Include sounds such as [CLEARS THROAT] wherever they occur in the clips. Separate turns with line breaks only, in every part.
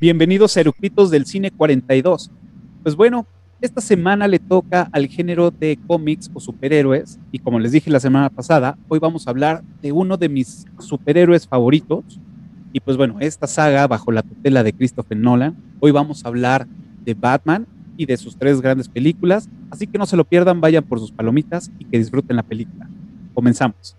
Bienvenidos a del Cine 42. Pues bueno, esta semana le toca al género de cómics o superhéroes y como les dije la semana pasada, hoy vamos a hablar de uno de mis superhéroes favoritos y pues bueno, esta saga bajo la tutela de Christopher Nolan, hoy vamos a hablar de Batman y de sus tres grandes películas, así que no se lo pierdan, vayan por sus palomitas y que disfruten la película. Comenzamos.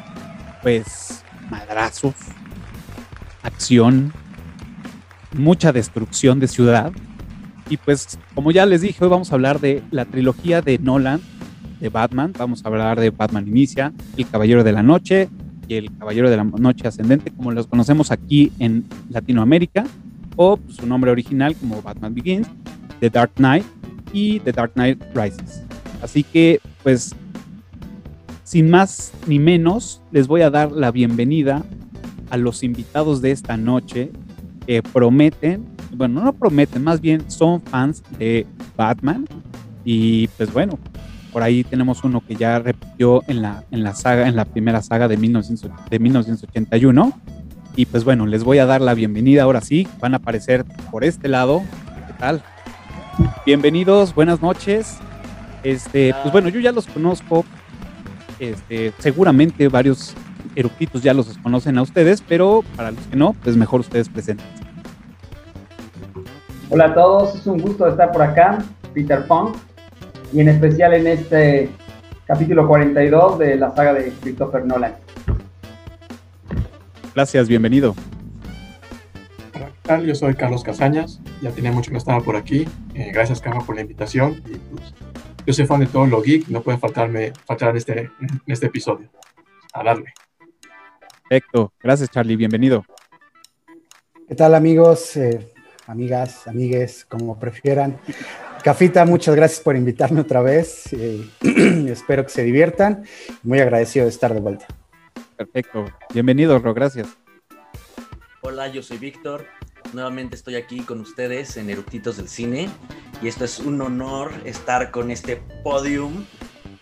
pues madrazos, acción, mucha destrucción de ciudad. Y pues como ya les dije, hoy vamos a hablar de la trilogía de Nolan, de Batman. Vamos a hablar de Batman Inicia, El Caballero de la Noche y El Caballero de la Noche Ascendente, como los conocemos aquí en Latinoamérica, o su nombre original como Batman Begins, The Dark Knight y The Dark Knight Rises. Así que pues sin más ni menos, les voy a dar la bienvenida a los invitados de esta noche que prometen, bueno, no prometen, más bien son fans de Batman. Y pues bueno, por ahí tenemos uno que ya repitió en la, en la saga, en la primera saga de, de 1981. Y pues bueno, les voy a dar la bienvenida ahora sí. Van a aparecer por este lado. ¿Qué tal? Bienvenidos, buenas noches. Este, pues bueno, yo ya los conozco este, seguramente varios eructitos ya los conocen a ustedes, pero para los que no, pues mejor ustedes presenten.
Hola a todos, es un gusto estar por acá, Peter Punk, y en especial en este capítulo 42 de la saga de Christopher Nolan.
Gracias, bienvenido.
Hola, ¿qué tal? Yo soy Carlos Casañas, ya tenía mucho que no estaba por aquí. Eh, gracias, Carlos, por la invitación y pues, yo soy fan de todo lo geek, no puede faltarme, faltar este, en este episodio. A darle.
Perfecto. Gracias, Charlie. Bienvenido.
¿Qué tal, amigos, eh, amigas, amigues, como prefieran? Cafita, muchas gracias por invitarme otra vez. Eh, [CLEARS THROAT] espero que se diviertan. Muy agradecido de estar de vuelta.
Perfecto. Bienvenido, Ro. Gracias.
Hola, yo soy Víctor. Nuevamente estoy aquí con ustedes en Eructitos del Cine y esto es un honor estar con este podium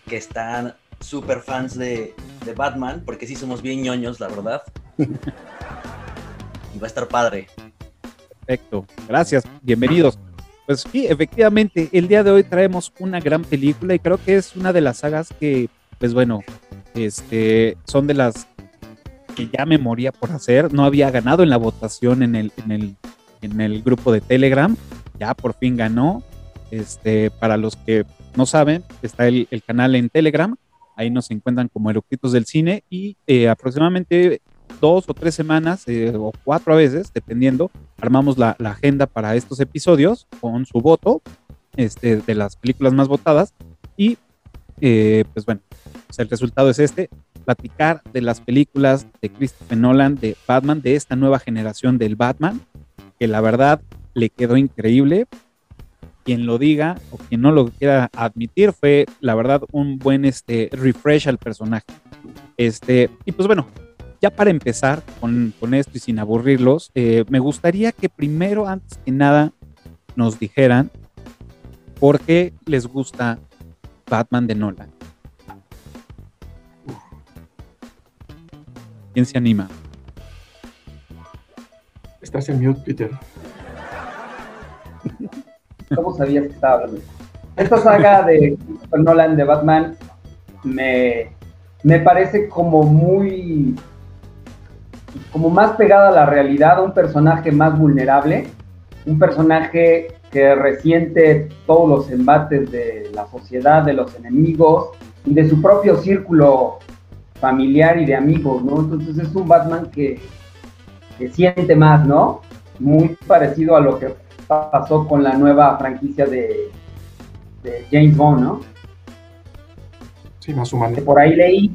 que están super fans de, de Batman, porque sí somos bien ñoños, la verdad. y va a estar padre.
Perfecto, gracias, bienvenidos. Pues sí, efectivamente, el día de hoy traemos una gran película y creo que es una de las sagas que, pues bueno, este, son de las que ya me moría por hacer. No había ganado en la votación en el, en el, en el grupo de Telegram. Ya por fin ganó. Este, para los que no saben, está el, el canal en Telegram. Ahí nos encuentran como Eructitos del Cine y eh, aproximadamente dos o tres semanas eh, o cuatro a veces, dependiendo, armamos la, la, agenda para estos episodios con su voto este, de las películas más votadas y eh, pues bueno, pues el resultado es este platicar de las películas de Christopher Nolan, de Batman, de esta nueva generación del Batman, que la verdad le quedó increíble. Quien lo diga o quien no lo quiera admitir fue la verdad un buen este, refresh al personaje. Este, y pues bueno, ya para empezar con, esto y sin aburrirlos, eh, me gustaría que primero, antes que nada, nos dijeran por qué les gusta Batman de Nolan. ¿Quién se anima?
Estás en mute, Peter.
¿Cómo sabías que estaba hablando? Esta saga de Nolan de Batman me, me parece como muy como más pegada a la realidad, un personaje más vulnerable, un personaje que resiente todos los embates de la sociedad, de los enemigos y de su propio círculo familiar y de amigos, ¿no? Entonces es un Batman que, siente más, ¿no? Muy parecido a lo que pasó con la nueva franquicia de, de James Bond, ¿no?
Sí, más humano.
por ahí leí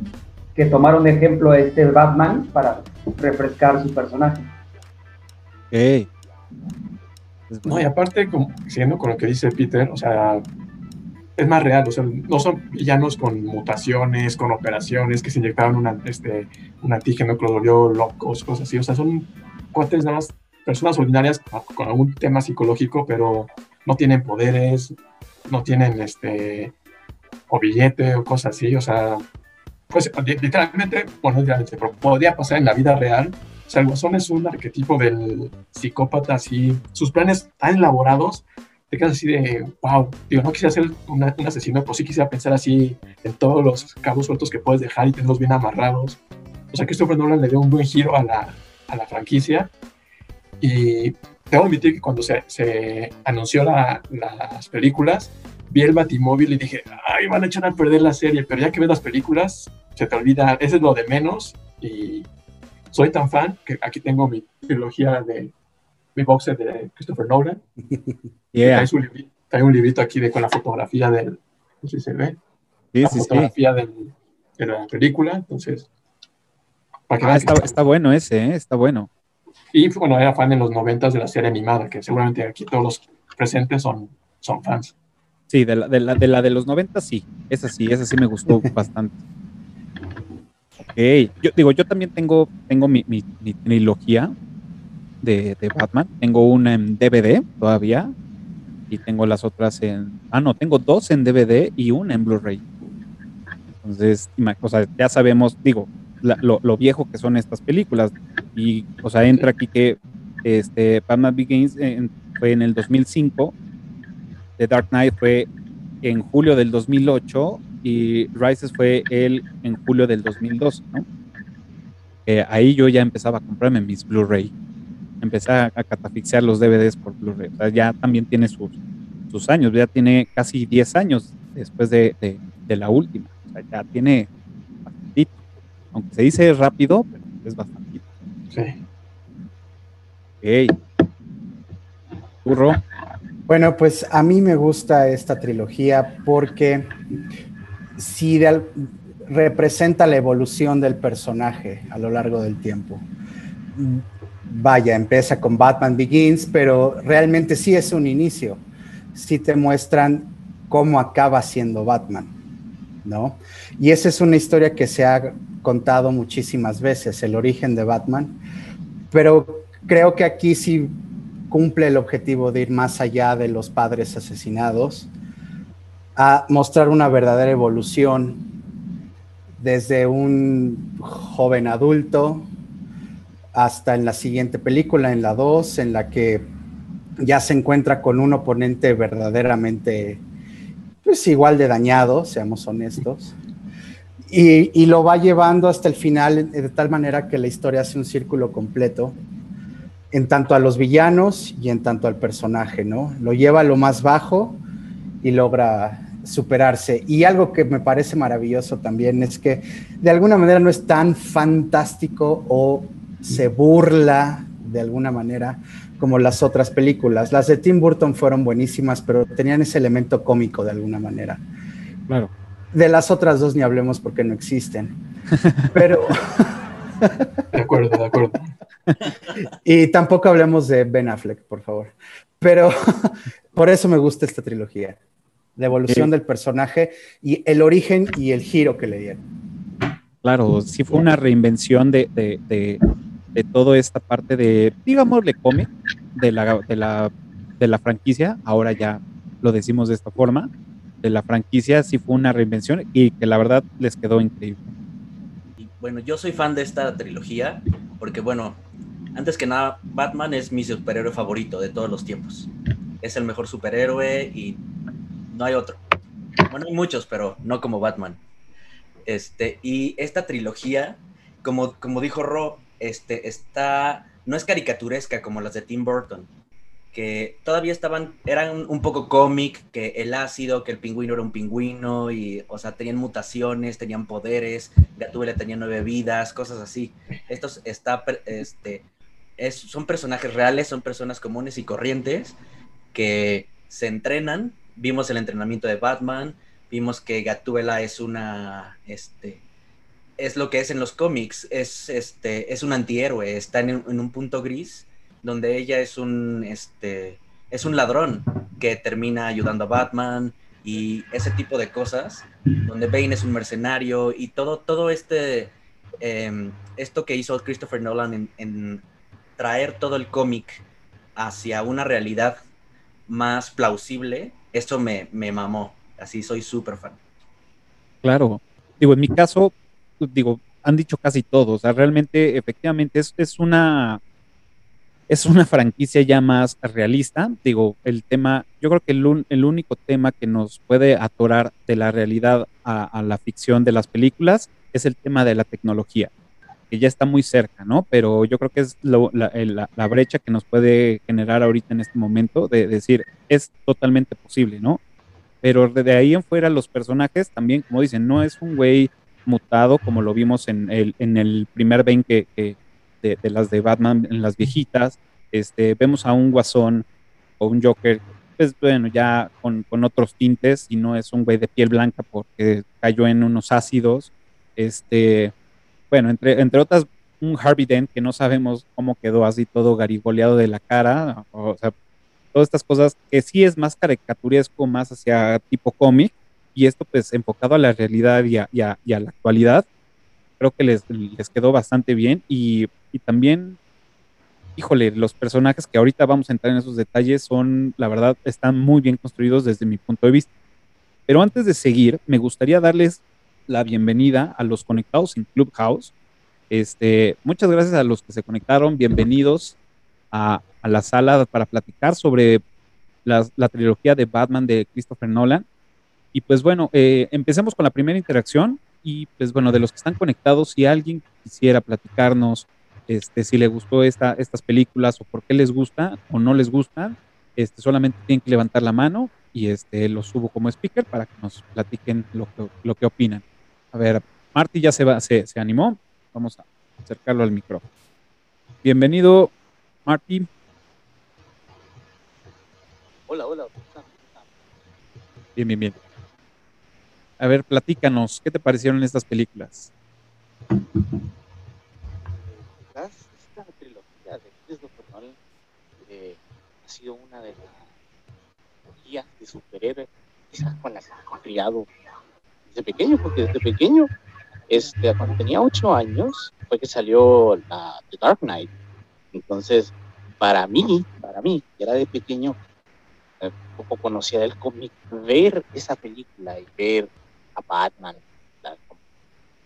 que tomaron de ejemplo a este Batman para refrescar su personaje.
Ok.
No, y aparte, como, siguiendo con lo que dice Peter, o sea, es más real, o sea, no son villanos con mutaciones, con operaciones, que se inyectaron una, este, un antígeno que los volvió locos, cosas así, o sea, son cuates nada más, personas ordinarias con algún tema psicológico, pero no tienen poderes, no tienen este, o billete o cosas así, o sea, pues literalmente, bueno, literalmente, pero podría pasar en la vida real. O sea, el guasón es un arquetipo del psicópata así, sus planes tan elaborados, te quedas así de, wow, digo, no quisiera ser un asesino, pero sí quisiera pensar así en todos los cabos sueltos que puedes dejar y tenerlos bien amarrados. O sea, Christopher Nolan le dio un buen giro a la, a la franquicia. Y tengo que admitir que cuando se, se anunció la, las películas, vi el Batimóvil y dije, ay, van a echar a perder la serie, pero ya que ves las películas, se te olvida, ese es lo de menos y soy tan fan que aquí tengo mi trilogía de mi boxer de Christopher Nolan. [LAUGHS]
Yeah.
Hay, un librito, hay, un librito, aquí de, con la fotografía del, no sé si se ve,
sí,
la
sí,
fotografía sí. Del, de la película, entonces...
Para que ah, está, está, bueno ese, ¿eh? está bueno.
Y bueno, era fan en los noventas de la serie animada, que seguramente aquí todos los presentes son, son fans.
Sí, de la de, la, de, la de los 90 sí, esa sí, esa sí me gustó [LAUGHS] bastante. Ok, yo digo, yo también tengo, tengo mi, mi, mi trilogía de, Batman, tengo una en DVD todavía y tengo las otras en, ah no, tengo dos en DVD y una en Blu-ray. Entonces, o sea, ya sabemos, digo, lo, viejo que son estas películas y, o sea, entra aquí que este, Batman Begins en, fue en el 2005 The Dark Knight fue en julio del 2008 y Rises fue el en julio del 2002, ¿no? Eh, ahí yo ya empezaba a comprarme mis Blu-ray. Empecé a, a, catafixiar los DVDs por Blu-ray. O sea, ya también tiene sus, sus años, ya tiene casi 10 años después de, de, de la última. O sea, ya tiene bastantito. Aunque se dice rápido, pero es bastantito.
Sí.
Ok. Burro.
Bueno, pues a mí me gusta esta trilogía porque sí representa la evolución del personaje a lo largo del tiempo. Vaya, empieza con Batman Begins, pero realmente sí es un inicio. Sí te muestran cómo acaba siendo Batman, ¿no? Y esa es una historia que se ha contado muchísimas veces, el origen de Batman, pero creo que aquí sí cumple el objetivo de ir más allá de los padres asesinados, a mostrar una verdadera evolución desde un joven adulto hasta en la siguiente película, en la 2, en la que ya se encuentra con un oponente verdaderamente, pues igual de dañado, seamos honestos, y, y lo va llevando hasta el final de tal manera que la historia hace un círculo completo en tanto a los villanos y en tanto al personaje, ¿no? Lo lleva a lo más bajo y logra superarse. Y algo que me parece maravilloso también es que de alguna manera no es tan fantástico o se burla de alguna manera como las otras películas. Las de Tim Burton fueron buenísimas, pero tenían ese elemento cómico de alguna manera.
Claro.
De las otras dos ni hablemos porque no existen. [LAUGHS] Pero...
De acuerdo, de acuerdo. [LAUGHS]
y tampoco hablemos de Ben Affleck, por favor. Pero [LAUGHS] por eso me gusta esta trilogía. La evolución sí. del personaje y el origen y el giro que le dieron.
Claro, sí fue una reinvención de, de, de, de toda esta parte de, digámosle, cómic de la, de, la, de la franquicia. Ahora ya lo decimos de esta forma. De la franquicia sí fue una reinvención y que la verdad les quedó increíble.
Bueno, yo soy fan de esta trilogía porque, bueno, antes que nada, Batman es mi superhéroe favorito de todos los tiempos. Es el mejor superhéroe y no hay otro. Bueno, hay muchos, pero no como Batman. Este, y esta trilogía, como, como dijo Ro, este, está, no es caricaturesca como las de Tim Burton, que todavía estaban, eran un poco cómic, que el ácido, que el pingüino era un pingüino, y, o sea, tenían mutaciones, tenían poderes, Gatúbela tenía nueve vidas, cosas así. Esto está, este, es, son personajes reales, son personas comunes y corrientes que se entrenan. Vimos el entrenamiento de Batman, vimos que Gatúbela es una, este, es lo que es en los cómics, es, este, es un antihéroe, está en, en, un punto gris donde ella es un, este, es un ladrón que termina ayudando a Batman y ese tipo de cosas, donde Bane es un mercenario y todo, todo este, eh, esto que hizo Christopher Nolan en, en traer todo el cómic hacia una realidad más plausible, eso me, me mamó. Así soy súper fan.
Claro. Digo, en mi caso, digo, han dicho casi todos. O sea, realmente, efectivamente, es, es una es una franquicia ya más realista. Digo, el tema, yo creo que el, el único tema que nos puede atorar de la realidad a, a, la ficción de las películas es el tema de la tecnología, que ya está muy cerca, ¿no? Pero yo creo que es lo, la, la, la, brecha que nos puede generar ahorita en este momento de decir, es totalmente posible, ¿no? Pero de ahí en fuera los personajes también, como dicen, no es un güey mutado como lo vimos en el, primer Ben que, que de, las de Batman en las viejitas. Este, vemos a un guasón o un Joker, pues bueno, ya con, otros tintes y no es un güey de piel blanca porque cayó en unos ácidos. Este, bueno, entre, entre otras, un Harvey Dent que no sabemos cómo quedó así todo garigoleado de la cara, o sea, todas estas cosas que sí es más caricaturesco, más hacia tipo cómic, y esto pues enfocado a la realidad y a, y la actualidad, creo que les, les quedó bastante bien y, y, también, híjole, los personajes que ahorita vamos a entrar en esos detalles son, la verdad, están muy bien construidos desde mi punto de vista. Pero antes de seguir, me gustaría darles la bienvenida a los conectados en Clubhouse. Este, muchas gracias a los que se conectaron, bienvenidos a, a la sala para platicar sobre la, trilogía de Batman de Christopher Nolan. Y pues bueno, eh, empecemos con la primera interacción y pues bueno, de los que están conectados, si alguien quisiera platicarnos este, si le gustó esta, estas películas o por qué les gusta o no les gustan, este, solamente tienen que levantar la mano y este, lo subo como speaker para que nos platiquen lo que, lo que opinan. A ver, Marty ya se, va, se, se animó, vamos a acercarlo al micrófono. Bienvenido, Marty.
Hola, hola.
Bien, bien, bien. A ver, platícanos, ¿qué te parecieron estas películas?
Esta trilogía de Christopher Nolan eh, ha sido una de las trilogías de superhéroes quizás con las que criado desde pequeño, porque desde pequeño, este, cuando tenía ocho años, fue que salió la The Dark Knight. Entonces, para mí, para mí, que era de pequeño, eh, poco conocía del cómic, ver esa película y ver a Batman,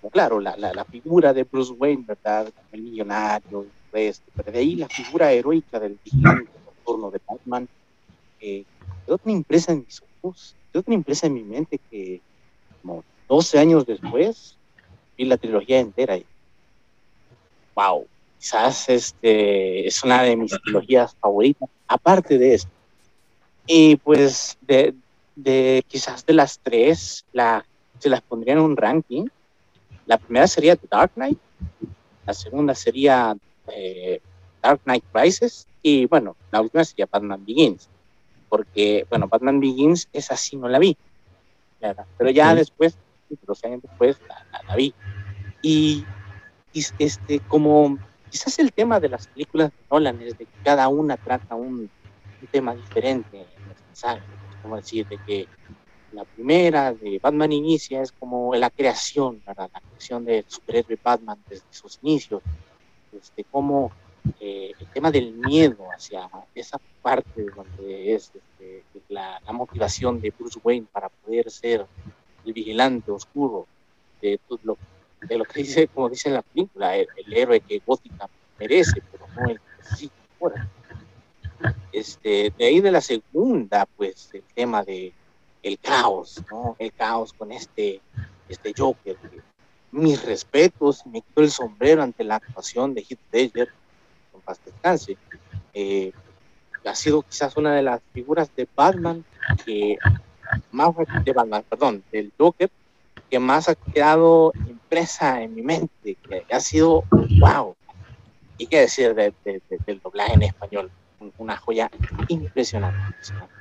claro, la, la, la, figura de Bruce Wayne, ¿verdad? El millonario, pues, pero de ahí la figura heroica del vigilante nocturno de Batman, eh, quedó tan impresa en mis ojos, quedó tan impresa en mi mente que como 12 años después vi la trilogía entera y wow, quizás este, es una de mis trilogías favoritas, aparte de esto. Y pues de, de quizás de las tres, la se las pondría en un ranking. La primera sería The Dark Knight, la segunda sería eh, Dark Knight Rises y bueno, la última sería Batman Begins, porque bueno, Batman Begins esa sí no la vi, ¿verdad? pero ya sí. después, dos años después, la, la, la, vi. Y, y este, como quizás el tema de las películas de Nolan es de que cada una trata un, un tema diferente en los mensajes, como decir, de que la primera de Batman Inicia es como la creación, ¿verdad? la creación del superhéroe Batman desde sus inicios, este, como eh, el tema del miedo hacia esa parte donde es este, la, la, motivación de Bruce Wayne para poder ser el vigilante oscuro de, lo, de lo que dice, como dice en la película, el, el héroe que Gótica merece, pero no el que necesita fuera. Este, de ahí de la segunda, pues el tema de el caos, ¿no? El caos con este, este Joker. Mis respetos, me quito el sombrero ante la actuación de Heath Ledger, con paz descanse. Eh, ha sido quizás una de las figuras de Batman que más de Batman, perdón, del Joker que más ha quedado impresa en mi mente, que ha sido wow. y qué decir de- de- de- del doblaje en español, una joya impresionante, impresionante.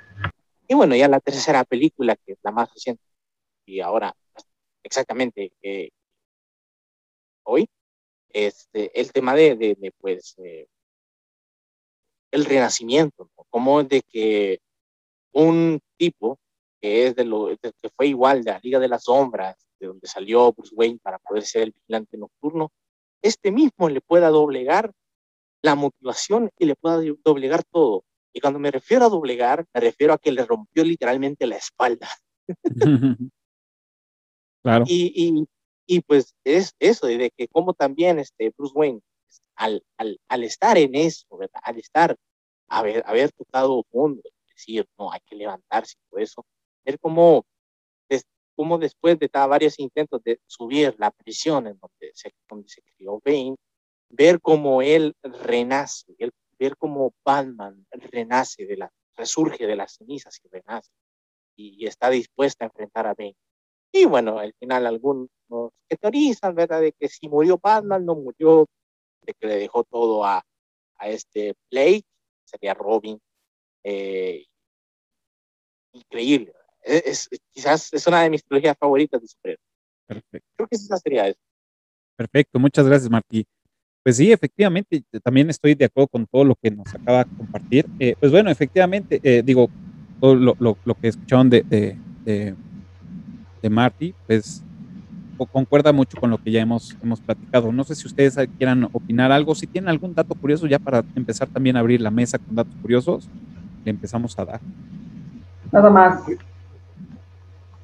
Y bueno, ya la tercera película, que es la más reciente, y ahora exactamente eh, hoy, este, el tema de, pues, eh, el renacimiento. Como de que un tipo que es de lo que fue igual de la Liga de las Sombras, de donde salió Bruce Wayne para poder ser el vigilante nocturno, este mismo le pueda doblegar la motivación y le pueda doblegar todo. Y cuando me refiero a doblegar, me refiero a que le rompió literalmente la espalda. [LAUGHS]
claro.
Y, y, y pues es eso, de que como también este Bruce Wayne, al, al, al estar en eso, ¿verdad? al estar, haber, haber tocado fondo, decir, no, hay que levantarse y todo eso, ver cómo, des, cómo después de varios intentos de subir la prisión en donde se, donde se crió Bane, ver cómo él renace, el- ver cómo Batman renace de la, resurge de las cenizas y renace, y, y está dispuesta a enfrentar a Bane. Y bueno, al final algunos que teorizan, ¿verdad? De que si murió Batman, no murió, de que le dejó todo a, a este Blake, sería Robin. eh, increíble. Es, es- quizás es una de mis trilogías favoritas de superhéroes.
Perfecto.
Creo que esa sería eso.
Perfecto, muchas gracias, Martí. Pues sí, efectivamente, también estoy de acuerdo con todo lo que nos acaba de compartir. Eh, pues bueno, efectivamente, eh, digo, todo lo, que escucharon de, de, de, Marty, pues co- concuerda mucho con lo que ya hemos, hemos platicado. No sé si ustedes quieran opinar algo, si tienen algún dato curioso ya para empezar también a abrir la mesa con datos curiosos, le empezamos a dar.
Nada más,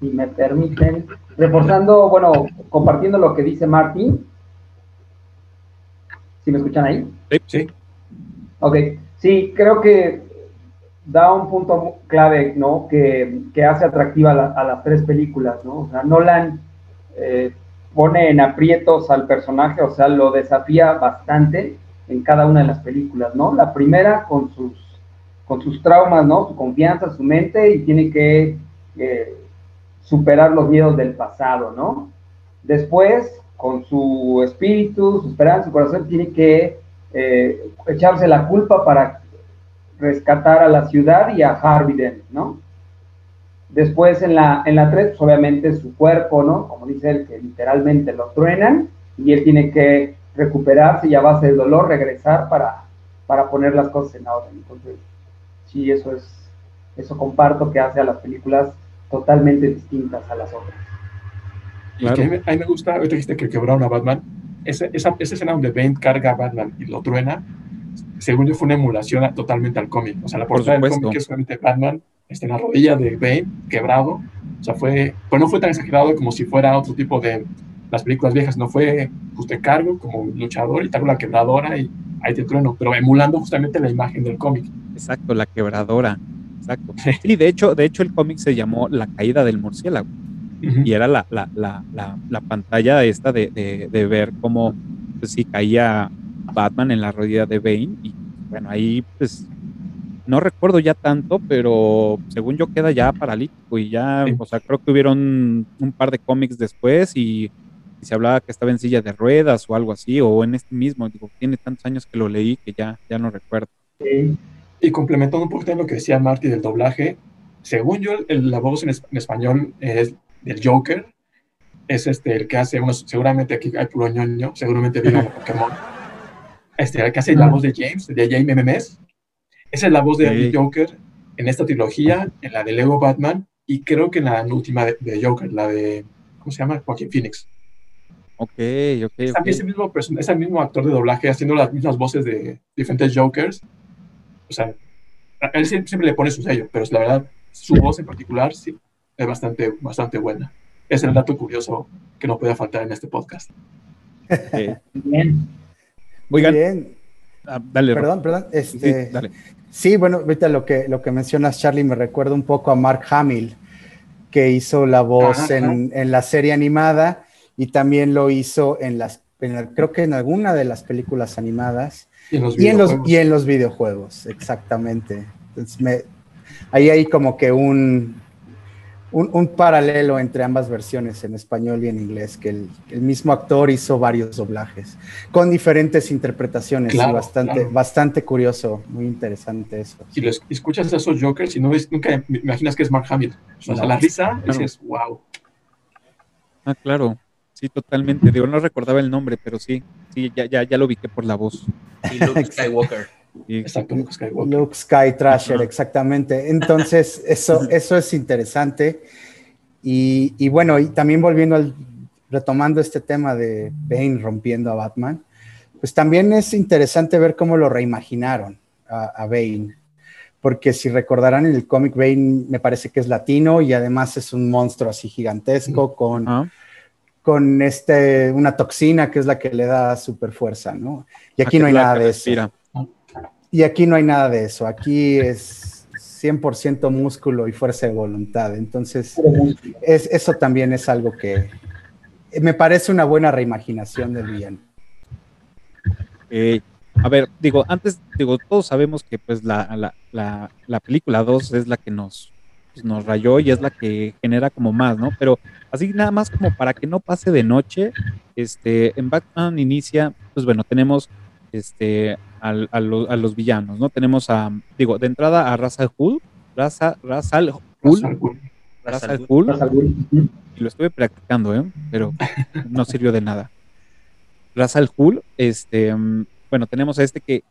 si me permiten, reforzando, bueno, compartiendo lo que dice Martín. ¿Sí me escuchan ahí?
Sí,
Ok, sí, creo que da un punto clave, ¿no? Que, que hace atractiva la- a las tres películas, ¿no? O sea, Nolan eh, pone en aprietos al personaje, o sea, lo desafía bastante en cada una de las películas, ¿no? La primera con sus, con sus traumas, ¿no? Su confianza, su mente, y tiene que eh, superar los miedos del pasado, ¿no? Después, con su espíritu, su esperanza, su corazón, tiene que eh, echarse la culpa para rescatar a la ciudad y a Harvey ¿no? Después en la, en la 3, pues, obviamente su cuerpo, ¿no? Como dice él, que literalmente lo truenan y él tiene que recuperarse y a base de dolor regresar para, para poner las cosas en orden. Entonces, sí, eso es, eso comparto que hace a las películas totalmente distintas a las otras.
Y que a, mí, me gusta, ahorita dijiste que quebraron a Batman, esa, esa, esa escena donde Bane carga a Batman y lo truena, según yo fue una emulación a- totalmente al cómic. O sea, la
Por
portada del
supuesto.
cómic es solamente Batman este, en la rodilla de Bane, quebrado. O sea, fue, pues no fue tan exagerado como si fuera otro tipo de las películas viejas. No fue, pues te cargo como luchador y hago la quebradora y ahí te trueno, pero emulando justamente la imagen del cómic.
Exacto, la quebradora. Exacto. Sí, de hecho, de hecho el cómic se llamó La caída del murciélago. Y era la, la, la, la, la pantalla esta de, de, de ver cómo pues sí caía Batman en la rodilla de Bane y bueno ahí pues no recuerdo ya tanto pero según yo queda ya paralítico y ya
Sí.
o sea creo que hubieron un par de cómics después y, y se hablaba que estaba en silla de ruedas o algo así o en este mismo digo tiene tantos años que lo leí que ya ya no recuerdo
Sí.
Y complementando un poquito en lo que decía Marty del doblaje, según yo, el- la voz en, es- en español es del Joker, es este, el que hace, unos, seguramente aquí hay puro ñoño, seguramente [LAUGHS] de Pokémon, este, el que hace la voz de James, de James MMS, esa es la voz de
Ok.
Joker en esta trilogía, en la de Lego Batman, y creo que en la última de, de Joker, la de, ¿cómo se llama? Joaquín Phoenix.
ok ok,
Es
ok.
también ese mismo, person- es el mismo actor de doblaje haciendo las mismas voces de diferentes Jokers. O sea, él siempre, siempre le pone su sello, pero la verdad, su voz en particular sí es bastante, bastante buena. Es el dato curioso que no puede faltar en este podcast.
ok.
Bien.
oigan
Bien.
ah, dale Rob.
Perdón, perdón.
Sí,
Este,
dale
Sí, bueno, ahorita lo que, lo que mencionas, Charlie, me recuerda un poco a Mark Hamill, que hizo la voz
Ajá.
en, en la serie animada y también lo hizo en las, en la- creo que en alguna de las películas animadas
Y en los
y en los,
videojuegos.
y en los videojuegos, exactamente. Entonces, me, ahí hay como que un, un, paralelo entre ambas versiones, en español y en inglés, que el, mismo actor hizo varios doblajes, con diferentes interpretaciones, bastante, bastante curioso, muy interesante eso.
Si lo escuchas a esos Jokers y no ves, nunca imaginas que es Mark Hamill. O sea, la risa, dices, wow.
Ah, claro. Sí, totalmente. Digo, no recordaba el nombre, pero sí, sí, ya, ya, ya lo ubiqué por la voz.
Y Luke Skywalker. [LAUGHS]
Exacto, Luke Skywalker.
Luke Sky Trasher, exactamente. Entonces, [LAUGHS] eso, eso es interesante. Y, y, bueno, y también volviendo al, retomando este tema de Bane rompiendo a Batman, pues también es interesante ver cómo lo reimaginaron a, a Bane. Porque si recordarán en el cómic, Bane me parece que es latino y además es un monstruo así gigantesco con con este, una toxina que es la que le da super fuerza, ¿no? Y aquí no hay nada de eso. Y aquí no hay nada de eso. Aquí es 100% músculo y fuerza de voluntad. Entonces, es, eso también es algo que me parece una buena reimaginación del bien.
Eh, a ver, digo, antes, digo, todos sabemos que pues la, la película 2 es la que nos nos rayó y es la que genera como más, ¿no? Pero así nada más como para que no pase de noche, este, en Batman inicia, pues bueno, tenemos este, a, los villanos, ¿no? Tenemos a, digo, de entrada a Ra's al Ghul, Ra's, al Ghul, Ra's al Ghul, y lo estuve practicando, ¿eh? Pero no sirvió de nada. Ra's al Ghul, este, bueno, tenemos a este que,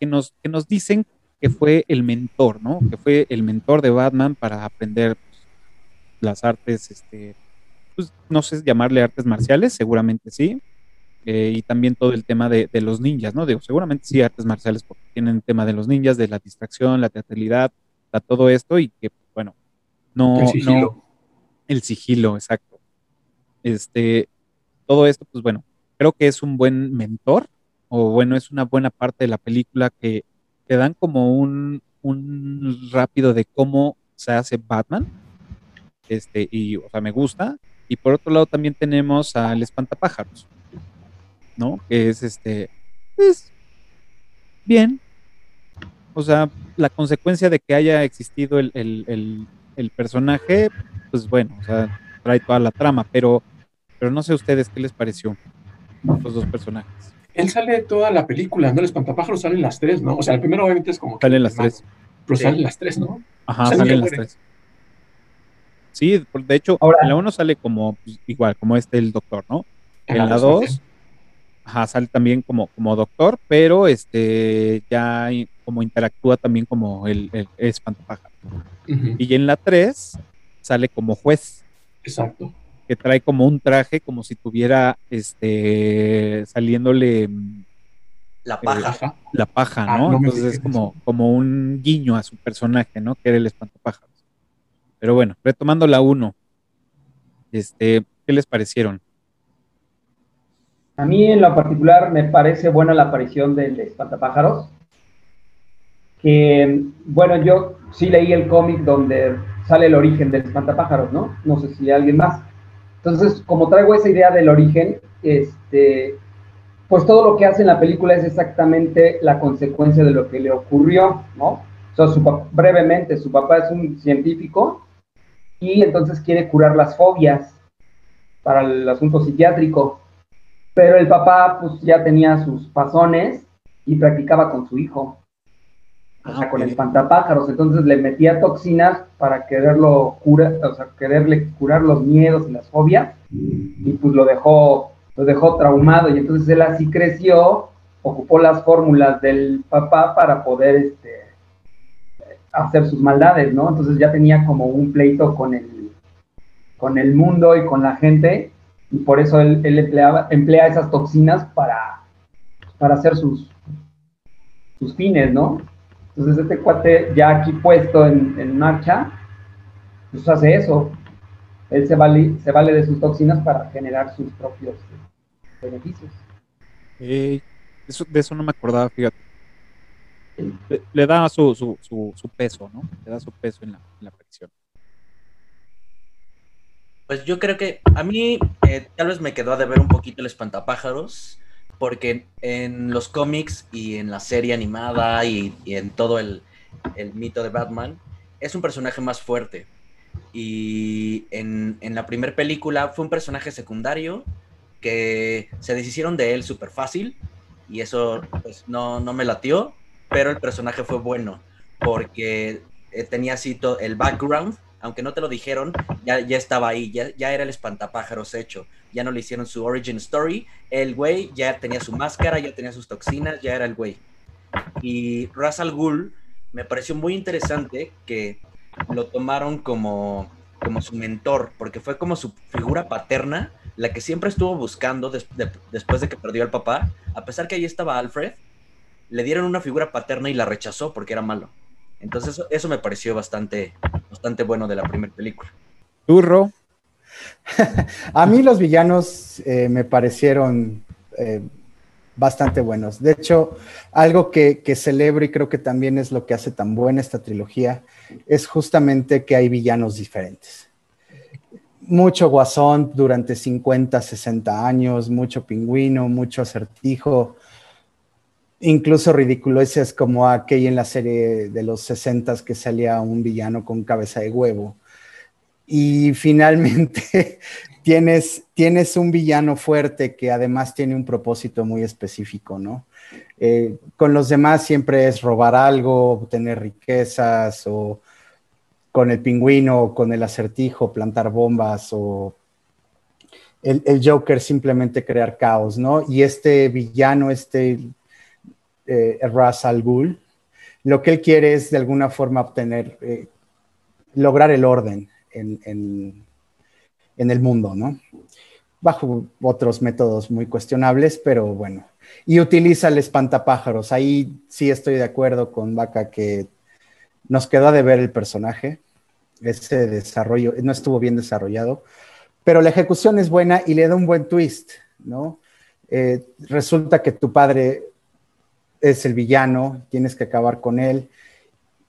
que, nos, que nos dicen que fue el mentor, ¿no? Que fue el mentor de Batman para aprender pues, las artes, este, pues, no sé llamarle artes marciales, seguramente sí, eh, y también todo el tema de, los ninjas, ¿no? Digo, seguramente sí artes marciales porque tienen el tema de los ninjas, de la distracción, la teatralidad, todo esto y que, bueno, no... El sigilo. el sigilo, exacto. Este, todo esto, pues bueno, creo que es un buen mentor, o bueno, es una buena parte de la película que te dan como un, rápido de cómo se hace Batman. Este, y, o sea, me gusta. Y por otro lado también tenemos al espantapájaros, ¿no? Que es este, pues, bien. O sea, la consecuencia de que haya existido el, el personaje, pues bueno, o sea, trae toda la trama, pero, pero no sé ustedes qué les pareció los dos personajes
él sale toda la película, ¿no? El espantapájaros salen las tres, ¿no? O sea, el primero obviamente es como...
Salen las tres.
Pero salen las tres, ¿no?
Ajá, salen las tres. Sí, de hecho, en la uno sale como pues, igual, como este el doctor, ¿no? En, la dos, ajá, sale también como, como doctor, pero este ya como interactúa también como el, el espantapájaro. Y en la tres sale como juez.
Exacto
que trae como un traje, como si tuviera este saliéndole
la eh, paja.
la paja, ah, ¿no? Entonces es como, como un guiño a su personaje, ¿no? Que era el espantapájaros. Pero bueno, retomando la 1, este, ¿qué les parecieron?
A mí en lo particular me parece buena la aparición del espantapájaros. Que, bueno, yo sí leí el cómic donde sale el origen del espantapájaros, ¿no? No sé si alguien más. Entonces, como traigo esa idea del origen, este, pues todo lo que hace en la película es exactamente la consecuencia de lo que le ocurrió, ¿no? O brevemente, su papá es un científico y entonces quiere curar las fobias para el asunto psiquiátrico, pero el papá pues ya tenía sus pasones y practicaba con su hijo. O sea, con espantapájaros. Entonces le metía toxinas para quererlo curar, o sea, quererle curar los miedos y las fobias, y pues lo dejó, lo dejó traumado, y entonces él así creció, ocupó las fórmulas del papá para poder este, hacer sus maldades, ¿no? Entonces ya tenía como un pleito con el, con el mundo y con la gente, y por eso él, él emplea esas toxinas para, para hacer sus, sus fines, ¿no? Entonces este cuate ya aquí puesto en, marcha, pues hace eso. Él se vale, se vale de sus toxinas para generar sus propios beneficios.
de eso no me acordaba, fíjate. Le, da su, su, peso, ¿no? Le da su peso en la, en
Pues yo creo que a mí eh, tal vez me quedó a deber un poquito el espantapájaros porque en los cómics y en la serie animada y, en todo el, mito de Batman, es un personaje más fuerte. y en, la primera película fue un personaje secundario que se deshicieron de él súper fácil y eso pues, no, no me latió, pero el personaje fue bueno porque eh, tenía así el background, aunque no te lo dijeron, ya, ya estaba ahí, ya, ya era el espantapájaros hecho, ya no le hicieron su origin story, el güey ya tenía su máscara, ya tenía sus toxinas, ya era el güey. Y Ras Al Ghul me pareció muy interesante que lo tomaron como, como su mentor, porque fue como su figura paterna, la que siempre estuvo buscando después de que perdió al papá, a pesar que ahí estaba Alfred, le dieron una figura paterna y la rechazó porque era malo. Entonces eso, me pareció bastante, bastante bueno de la primera película.
Turro. [LAUGHS]
a mí los villanos eh, me parecieron eh, bastante buenos. De hecho, algo que, que, celebro y creo que también es lo que hace tan buena esta trilogía es justamente que hay villanos diferentes. Mucho guasón durante 50, 60 años, mucho pingüino, mucho acertijo, incluso ridiculeces como aquella en la serie de los 60 que salía un villano con cabeza de huevo. Y [LAUGHS] finalmente tienes, tienes un villano fuerte que además tiene un propósito muy específico, ¿no? Eh, con los demás siempre es robar algo, obtener riquezas o con el pingüino, con el acertijo, plantar bombas o el, el, Joker simplemente crear caos, ¿no? Y este villano, este eh, Ras Al Ghul, lo que él quiere es de alguna forma obtener, eh, lograr el orden en, en, en el mundo, ¿no? Bajo otros métodos muy cuestionables, pero bueno. Y utiliza el espantapájaros. Ahí sí estoy de acuerdo con Vaca que nos quedó de ver el personaje. Ese desarrollo no estuvo bien desarrollado, pero la ejecución es buena y le da un buen twist, ¿no? Eh, resulta que tu padre es el villano, tienes que acabar con él,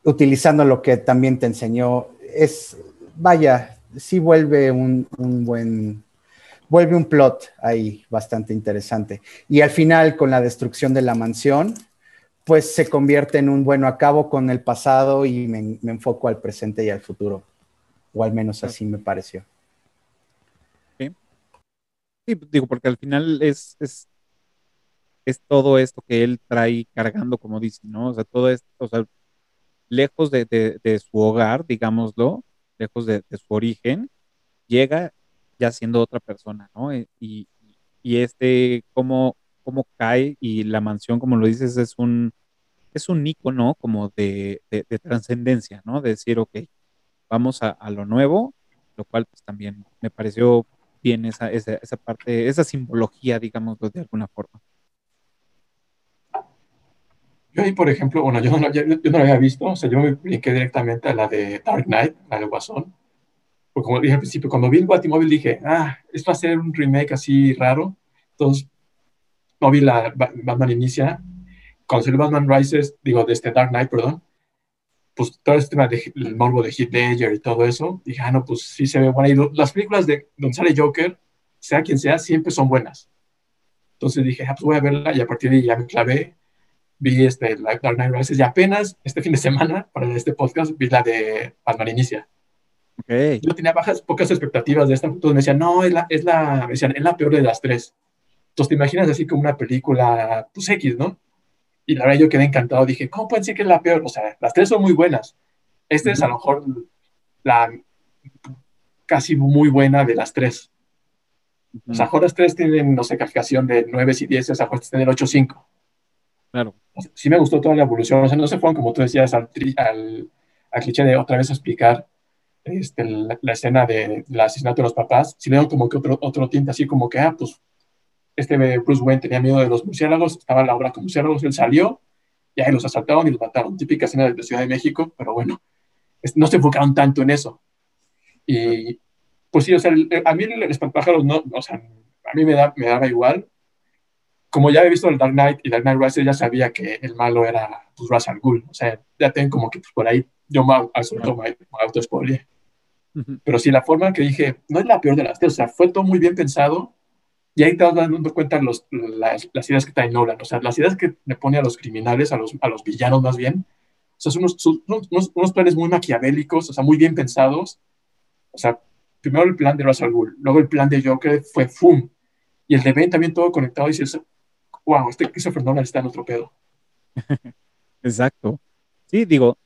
utilizando lo que también te enseñó. Es, vaya, sí vuelve un, buen, vuelve un plot ahí bastante interesante. Y al final, con la destrucción de la mansión, pues se convierte en un bueno, acabo con el pasado y me, enfoco al presente y al futuro. O al menos así me pareció.
Sí, digo, porque al final es, es, todo esto que él trae cargando, como dice, ¿no? O sea, todo esto, o sea, lejos de, de su hogar, digámoslo, lejos de, su origen, llega ya siendo otra persona, ¿no? Eh, y, y este, cómo, cómo cae y la mansión, como lo dices, es un, es un icono como de, de, trascendencia, ¿no? De decir, ok, vamos a, lo nuevo, lo cual pues también me pareció bien esa, esa, esa parte, esa simbología, digamos, de alguna forma.
Yo ahí, por ejemplo, bueno, yo no, yo, no lo había visto, o sea, yo me brinqué directamente a la de Dark Knight, la de Guasón. Porque como dije al principio, cuando vi el Batimóvil dije, ah, esto va a ser un remake así raro. Entonces, no vi la Batman Inicia. Cuando salió Batman Rises, digo, de este Dark Knight, perdón, pues todo este tema del morbo de Heath Ledger y todo eso, dije, ah, no, pues sí se ve buena. Y las películas de donde sale Joker, sea quien sea, siempre son buenas. Entonces dije, ah, pues voy a verla y a partir de ahí ya me clavé vi este, Dark Knight Rises y apenas este fin de semana, para este podcast, vi la de Batman Inicia. Okay. Yo tenía bajas, pocas expectativas de esta, entonces me decían, no, es la, es la, me decían, es la peor de las tres. Entonces te imaginas así como una película, pues X, ¿no? Y la verdad yo quedé encantado, dije, ¿cómo pueden decir que es la peor? O sea, las tres son muy buenas. Esta es a lo mejor la casi muy buena de las tres. O sea, las tres tienen, no sé, calificación de 9 y 10, o sea, tienen 8 5.
Claro.
Sí me gustó toda la evolución, o sea, no se fueron, como tú decías, al, al, cliché de otra vez explicar este, la, escena del de, asesinato de los papás, si como que otro, otro tinte, así como que, ah, pues, este Bruce Wayne tenía miedo de los murciélagos, estaba la obra con murciélagos, él salió, y ahí los asaltaron y los mataron. Típica escena de Ciudad de México, pero bueno, no se enfocaron tanto en eso. Y, pues sí, o sea, a mí el espantapájaros no, o sea, a mí me, da, me daba igual, como ya he visto el Dark Knight y Dark Knight Rises, ya sabía que el malo era pues, Ra's al Ghul. O sea, ya tengo como que pues, por ahí yo me, me auto Pero sí, la forma que dije, no es la peor de las tres. O sea, fue todo muy bien pensado. Y ahí te vas dando cuenta los, las, las, ideas que trae Nolan. O sea, las ideas que le pone a los criminales, a los, a los villanos más bien. O sea, son unos, unos, unos planes muy maquiavélicos, o sea, muy bien pensados. O sea, primero el plan de Ra's al Ghul, luego el plan de Joker fue FUM. Y el de Ben también todo conectado y dices, wow, este Christopher Nolan está en otro pedo. [LAUGHS]
Exacto. Sí, digo,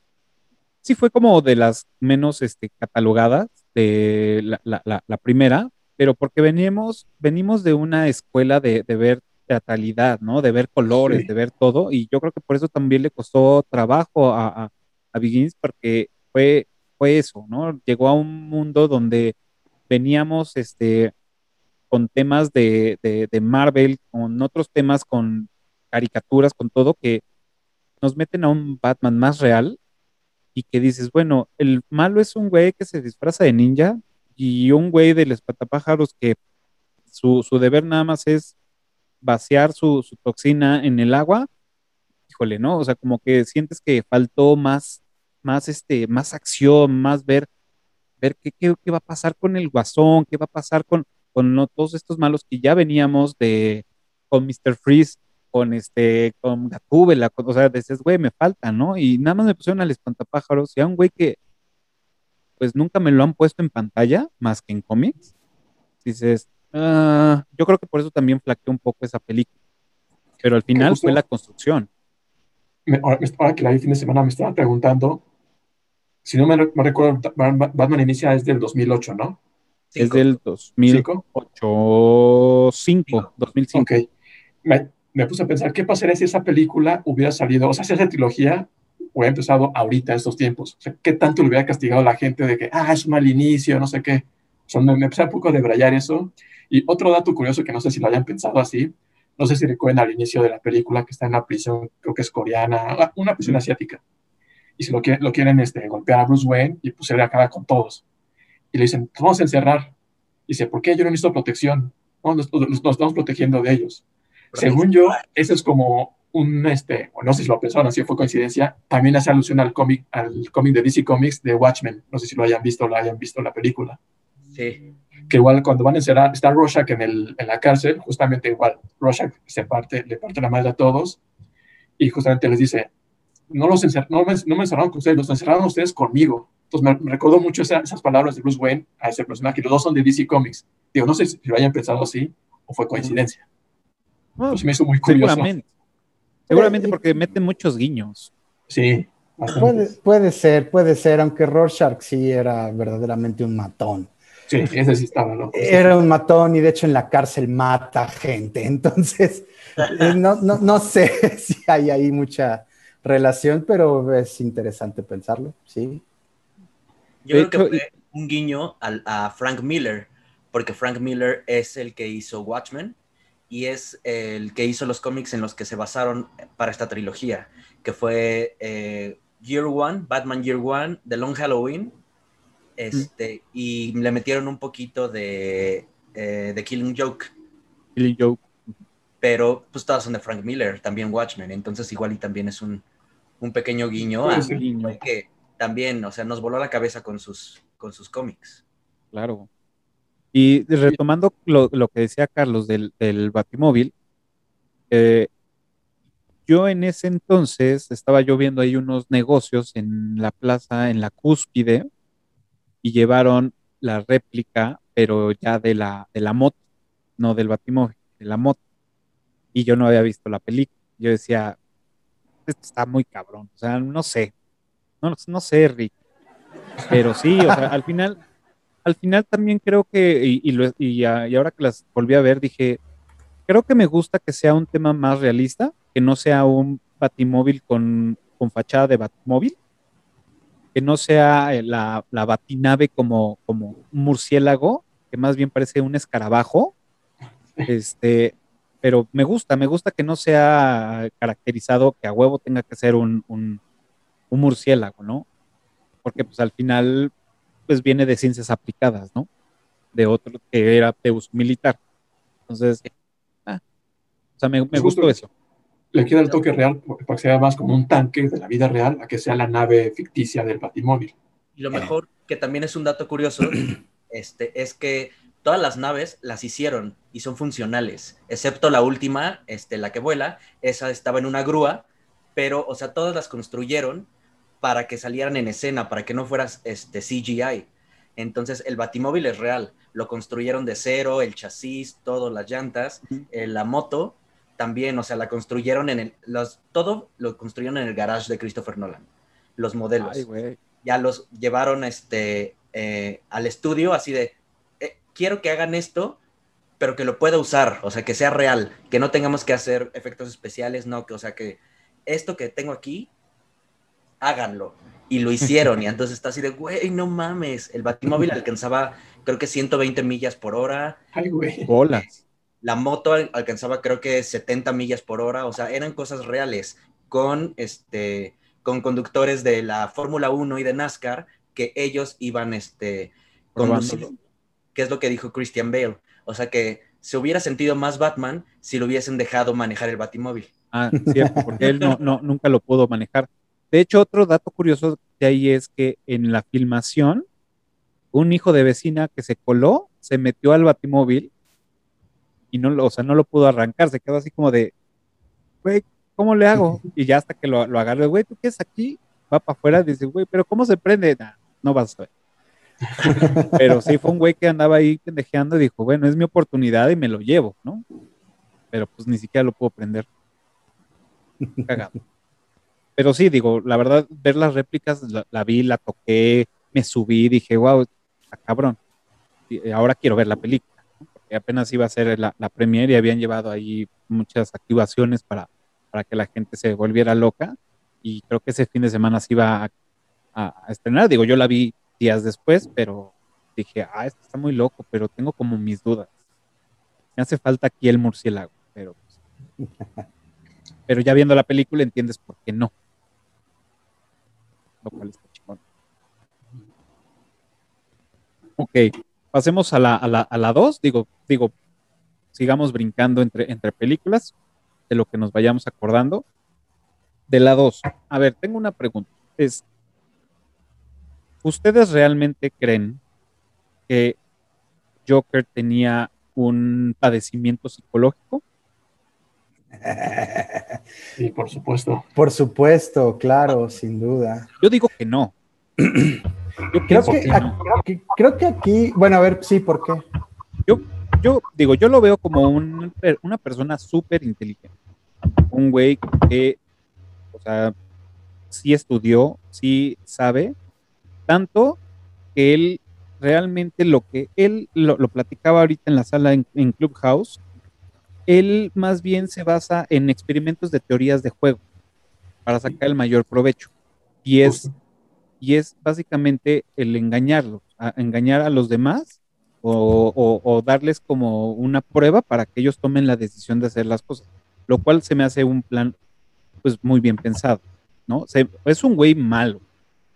sí fue como de las menos este, catalogadas de la, la, la, la primera, pero porque veníamos, venimos de una escuela de, de ver teatralidad, ¿no? De ver colores,
Sí.
de ver todo, y yo creo que por eso también le costó trabajo a, a, a Begins, porque fue, fue eso, ¿no? Llegó a un mundo donde veníamos este, con temas de, de, Marvel, con otros temas, con caricaturas, con todo, que nos meten a un Batman más real y que dices, bueno, el malo es un güey que se disfraza de ninja y un güey del espantapájaros que su, su deber nada más es vaciar su, su toxina en el agua. Híjole, ¿no? O sea, como que sientes que faltó más, más, este, más acción, más ver, ver qué, qué, qué va a pasar con el guasón, qué va a pasar con, con no, todos estos malos que ya veníamos de con Mr. Freeze, con este, con Gatúbela, con- o sea, dices, güey, me falta, ¿no? Y nada más me pusieron al espantapájaros y a un güey que pues nunca me lo han puesto en pantalla, más que en cómics. Dices, ah, yo creo que por eso también flaqueó un poco esa película. Pero al final fue la construcción.
Me- ahora, que la vi el fin de semana me estaba preguntando, si no me, me recuerdo, Ba- Ba- Batman inicia desde el 2008, ¿no?
Es
Cinco.
del 2008,
¿Cinco?
5, 2005.
Ok. Me, me puse a pensar, ¿qué pasaría si esa película hubiera salido, o sea, si esa trilogía hubiera empezado ahorita, en estos tiempos? O sea, ¿qué tanto le hubiera castigado a la gente de que, ah, es un mal inicio, no sé qué? O sea, me, me empecé un poco a debrayar eso. Y otro dato curioso que no sé si lo hayan pensado así, no sé si recuerdan al inicio de la película que está en la prisión, creo que es coreana, ah, una prisión asiática. Y se lo quieren, lo quieren este, golpear a Bruce Wayne y pues se le acaba con todos. Y le dicen, "Te vamos a encerrar. Y dice, ¿por qué yo no necesito protección? No, nos, nos- nos estamos protegiendo de ellos. Según yo, eso es como un, este, o no sé si lo pensaron, si fue coincidencia, también hace alusión al cómic, al cómic de DC Comics de Watchmen. No sé si lo hayan visto o lo hayan visto en la película.
Sí.
Que igual cuando van a encerrar, está Rorschach en, el, en la cárcel, justamente igual, Rorschach se parte, le parte la madre a todos y justamente les dice, no, los encer no, me, no me encerraron con ustedes, los encerraron ustedes conmigo. Entonces me, me recordó mucho esa, esas palabras de Bruce Wayne a ese personaje. Los dos son de DC Comics. Digo, no sé si lo hayan pensado así o fue coincidencia. Pues me hizo muy curioso.
seguramente. Seguramente porque meten muchos guiños.
Sí,
puede ser, puede ser, aunque Rorschach sí era verdaderamente un matón.
Sí, ese sí estaba loco.
Era un matón y de hecho en la cárcel mata gente. Entonces, eh, no, no, no sé [LAUGHS] si hay ahí mucha relación, pero es interesante pensarlo, sí.
Yo creo que fue un guiño al- a Frank Miller, porque Frank Miller es el que hizo Watchmen y es el que hizo los cómics en los que se basaron para esta trilogía, que fue eh, Year One, Batman Year One, The Long Halloween, este, y le metieron un poquito de, eh, de Killing Joke,
Killing Joke.
pero pues todas son de Frank Miller, también Watchmen, entonces igual y también es un, un pequeño guiño
Puede
a.
Guiño,
que también, o sea, nos voló la cabeza con sus, con sus cómics.
claro. Y retomando lo, lo que decía Carlos del, del Batimóvil, eh, yo en ese entonces estaba yo viendo ahí unos negocios en la plaza, en la cúspide, y llevaron la réplica, pero ya de la, de la moto, no del Batimóvil, de la moto. Y yo no había visto la película. Yo decía, esto está muy cabrón. O sea, no sé. No, no sé, Rick. Pero sí, o sea, al final, al final también creo que, y, y, lo- y ahora que las volví a ver, dije, creo que me gusta que sea un tema más realista, que no sea un batimóvil con, con fachada de batimóvil, que no sea eh, la, la batinave como, como un murciélago, que más bien parece un escarabajo. Este, pero me gusta, me gusta que no sea caracterizado que a huevo tenga que ser un, un murciélago, ¿no? Porque pues al final pues viene de ciencias aplicadas, ¿no? De otro que era de uso militar. Entonces, ah, o sea, me, me
Pues
gustó eso.
Le queda el toque real para que sea más como un tanque de la vida real a que sea la nave ficticia del Batimóvil.
Y lo mejor, que también es un dato curioso, [CLEARS THROAT] este, es que todas las naves las hicieron y son funcionales, excepto la última, este, la que vuela, esa estaba en una grúa, pero, o sea, todas las construyeron para que salieran en escena, para que no fueras este, CGI. Entonces el batimóvil es real, lo construyeron de cero, el chasis, todo, las llantas, eh, la moto también, o sea, la construyeron en el, los, todo lo construyeron en el garage de Christopher Nolan, los modelos.
Ay.
Ya los llevaron este, eh, al estudio así de, eh, quiero que hagan esto, pero que lo pueda usar, o sea, que sea real, que no tengamos que hacer efectos especiales, no, que, o sea, que esto que tengo aquí, háganlo. Y lo hicieron, y [LAUGHS] entonces está así de, güey, no mames. El batimóvil [LAUGHS] alcanzaba, creo que 120 millas por hora.
Ay, güey.
Bolas.
La moto al- alcanzaba, creo que 70 millas por hora. O sea, eran cosas reales con, este, con conductores de la Fórmula 1 y de NASCAR que ellos iban este, conduciendo. Que es lo que dijo Christian Bale. O sea, que se hubiera sentido más Batman si lo hubiesen dejado manejar el batimóvil.
Ah, cierto, porque él no, no, nunca lo pudo manejar. De hecho, otro dato curioso de ahí es que en la filmación, un hijo de vecina que se coló, se metió al batimóvil y no lo, o sea, no lo pudo arrancar, se quedó así como de, güey, ¿cómo le hago? [LAUGHS] Y ya hasta que lo, lo agarré, güey, ¿tú qué es aquí? Va para afuera, dice, güey, pero ¿cómo se prende? Nah, no vas a ver. [LAUGHS] Pero sí fue un güey que andaba ahí pendejeando y dijo, bueno, es mi oportunidad y me lo llevo, ¿no? Pero pues ni siquiera lo puedo prender. Cagado. Pero sí, digo, la verdad, ver las réplicas, la, la vi, la toqué, me subí, dije, wow, está cabrón. Y ahora quiero ver la película, ¿no? porque apenas iba a ser la, la premiere y habían llevado ahí muchas activaciones para, para que la gente se volviera loca. Y creo que ese fin de semana se iba a, a- a estrenar. Digo, yo la vi días después, pero dije, ah, esto está muy loco, pero tengo como mis dudas. Me hace falta aquí el murciélago, pero pues, [LAUGHS] pero ya viendo la película entiendes por qué no. Lo cual está chingón. Ok, pasemos a la 2. A la, a la dos. digo, digo, sigamos brincando entre, entre películas de lo que nos vayamos acordando. De la 2. A ver, tengo una pregunta. Es, ¿ustedes realmente creen que Joker tenía un padecimiento psicológico?
Sí, por supuesto.
Por supuesto, claro, sin duda.
Yo digo que no. Yo
Creo que,
que no.
aquí, creo que aquí, bueno, a ver, sí, ¿por qué?
yo digo, yo lo veo como un- una persona súper inteligente. Un güey que, o sea, sí estudió, sí sabe, tanto que él realmente lo que él lo, lo platicaba ahorita en la sala en, en Clubhouse, él más bien se basa en experimentos de teorías de juego para sacar el mayor provecho. Y es, y es básicamente el engañarlos, a engañar a los demás o, o- o darles como una prueba para que ellos tomen la decisión de hacer las cosas, lo cual se me hace un plan pues muy bien pensado, ¿no? Se- es un güey malo,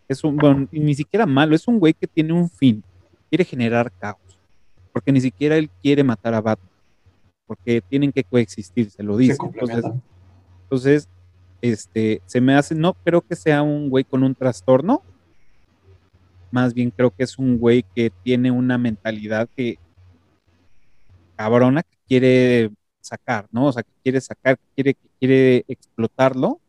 es un, bueno, ni siquiera malo, es un güey que tiene un fin, quiere generar caos, porque ni siquiera él quiere matar a Batman, porque tienen que coexistir, se lo dice. Entonces, este, se me hace, no creo que sea un güey con un trastorno, más bien creo que es un güey que tiene una mentalidad que cabrona que quiere sacar, ¿no? O sea, que quiere sacar, que quiere, que quiere explotarlo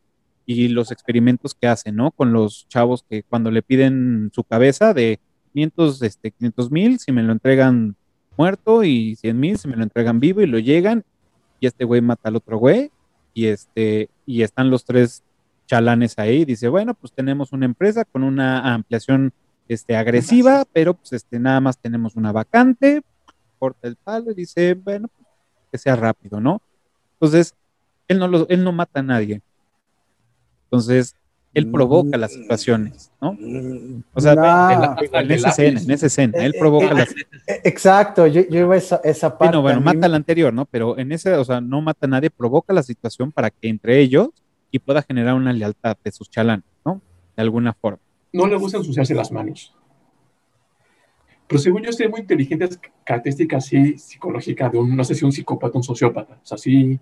y los experimentos que hace, ¿no? Con los chavos que cuando le piden su cabeza de 500, este, 500 mil, si me lo entregan muerto y 100 mil, si me lo entregan vivo y lo llegan y este güey mata al otro güey y este y están los tres chalanes ahí dice bueno pues tenemos una empresa con una ampliación este agresiva pero pues este nada más tenemos una vacante corta el palo y dice bueno pues, que sea rápido no entonces él no lo, él no mata a nadie. Entonces él provoca las situaciones no o sea
No.
En la-
en esa escena en esa escena él provoca las
Eh, Exacto, yo, yo iba a esa, esa parte.
no, bueno,
a mí-
mata al anterior, ¿no? Pero en ese, o sea, no mata a nadie, provoca la situación para que entre ellos y pueda generar una lealtad de sus chalanes, ¿no? De alguna forma.
No le gusta ensuciarse las manos. Pero según yo, ser muy inteligente es característica así psicológica de un, no sé si un psicópata, un sociópata. O sea, sí,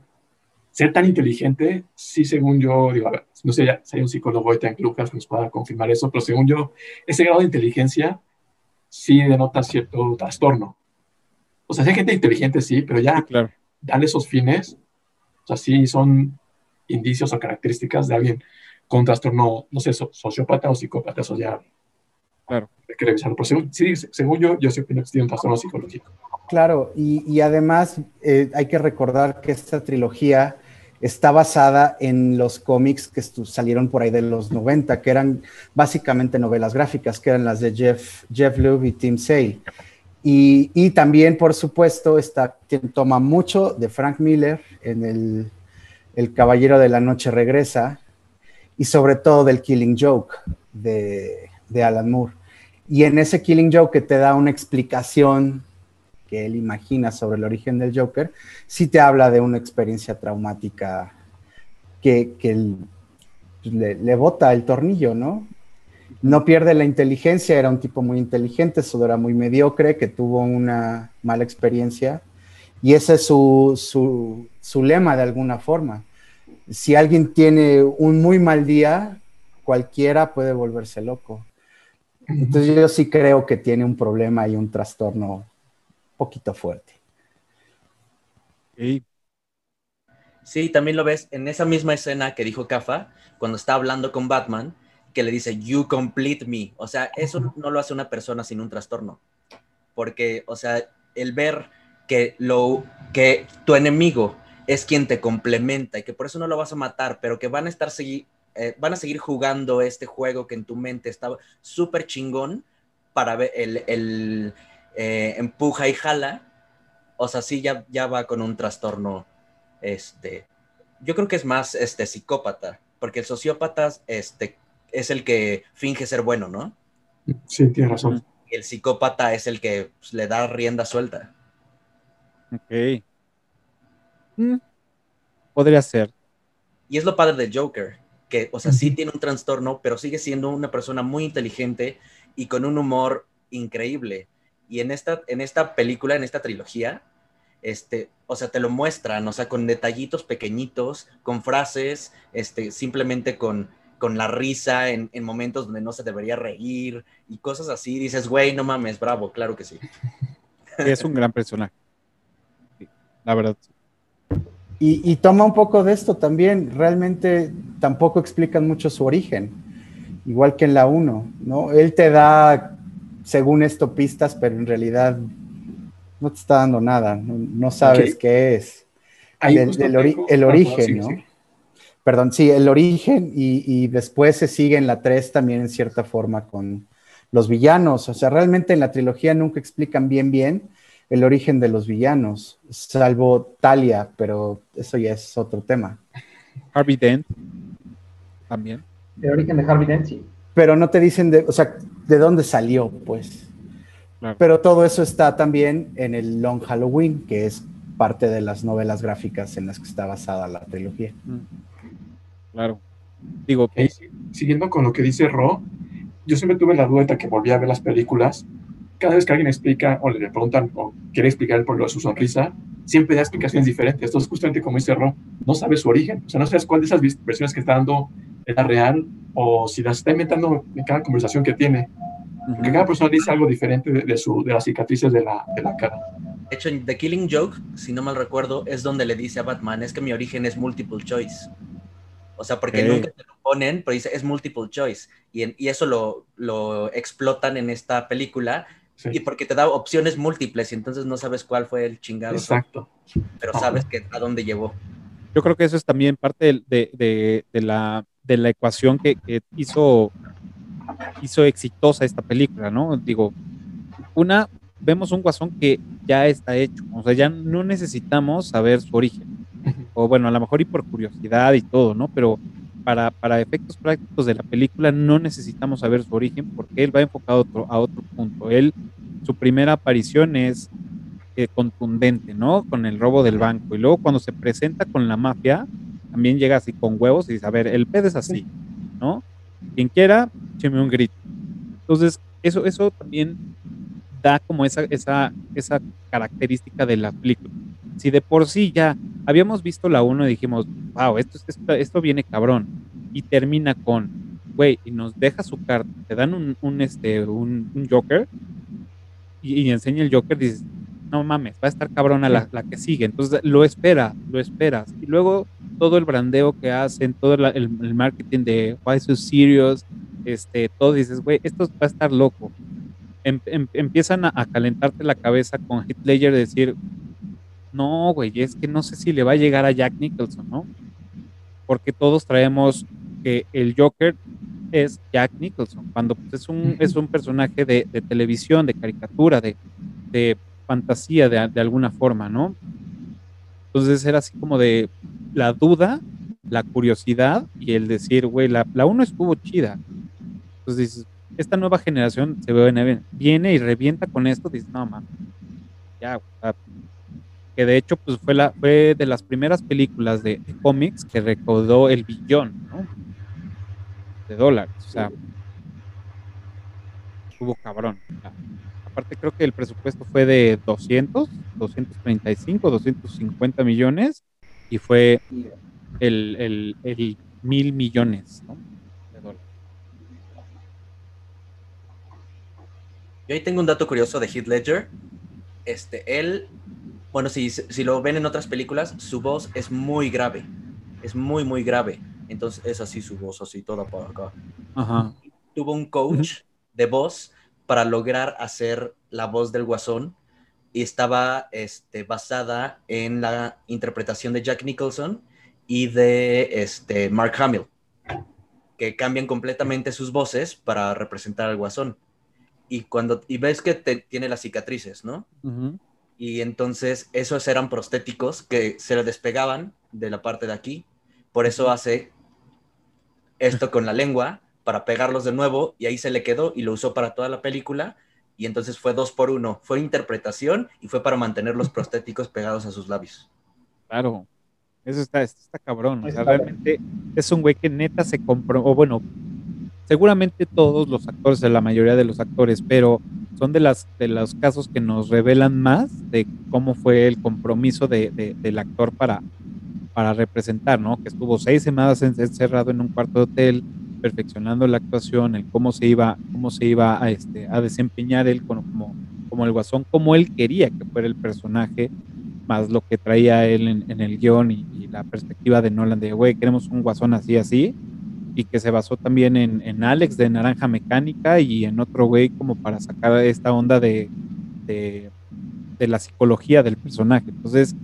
ser tan inteligente, sí, según yo, digo, a ver, no sé ya si hay un psicólogo ahorita en Lucas que nos pueda confirmar eso, pero según yo, ese grado de inteligencia sí denota cierto trastorno. O sea, si hay gente inteligente, sí, pero
Sí,
ya
claro.
darle esos fines, o sea, sí son indicios o características de alguien con trastorno, no sé, so- sociópata o psicópata, eso ya
Claro.
Hay que revisarlo. Pero según, sí, según yo, yo sí opino que tiene un trastorno psicológico.
Claro, y, y además eh, hay que recordar que esta trilogía está basada en los cómics que salieron por ahí de los 90, que eran básicamente novelas gráficas, que eran las de Jeff, Jeff Loeb y Tim Sale. Y, y, también, por supuesto, está, toma mucho de Frank Miller en el, el, Caballero de la Noche Regresa y sobre todo del Killing Joke de, de Alan Moore. Y en ese Killing Joke que te da una explicación que él imagina sobre el origen del Joker, sí te habla de una experiencia traumática que, que le, le, bota el tornillo, ¿no? No pierde la inteligencia, era un tipo muy inteligente, solo era muy mediocre, que tuvo una mala experiencia. Y ese es su, su, su lema de alguna forma. Si alguien tiene un muy mal día, cualquiera puede volverse loco. Entonces yo sí creo que tiene un problema y un trastorno poquito fuerte.
Sí. sí, también lo ves en esa misma escena que dijo Kafa, cuando está hablando con Batman, que le dice, you complete me. O sea, eso no lo hace una persona sin un trastorno. Porque, o sea, el ver que, lo, que tu enemigo es quien te complementa y que por eso no lo vas a matar, pero que van a estar eh, van a seguir jugando este juego que en tu mente estaba súper chingón para ver el, el eh, empuja y jala, o sea, sí ya, ya va con un trastorno, este, yo creo que es más, este, psicópata, porque el sociópata, este, es el que finge ser bueno, ¿no?
Sí, tienes razón.
Y el psicópata es el que pues, le da rienda suelta.
Ok. Mm, podría ser.
Y es lo padre de Joker, que, o sea, sí tiene un trastorno, pero sigue siendo una persona muy inteligente y con un humor increíble. Y en esta, en esta película, en esta trilogía, este, o sea, te lo muestran, o sea, con detallitos pequeñitos, con frases, este, simplemente con, con la risa en, en momentos donde no se debería reír y cosas así. Dices, güey, no mames, bravo, claro que sí.
Es un gran personaje. la verdad.
Y, y, toma un poco de esto también. Realmente tampoco explican mucho su origen, igual que en la 1, ¿no? Él te da según esto, pistas, pero en realidad no te está dando nada, no, sabes qué es. el origen, ¿no? Perdón, sí, el origen y, después se sigue en la 3 también en cierta forma con los villanos. O sea, realmente en la trilogía nunca explican bien, bien el origen de los villanos, salvo Talia, pero eso ya es otro tema.
Harvey Dent también.
El origen de Harvey Dent, sí
pero no te dicen de, o sea, de dónde salió, pues. Pero todo eso está también en el Long Halloween, que es parte de las novelas gráficas en las que está basada la trilogía.
Mm. Claro. Digo,
que... siguiendo con lo que dice Ro, yo siempre tuve la duda que volví a ver las películas. Cada vez que alguien explica o le preguntan o quiere explicar por lo de su sonrisa, siempre da explicaciones diferentes. Entonces, justamente como dice Ro, no sabes su origen. O sea, no sabes cuál de esas versiones que está dando es la real o si las está inventando en cada conversación que tiene. Porque cada persona dice algo diferente de, su, de las cicatrices de la, de la cara.
De hecho, en The Killing Joke, si no mal recuerdo, es donde le dice a Batman, es que mi origen es multiple choice. O sea, porque nunca te lo ponen, pero dice, es multiple choice. Y, y eso lo, lo, explotan en esta película. Y porque te da opciones múltiples y entonces no sabes cuál fue el chingado.
Exacto.
Pero sabes que a dónde llevó.
Yo creo que eso es también parte de, de, de la de la ecuación que, hizo, hizo exitosa esta película, ¿no? Digo, una, vemos un guasón que ya está hecho, o sea, ya no necesitamos saber su origen, o bueno, a lo mejor y por curiosidad y todo, ¿no? Pero para, para efectos prácticos de la película no necesitamos saber su origen porque él va enfocado a otro, a otro punto. Él, su primera aparición es eh, contundente, ¿no? Con el robo del banco. Y luego cuando se presenta con la mafia, también llega así con huevos y ver, el pez es así, ¿no? Quien quiera, écheme un grito. Entonces, eso, eso también da como esa, esa, esa característica de la película. Si de por sí ya habíamos visto la 1 y dijimos, wow, esto, esto, esto viene cabrón, y termina con, güey, y nos deja su carta, te dan un, un este, un, un Joker, y, y, enseña el Joker, dices, no mames, va a estar cabrona la, la que sigue. Entonces lo espera, lo esperas. Y luego todo el brandeo que hacen, todo el, el marketing de Why So Serious, este, todo dices, güey, esto va a estar loco. Em- em- empiezan a, a calentarte la cabeza con Heath Ledger de decir, no, güey, es que no sé si le va a llegar a Jack Nicholson, ¿no? Porque todos traemos que el Joker es Jack Nicholson, cuando pues, es, un, es un personaje de, de televisión, de caricatura, de, de fantasía de, de alguna forma, ¿no? Entonces era así como de la duda, la curiosidad y el decir, güey, la, la uno estuvo chida. Entonces dices, esta nueva generación se viene, viene y revienta con esto, dices, no, mames, ya, que de hecho pues fue, la, fue de las primeras películas de, cómics que recaudó el billón, ¿no? De dólares, o sea, estuvo cabrón. sea, aparte creo que el presupuesto fue de 200, 235, 250 millones y fue el, el, el mil millones, ¿no? De dólares.
Yo ahí tengo un dato curioso de Heath Ledger. Este, él, bueno, si, si lo ven en otras películas, su voz es muy grave. Es muy, muy grave. Entonces es así su voz, así toda para acá.
Ajá.
Tuvo un coach de voz para lograr hacer la voz del guasón y estaba este, basada en la interpretación de Jack Nicholson y de este, Mark Hamill, que cambian completamente sus voces para representar al guasón. Y cuando y ves que te- tiene las cicatrices, ¿no? Y entonces esos eran prostéticos que se le despegaban de la parte de aquí. Por eso hace esto con la lengua para pegarlos de nuevo y ahí se le quedó y lo usó para toda la película. Y entonces fue dos por uno. Fue interpretación y fue para mantener los [LAUGHS] prostéticos pegados a sus labios.
Claro. Eso está, está cabrón. O sea, realmente es un güey que neta se compró, o bueno, seguramente todos los actores, la mayoría de los actores, pero son de las de los casos que nos revelan más de cómo fue el compromiso de, de- del actor para, para representar, ¿no? Que estuvo seis semanas en- encerrado en un cuarto de hotel, perfeccionando la actuación, el cómo se iba, cómo se iba a, este, a desempeñar él como, como, el guasón, como él quería que fuera el personaje, más lo que traía él en, el guion y, y la perspectiva de Nolan de, güey, queremos un guasón así, así, y que se basó también en, en Alex de Naranja Mecánica y en otro güey como para sacar esta onda de, de, de la psicología del personaje. Entonces,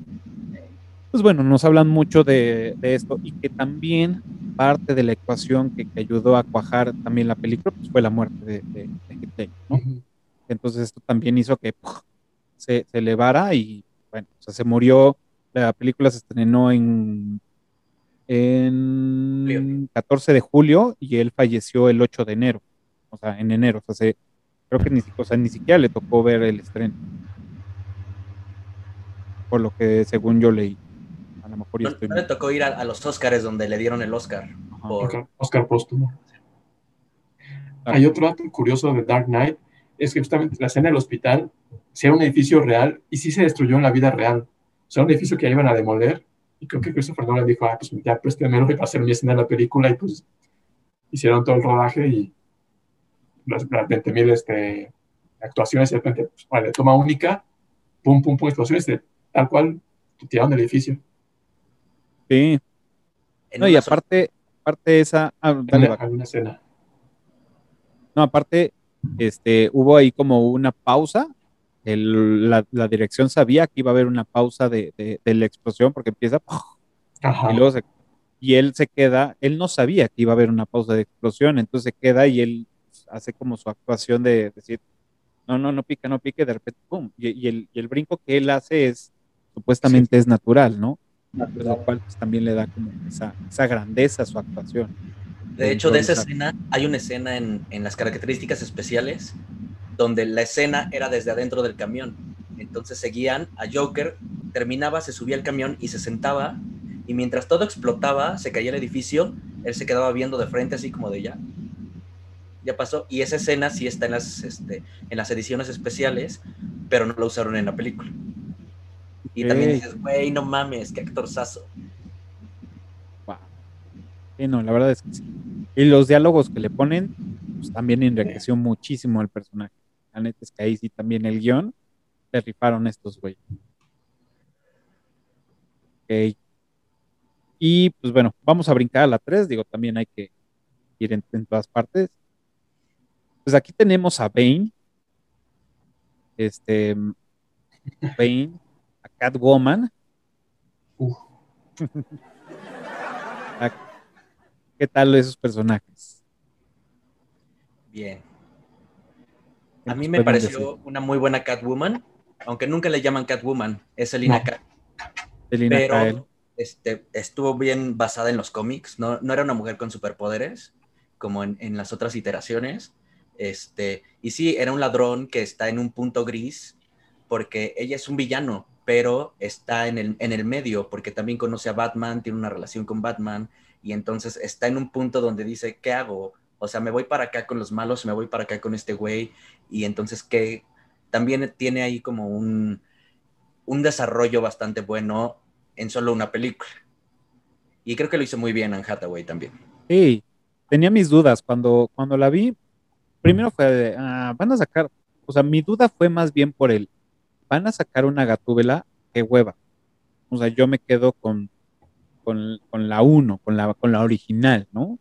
pues bueno, nos hablan mucho de, de esto y que también parte de la ecuación que, que ayudó a cuajar también la película pues fue la muerte de, de, ¿no? Entonces esto también hizo que se, se elevara y bueno, o sea, se murió, la película se estrenó en, en
Julio.
14 de julio y él falleció el 8 de enero, o sea, en enero, o sea, se- creo que ni, o sea, ni siquiera le tocó ver el estreno, por lo que según yo leí, lo mejor ya
No,
estoy
no le
mal.
tocó ir a, a los Oscars donde le dieron el Oscar.
Ajá.
por-
Oscar, Oscar póstumo.
Claro.
Hay otro dato curioso de Dark Knight, es que justamente la escena del hospital, si era un edificio real, y sí se destruyó en la vida real. O sea, un edificio que ya iban a demoler, y creo que Christopher Nolan dijo, ah, pues ya préstemelo y va a ser mi escena de la película, y pues hicieron todo el rodaje y las, las 20.000 este, actuaciones, y de repente, pues, vale, toma única, pum, pum, pum, explosiones, de, tal cual, tiraron del edificio.
Sí,
en
no, y
una
aparte, aparte esa, ah,
En
dale,
una-
va.
alguna escena.
No, aparte, este, hubo ahí como una pausa. El- la, la dirección sabía que iba a haber una pausa de, de- de la explosión porque empieza.
Ajá.
y luego se- y él se queda, él no sabía que iba a haber una pausa de explosión, entonces se queda y él hace como su actuación de decir, no, no, no pica, no pique, de repente, ¡pum! Y, y el, y el brinco que él hace es, supuestamente es natural, ¿no? Lo cual pues, también le da como esa, esa grandeza a su actuación.
De hecho, de esa escena, hay una escena en, en las características especiales donde la escena era desde adentro del camión. Entonces seguían a Joker, terminaba, se subía al camión y se sentaba. Y mientras todo explotaba, se caía el edificio, él se quedaba viendo de frente así como de ya. Ya pasó. Y esa escena sí está en las, este, en las ediciones especiales, pero no la usaron en la película. Y también dices, güey, no mames, qué actorzazo.
Wow. Sí, no, la verdad es que sí. Y los diálogos que le ponen, pues también enriqueció muchísimo el personaje. La neta es que ahí sí también el guion se rifaron estos güeyes. Ok. Y pues bueno, vamos a brincar a la 3, digo, también hay que ir en, en todas partes. Pues aquí tenemos a Bane, este, Bane, Catwoman.
Uf. [LAUGHS]
¿Qué tal esos personajes?
Bien.
¿Qué
A mí me pareció
decir?
una muy buena Catwoman, aunque nunca le llaman Catwoman, es Selina
No.
Cat,
Selina Kyle.
pero este, estuvo bien basada en los cómics, no, no era una mujer con superpoderes, como en, en las otras iteraciones. Este, y sí, era un ladrón que está en un punto gris, porque ella es un villano, pero está en el, en el medio, porque también conoce a Batman, tiene una relación con Batman, y entonces está en un punto donde dice, ¿qué hago? O sea, me voy para acá con los malos, me voy para acá con este güey, y entonces que también tiene ahí como un, un desarrollo bastante bueno en solo una película. Y creo que lo hizo muy bien Anne Hathaway también.
Sí, tenía mis dudas cuando, cuando la vi. Primero fue de, ah, van a sacar, o sea, mi duda fue más bien por el, van a sacar una gatúbela, qué hueva. O sea, yo me quedo con, con, con la 1, con la, con la original, ¿no? O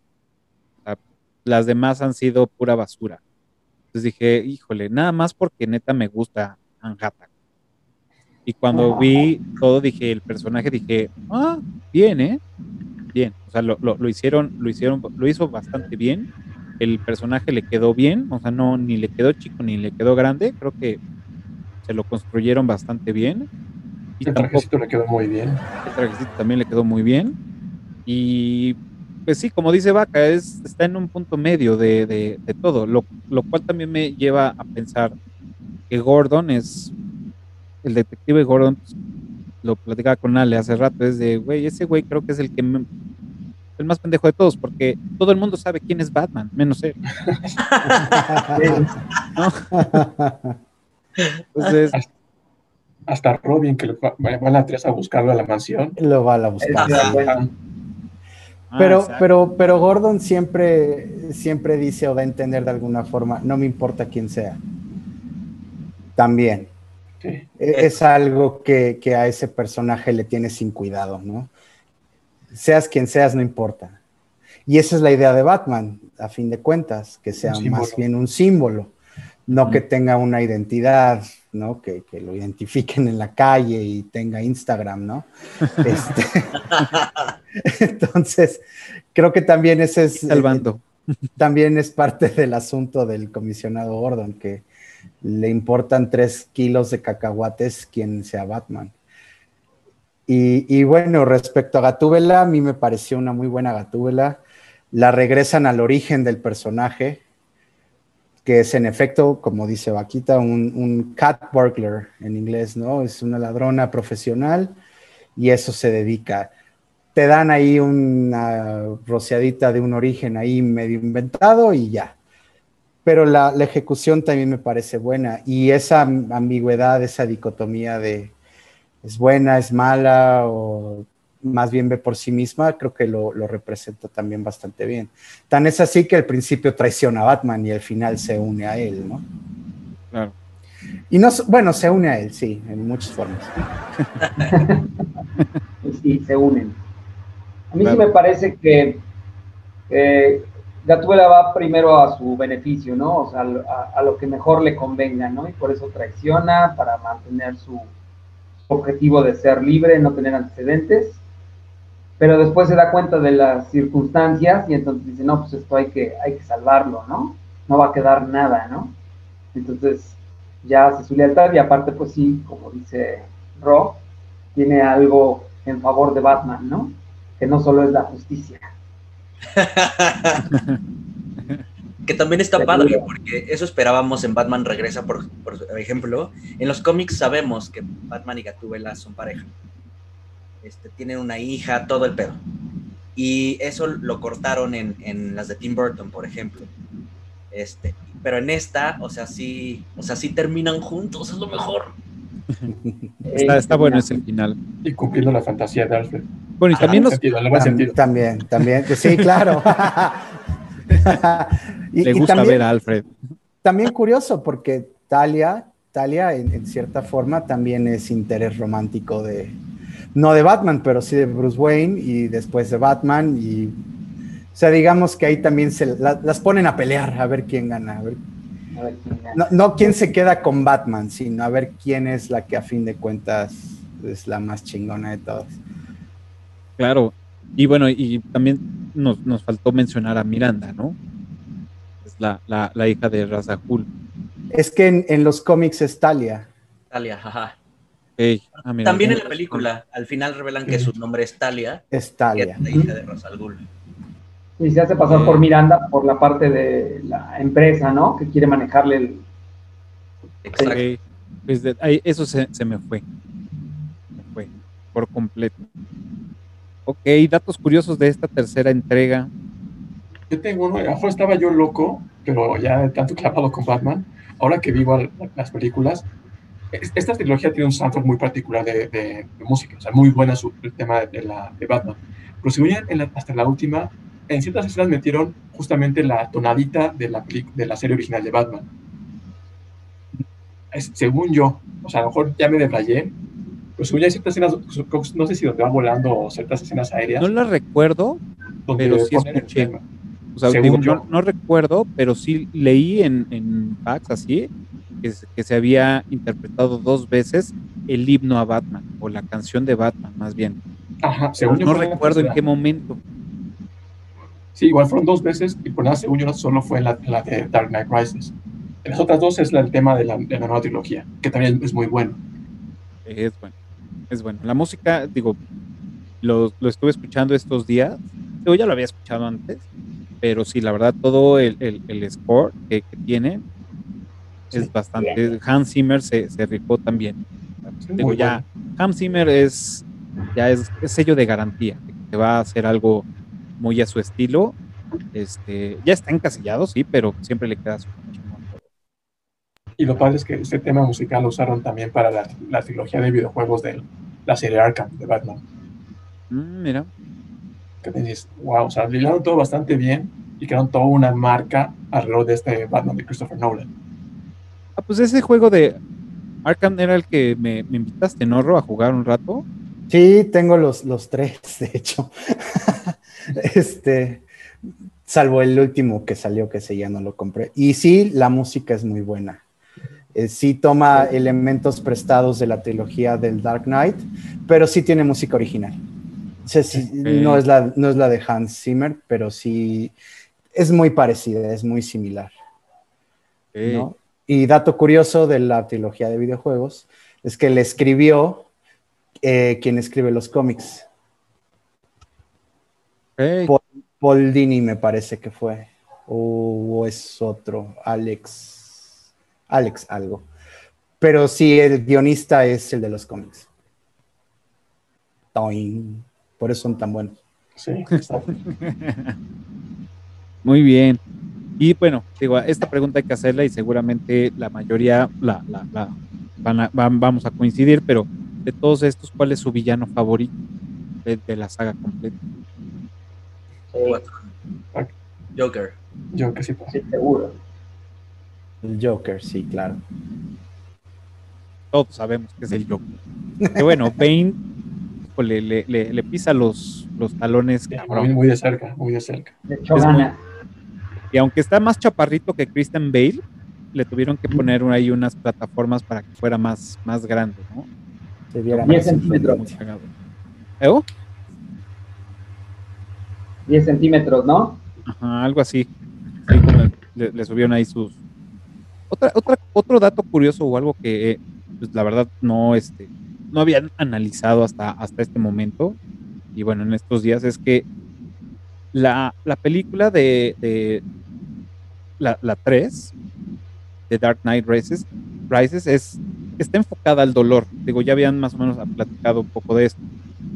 sea, las demás han sido pura basura. Entonces dije, híjole, nada más porque neta me gusta Hathaway. Y cuando vi todo, dije, el personaje, dije, ah, bien, ¿eh? Bien. O sea, lo, lo, lo hicieron, lo hicieron, lo hizo bastante bien. El personaje le quedó bien, o sea, no, ni le quedó chico ni le quedó grande. Creo que se lo construyeron bastante bien. Y
El
tampoco,
trajecito le quedó muy bien.
el trajecito también le quedó muy bien. Y pues sí, como dice Vaca, es, está en un punto medio de, de- de todo, lo, lo cual también me lleva a pensar que Gordon es, el detective Gordon, pues, lo platicaba con Ale hace rato, es de, güey, ese güey creo que es el que me- el más pendejo de todos, porque todo el mundo sabe quién es Batman, menos él. [LAUGHS] [LAUGHS] [LAUGHS] Entonces,
Hasta Robin, que lo va- van a tres a buscarlo a la mansión.
Lo va a buscar.
ah,
Pero, pero, pero Gordon siempre, siempre dice o da a entender de alguna forma, no me importa quién sea. También.
Sí.
E- Es algo que, que a ese personaje le tiene sin cuidado, ¿no? Seas quien seas, no importa. Y esa es la idea de Batman, a fin de cuentas, que sea más bien un símbolo, no que tenga una identidad, ¿no? Que, que lo identifiquen en la calle y tenga Instagram, ¿no? Este, [LAUGHS] [LAUGHS] entonces, creo que también ese es...
salvando.
también es parte del asunto del comisionado Gordon, que le importan tres kilos de cacahuates quien sea Batman. Y, y bueno, respecto a Gatúbela, a mí me pareció una muy buena Gatúbela. La regresan al origen del personaje, que es en efecto, como dice Vaquita, un, un cat burglar en inglés, ¿no? Es una ladrona profesional y eso se dedica te dan ahí una rociadita de un origen ahí medio inventado y ya. Pero la, la ejecución también me parece buena y esa ambigüedad, esa dicotomía de es buena, es mala o más bien ve por sí misma, creo que lo, lo representa también bastante bien. Tan es así que al principio traiciona a Batman y al final se une a él, ¿no?
Claro.
Y no, bueno, se une a él, sí, en muchas formas.
y [LAUGHS] sí, se unen. A mí
Claro.
sí me parece que eh, Gatúbela va primero a su beneficio, ¿no? O sea, a, a lo que mejor le convenga, ¿no? Y por eso traiciona para mantener su objetivo de ser libre, no tener antecedentes. Pero después se da cuenta de las circunstancias y entonces dice, no, pues esto hay que, hay que salvarlo, ¿no? No va a quedar nada, ¿no? Entonces ya hace su lealtad y aparte, pues sí, como dice Rob, tiene algo en favor de Batman, ¿no? Que no solo es la justicia. [LAUGHS]
que también está padre, porque eso esperábamos en Batman Regresa, por, por ejemplo. En los cómics sabemos que Batman y Gatúbela son pareja. Este, tienen una hija, todo el pedo. Y eso lo cortaron en, en las de Tim Burton, por ejemplo. Este, pero en esta, o sea, sí, o sea, sí terminan juntos, es lo mejor. [LAUGHS]
Está, está bueno ese final.
Y cumpliendo la fantasía de Alfred.
Bueno, y
Ajá,
también
sentido,
Tam-
sentido.
También, también, sí, claro. [LAUGHS] y,
le
y
gusta
también,
ver a Alfred.
también curioso, porque Talia, Talia en, en cierta forma también es interés romántico de, no de Batman, pero sí de Bruce Wayne y después de Batman y O sea, digamos que ahí también se la- las ponen a pelear, a ver quién gana. a ver.
A ver quién gana.
No, no quién se queda con Batman, sino a ver quién es la que a fin de cuentas es la más chingona de todas.
Claro. Y bueno, y también nos, nos faltó mencionar a Miranda, ¿no? Es la, la, la hija de Ghul.
Es que en, en los cómics es Talia.
Talia, jaja.
Ah, mira,
También en la película, al final revelan que su nombre es Talia,
Es Talia.
es la hija de Ra's al Ghul.
Y se hace pasar
Eh.
por Miranda por la parte de la empresa, ¿no? Que quiere manejarle el...
Exacto.
Ok, pues de- ahí- eso se, se me fue. Me fue por completo. Ok, datos curiosos de esta tercera entrega.
Yo tengo uno, a lo mejor estaba yo loco, pero ya tanto clavado con Batman, ahora que vivo las películas, esta trilogía tiene un soundtrack muy particular de, de- de música, o sea, muy buena su, el tema de, la, de Batman. Pero ya en la- hasta la última, en ciertas escenas metieron justamente la tonadita de la, de la serie original de Batman. Es- según yo, o sea, a lo mejor ya me debrayé, pero según ya hay ciertas escenas, no sé si donde va volando o ciertas escenas aéreas,
No la recuerdo,
donde
pero sí escuché.
tema.
o sea,
Según
digo,
yo.
no, no recuerdo, pero sí leí en, en fax así, que, se- que se había interpretado dos veces el himno a Batman, o la canción de Batman, más bien.
Ajá, según yo
no recuerdo en qué momento.
Sí, igual fueron dos veces y por nada, según yo, solo fue la, la de Dark Knight Rises. En las otras dos es la, el tema de la, de la nueva trilogía, que también es muy bueno.
Es bueno, es bueno. La música, digo, lo, lo estuve escuchando estos días. Yo ya lo había escuchado antes, pero sí, la verdad, todo el, el- el score que, que tiene es
Sí.
bastante. Hans Zimmer se, se rifó también.
Sí,
Digo, ya, Hans Zimmer es ya es, es sello de garantía, que va a hacer algo muy a su estilo. Este, ya está encasillado, sí, pero siempre le queda su.
Y lo padre es que este tema musical lo usaron también para la, la trilogía de videojuegos de la serie Arkham de Batman.
Mm, mira,
Que dices, wow, o sea, le hilaron todo bastante bien y crearon toda una marca alrededor de este Batman de Christopher Nolan.
Pues ese juego de Arkham era el que me, me invitaste, ¿no, Ro, a jugar un rato?
Sí, tengo los, los tres, [LAUGHS] de hecho. [LAUGHS] este, salvo el último que salió, que ese ya no lo compré. Y sí, la música es muy buena. Eh, sí toma elementos prestados de la trilogía del Dark Knight, pero sí tiene música original. O sea, sí, no, es la, no es la de Hans Zimmer, pero sí es muy parecida, es muy similar.
Ok.
¿no? Y dato curioso de la trilogía de videojuegos es que le escribió eh, quien escribe los cómics.
Ok.
Paul, Paul Dini me parece que fue. O, o es otro, Alex. Alex algo. Pero sí, el guionista es el de los cómics. Toin. Por eso son tan buenos.
Sí, está. [LAUGHS]
Muy bien. Y bueno, digo, esta pregunta hay que hacerla y seguramente la mayoría la, la- la van a- van- vamos a coincidir, pero de todos estos, ¿cuál es su villano favorito de, de la saga completa?
Joker.
Que sí, pues.
Sí, seguro.
El Joker, sí, claro.
Todos sabemos que es el Joker. Que bueno, [LAUGHS] Bane le, le- le pisa los, los talones,
Sí,
cabrón.
muy, muy de cerca, muy de cerca.
De hecho,
Es
gana.
Y aunque está más chaparrito que Christian Bale, le tuvieron que poner ahí unas plataformas para que fuera más, más grande, ¿no?
Se viera
10
más
centímetros.
Muy cagado. ¿Eh?
10 centímetros, ¿no?
Ajá, algo así. Sí, le, le subieron ahí sus. Otra, otra, otro dato curioso o algo que, eh, pues, la verdad, no, este, no habían analizado hasta, hasta este momento. Y bueno, en estos días es que la, la película de, de la, la 3, de Dark Knight Rises, Rises es, está enfocada al dolor. Digo, ya habían más o menos platicado un poco de esto.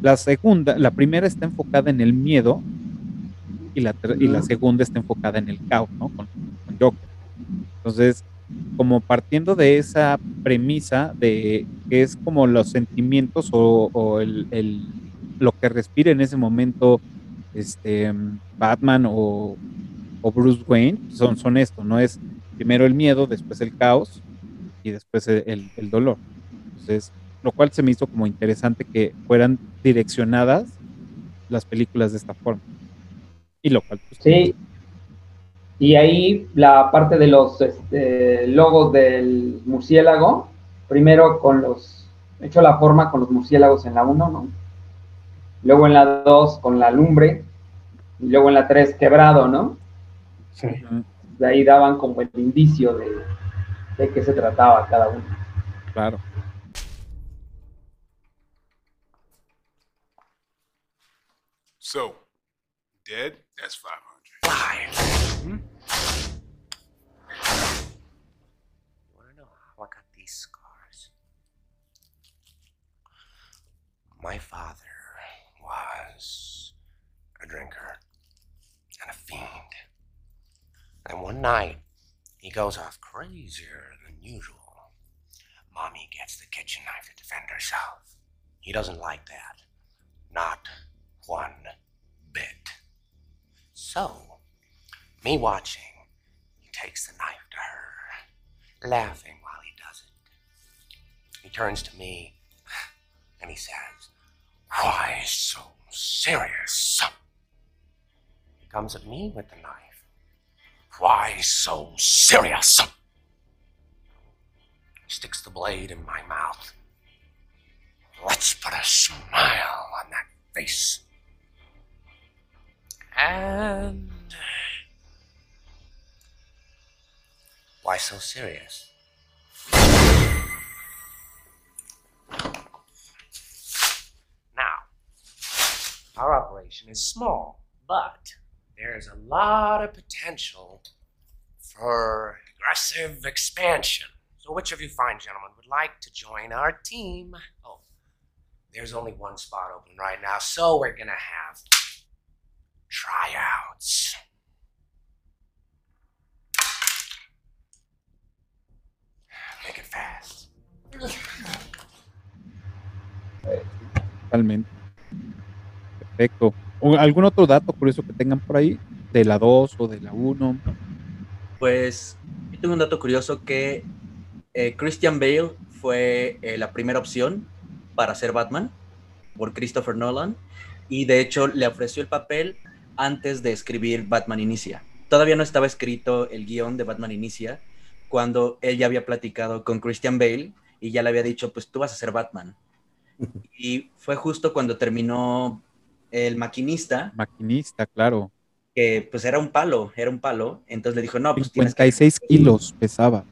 La segunda, la primera está enfocada en el miedo y la, y la segunda está enfocada en el caos, ¿no? Con, con Joker. Entonces, como partiendo de esa premisa de que es como los sentimientos o, o el, el- lo que respira en ese momento este Batman o, o Bruce Wayne, son, son esto, ¿no? Es primero el miedo, después el caos y después el, el- dolor. Entonces, lo cual se me hizo como interesante que fueran direccionadas las películas de esta forma. Y lo cual, pues,
Sí. Y ahí la parte de los este, logos del murciélago, primero con los, hecho la forma con los murciélagos en la 1, ¿no? Luego en la 2 con la lumbre, y luego en la 3 quebrado, ¿no?
Sí.
De ahí daban como el indicio de, de qué se trataba cada uno.
claro.
So, dead, that's 500.
Five. Hmm? You wanna know how I got these scars? My father was a drinker and a fiend. And one night, he goes off crazier than usual. Mommy gets the kitchen knife to defend herself. He doesn't like that. Not one bit. So, me watching, he takes the knife to her, laughing while he does it. He turns to me and he says, Why so serious? He comes at me with the knife. Why so serious? Sticks the blade in my mouth. Let's put a smile on that face. And. Why so serious? Now, our operation is small, but there's a lot of potential for aggressive expansion. So, which of you fine gentlemen would like to join our team? Oh, there's only one spot open right now, so we're gonna have tryouts. Make it fast.
Totalmente. Perfecto. ¿O ¿Algún otro dato curioso que tengan por ahí? De la 2 o de la 1.
Pues yo tengo un dato curioso que eh, Christian Bale fue eh, la primera opción para ser Batman por Christopher Nolan y de hecho le ofreció el papel antes de escribir Batman Inicia. Todavía no estaba escrito el guion de Batman Inicia cuando él ya había platicado con Christian Bale y ya le había dicho, pues tú vas a ser Batman. Y fue justo cuando terminó El Maquinista,
Maquinista, claro.
que pues era un palo, era un palo. Entonces le dijo, no, pues tienes que...
56 kilos pesaba.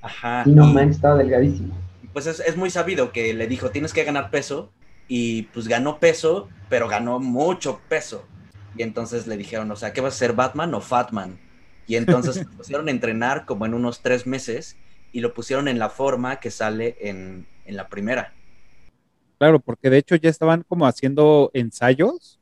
Ajá.
Y no
y-
manches, estaba delgadísimo.
pues es, es muy sabido que le dijo, tienes que ganar peso, y pues ganó peso, pero ganó mucho peso. Y entonces le dijeron, o sea, ¿qué vas a ser, Batman o Fatman? Y entonces lo pusieron a entrenar como en unos tres meses y lo pusieron en la forma que sale en, en la primera.
Claro, porque de hecho ya estaban como haciendo ensayos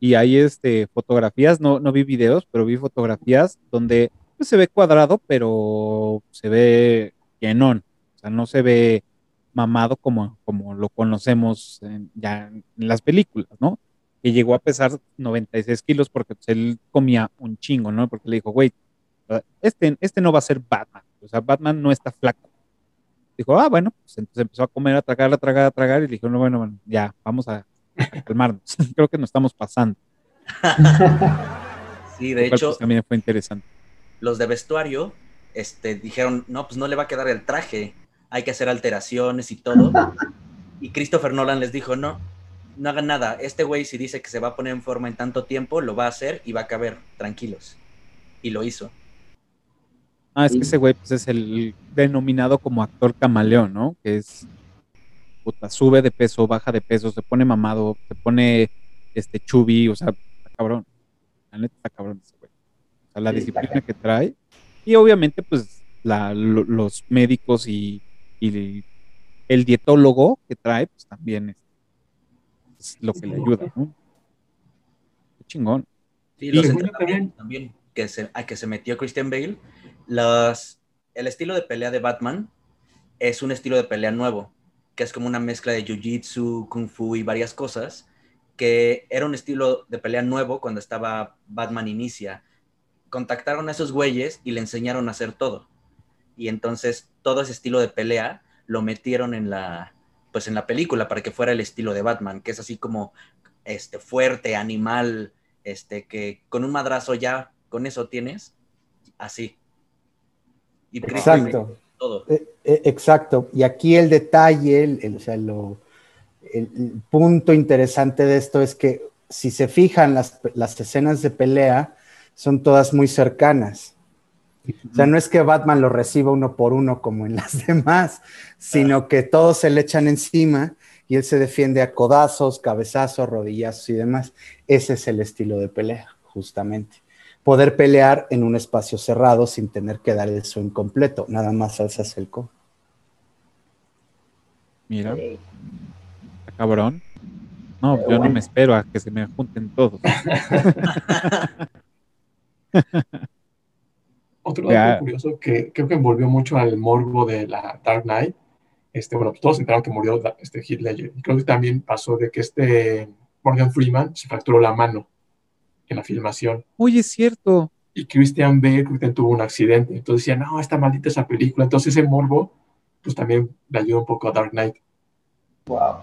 y hay este, fotografías, no, no vi videos, pero vi fotografías donde pues, se ve cuadrado, pero se ve llenón. O sea, no se ve mamado como, como lo conocemos ya en las películas, ¿no? Que llegó a pesar 96 kilos porque pues, él comía un chingo, ¿no? Porque le dijo, güey, este, este no va a ser Batman. O sea, Batman no está flaco. Dijo, ah, bueno, pues entonces empezó a comer, a tragar, a tragar, a tragar, y le dijo, no, bueno, bueno, ya, vamos a, a calmarnos. [LAUGHS] Creo que nos estamos pasando. [LAUGHS]
Sí, de
cual,
hecho,
pues, también fue interesante.
los de vestuario este, dijeron, no, pues no le va a quedar el traje, hay que hacer alteraciones y todo. Y Christopher Nolan les dijo, no, no hagan nada, este güey si dice que se va a poner en forma en tanto tiempo, lo va a hacer y va a caber, tranquilos. Y lo hizo.
Ah, es
Sí.
que ese güey, pues es el denominado como actor camaleón, ¿no? Que es, puta, sube de peso, baja de peso, se pone mamado, se pone, este, chubby, o sea, está cabrón. La neta está cabrón ese güey. O sea, la
Sí,
disciplina que trae. Y obviamente, pues, la, lo- los médicos y, y el dietólogo que trae, pues también es, es lo que le ayuda, ¿no? Qué chingón.
Sí,
Y
los
yo
entrenamientos también que se, a que se metió Christian Bale, el estilo de pelea de Batman es un estilo de pelea nuevo, que es como una mezcla de Jiu-Jitsu, Kung Fu y varias cosas, que era un estilo de pelea nuevo cuando estaba Batman Inicia. Contactaron a esos güeyes y le enseñaron a hacer todo. Y entonces todo ese estilo de pelea lo metieron en la, pues en la película para que fuera el estilo de Batman, que es así como este, fuerte, animal, este, que con un madrazo ya, con eso tienes, así. Y
Exacto.
todo.
Eh, eh, Exacto. Y aquí el detalle, el, el- o sea, lo- el, el punto interesante de esto es que si se fijan, las, las escenas de pelea son todas muy cercanas. O sea, no es que Batman lo reciba uno por uno como en las [LAUGHS] demás, sino que todos se le echan encima y él se defiende a codazos, cabezazos, rodillazos y demás. Ese es el estilo de pelea, justamente. Poder pelear en un espacio cerrado sin tener que dar el swing completo, nada más alzas el codo.
Mira, está cabrón. No, yo no me espero a que se me junten todos. [LAUGHS]
Otro dato curioso que creo que envolvió mucho al morbo de la Dark Knight. Este, bueno, pues todos enteraron que murió este Heath Ledger. Y creo que también pasó de que este Morgan Freeman se fracturó la mano en la filmación.
Oye, es cierto.
Y Christian Bale tuvo un accidente. Entonces decían, no, está maldita esa película. Entonces ese morbo, pues también le ayudó un poco a Dark Knight.
Wow.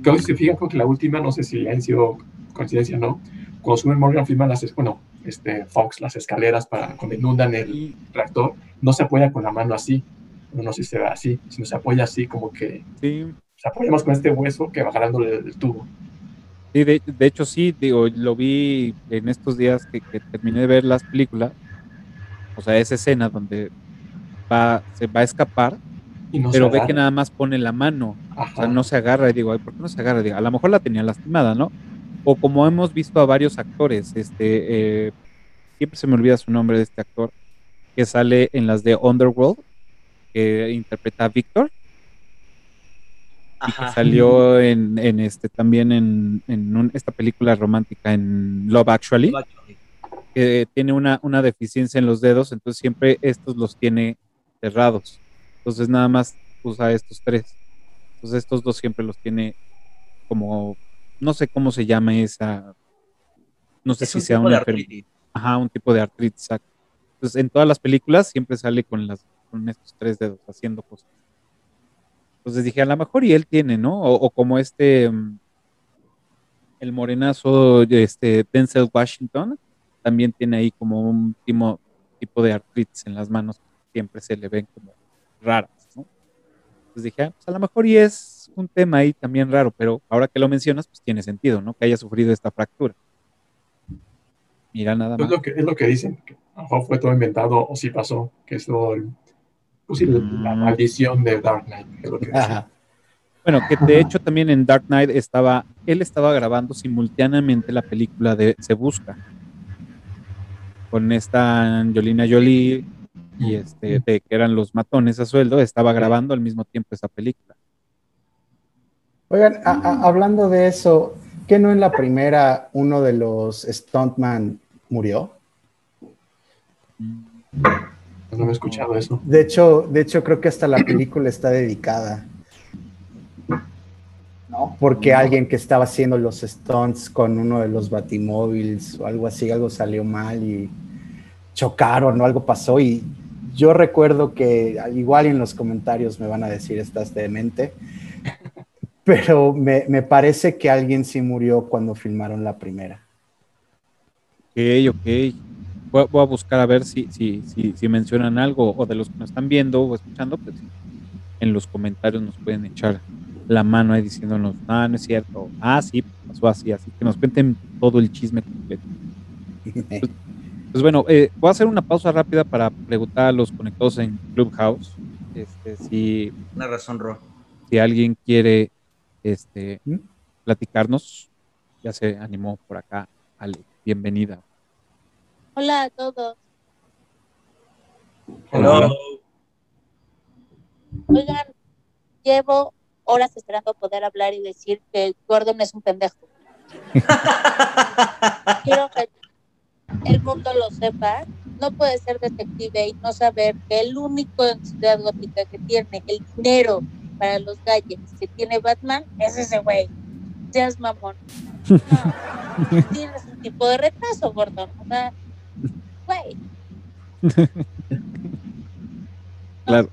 Creo que si se fijan, creo que la última, no sé si ha sido coincidencia o no, cuando sube Morgan Freeman, las, bueno, este, Fox, las escaleras para cuando inundan el reactor, no se apoya con la mano así, no sé si se ve así, sino se apoya así como que
Sí,
se apoya más con este hueso que va jalándole el tubo.
Sí, de, de hecho sí, digo, lo vi en estos días que, que terminé de ver las películas, o sea, esa escena donde va, se va a escapar,
Y no
pero ve que nada más pone la mano, o sea, no se agarra, y digo, "Ay, ¿por qué no se agarra? Digo, a lo mejor la tenía lastimada, ¿no? O como hemos visto a varios actores, este, eh, siempre se me olvida su nombre de este actor, que sale en las de Underworld, que interpreta a Y que salió en, en este también en, en un- esta película romántica en Love Actually, que tiene una, una deficiencia en los dedos, entonces siempre estos los tiene cerrados. Entonces nada más usa estos tres. Entonces estos dos siempre los tiene como, no sé cómo se llama esa, no sé
Es
si
un
sea una
artritis.
Ajá, un tipo de artritis. Entonces, en todas las películas siempre sale con, las, con estos tres dedos haciendo cosas. Entonces dije, a lo mejor y él tiene, ¿no? O, o como este, mm, el morenazo, este Denzel Washington, también tiene ahí como un tipo, tipo de artritis en las manos que siempre se le ven como raras, ¿no? Entonces dije, ah, pues a lo mejor y es un tema ahí también raro, pero ahora que lo mencionas, pues tiene sentido, ¿no? Que haya sufrido esta fractura. Mira nada
Es
más.
lo que, es lo que dicen, que a lo mejor fue todo inventado o sí pasó, que es todo el- pues sí, la, la
Mm.
maldición de Dark Knight. lo que.
Bueno, que de hecho también en Dark Knight estaba, él estaba grabando simultáneamente la película de Se Busca con esta Angelina Jolie y este de que eran los matones a sueldo, estaba grabando al mismo tiempo esa película.
Oigan, a- a- hablando de eso, ¿qué no en la primera uno de los Stuntman murió?
No me he escuchado eso.
De hecho, de hecho, creo que hasta la película está dedicada.
¿No?
Porque alguien que estaba haciendo los stunts con uno de los batimóviles o algo así, algo salió mal y chocaron o algo pasó. Y yo recuerdo que al igual en los comentarios me van a decir estás demente, [LAUGHS] pero me, me parece que alguien sí murió cuando filmaron la primera.
Ok, ok. Voy, a- voy a buscar a ver si, si, si, si mencionan algo o de los que nos están viendo o escuchando, pues en los comentarios nos pueden echar la mano ahí diciéndonos, ah, no es cierto, ah, sí, pasó así, así que nos cuenten todo el chisme completo. Pues bueno, eh, voy a hacer una pausa rápida para preguntar a los conectados en Clubhouse este, si,
Una razón, Ro.
si alguien quiere este,
¿Mm?
platicarnos. Ya se animó por acá, Ale. Bienvenida.
Hola a todos.
Hello.
Oigan, llevo horas esperando poder hablar y decir que Gordon es un pendejo. [LAUGHS] Quiero que el mundo lo sepa. No puede ser detective y no saber que el único en Ciudad Gótica que tiene el dinero para los gadgets que tiene Batman es ese güey. Seas mamón. [LAUGHS] No. Tienes un tipo de retraso, Gordon. O sea, güey. [LAUGHS]
Claro.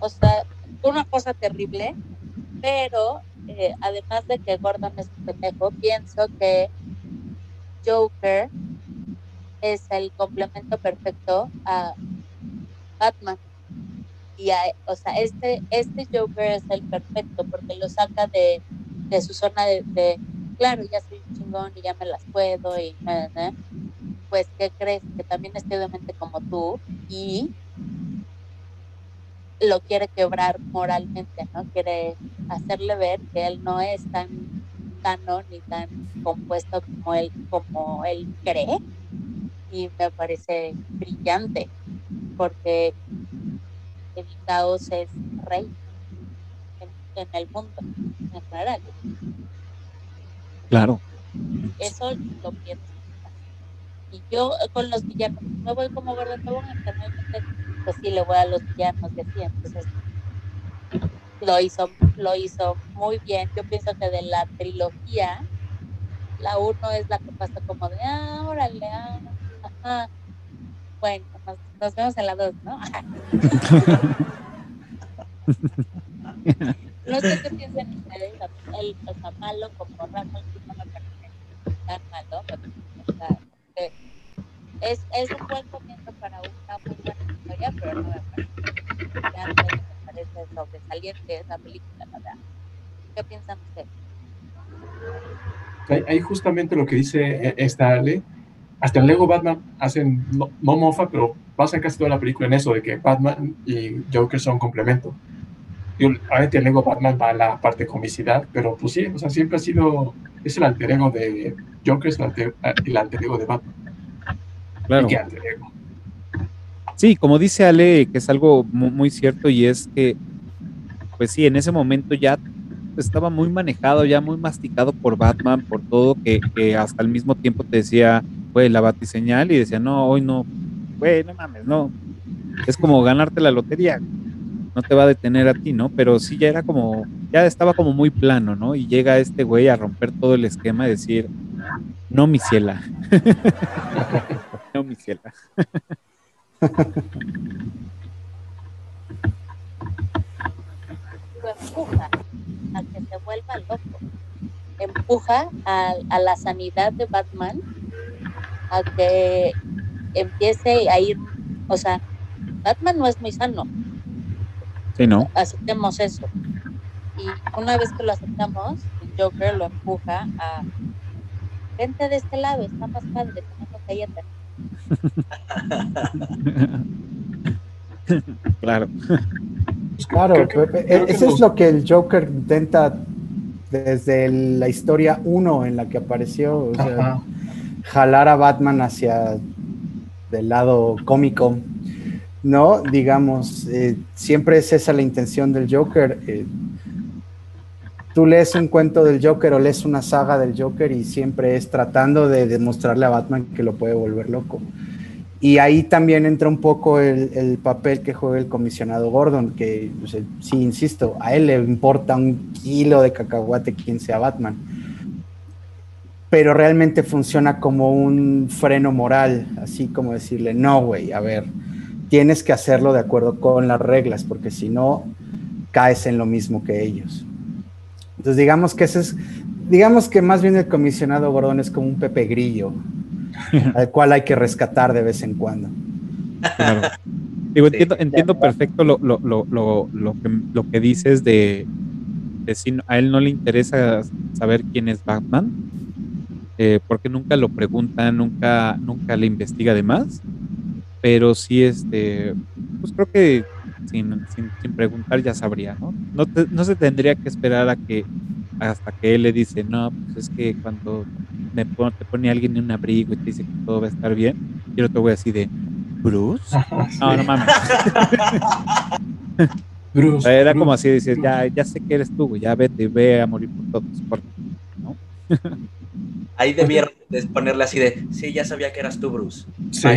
O sea, una cosa terrible, pero eh, además de que Gordon es un pendejo, pienso que Joker es el complemento perfecto a Batman. Y a- o sea, este, este Joker es el perfecto porque lo saca de, de su zona de, de, claro, ya soy un chingón y ya me las puedo y na". Pues ¿qué crees? Que también estoy de mente como tú y lo quiere quebrar moralmente, ¿no? Quiere hacerle ver que él no es tan sano ni tan compuesto como él, como él cree. Y me parece brillante, porque el caos es rey en, en el mundo en general.
Claro.
Eso lo pienso. Y yo eh, con los villanos, me voy como Gordon Tobogán, generalmente, pues sí le voy a los villanos y así, entonces lo hizo, lo hizo muy bien. Yo pienso que de la trilogía, la uno es la que pasa como de, ah, órale, ah, ajá. Bueno, nos, nos vemos en la dos, ¿no? [LAUGHS] no sé qué piensan ustedes, el, o sea, malo como Rafa, no me parece tan malo, o sea, que es, es un buen comienzo para una muy buena historia, pero no me parece, realmente me parece sobresaliente esa película, la verdad. ¿Qué piensan ustedes?
Ahí, justamente lo que dice eh, esta Ale, hasta en Lego Batman hacen, no, no mofa, pero pasan casi toda la película en eso, de que Batman y Joker son complemento. Y obviamente en Lego Batman va a la parte de comicidad, pero pues sí, o sea, siempre ha sido, es el alter ego de Joker, es el alter, el alter ego de Batman.
Claro. Sí, como dice Ale, que es algo mu- muy cierto y es que, pues sí, en ese momento ya estaba muy manejado, ya muy masticado por Batman, por todo, que, que hasta al mismo tiempo te decía, güey, la batiseñal y decía, no, hoy no, güey, no mames, no. Es como ganarte la lotería, no te va a detener a ti, ¿no? Pero sí ya era como, ya estaba como muy plano, ¿no? Y llega este güey a romper todo el esquema y decir, no, mi ciela. [LAUGHS]
lo empuja a que se vuelva loco. Empuja a, a la sanidad de Batman a que empiece a ir, o sea, Batman no es muy sano,
Sí, ¿no?
aceptemos eso. Y una vez que lo aceptamos, el Joker lo empuja a vente de este lado, está más padre, tenemos cállate. [LAUGHS]
claro.
Claro,
Creo que-
Pepe,
creo que
eso es lo que el Joker intenta desde la historia 1 en la que apareció, o sea, jalar a Batman hacia del lado cómico, ¿no? Digamos, eh, siempre es esa la intención del Joker. eh, tú lees un cuento del Joker o lees una saga del Joker y siempre es tratando de demostrarle a Batman que lo puede volver loco. Y ahí también entra un poco el, el papel que juega el comisionado Gordon, que o sea, sí, insisto, a él le importa un kilo de cacahuate quien sea Batman. Pero realmente funciona como un freno moral, así como decirle, no, güey, a ver, tienes que hacerlo de acuerdo con las reglas, porque si no, caes en lo mismo que ellos. Entonces digamos que ese es, digamos que más bien el comisionado Gordon es como un Pepe Grillo, [LAUGHS] al cual hay que rescatar de vez en cuando.
Claro. Digo, entiendo, entiendo perfecto lo, lo, lo, lo, lo que, lo que dices de, de si a él no le interesa saber quién es Batman, eh, porque nunca lo pregunta, nunca, nunca le investiga de más, pero sí, este, pues creo que sin, sin, sin preguntar ya sabría, ¿no? No, te- no se tendría que esperar a que hasta que él le dice, no, pues es que cuando me pon- te pone alguien en un abrigo y te dice que todo va a estar bien, yo no te voy así de, Bruce.
Ajá, sí.
No, no mames. [LAUGHS]
Bruce,
Era
Bruce.
como así, dices, ya, ya sé que eres tú, ya vete, ve a morir por todos. por-
Ahí [LAUGHS] debieron de ponerle así de, sí, ya sabía que eras tú, Bruce.
Sí.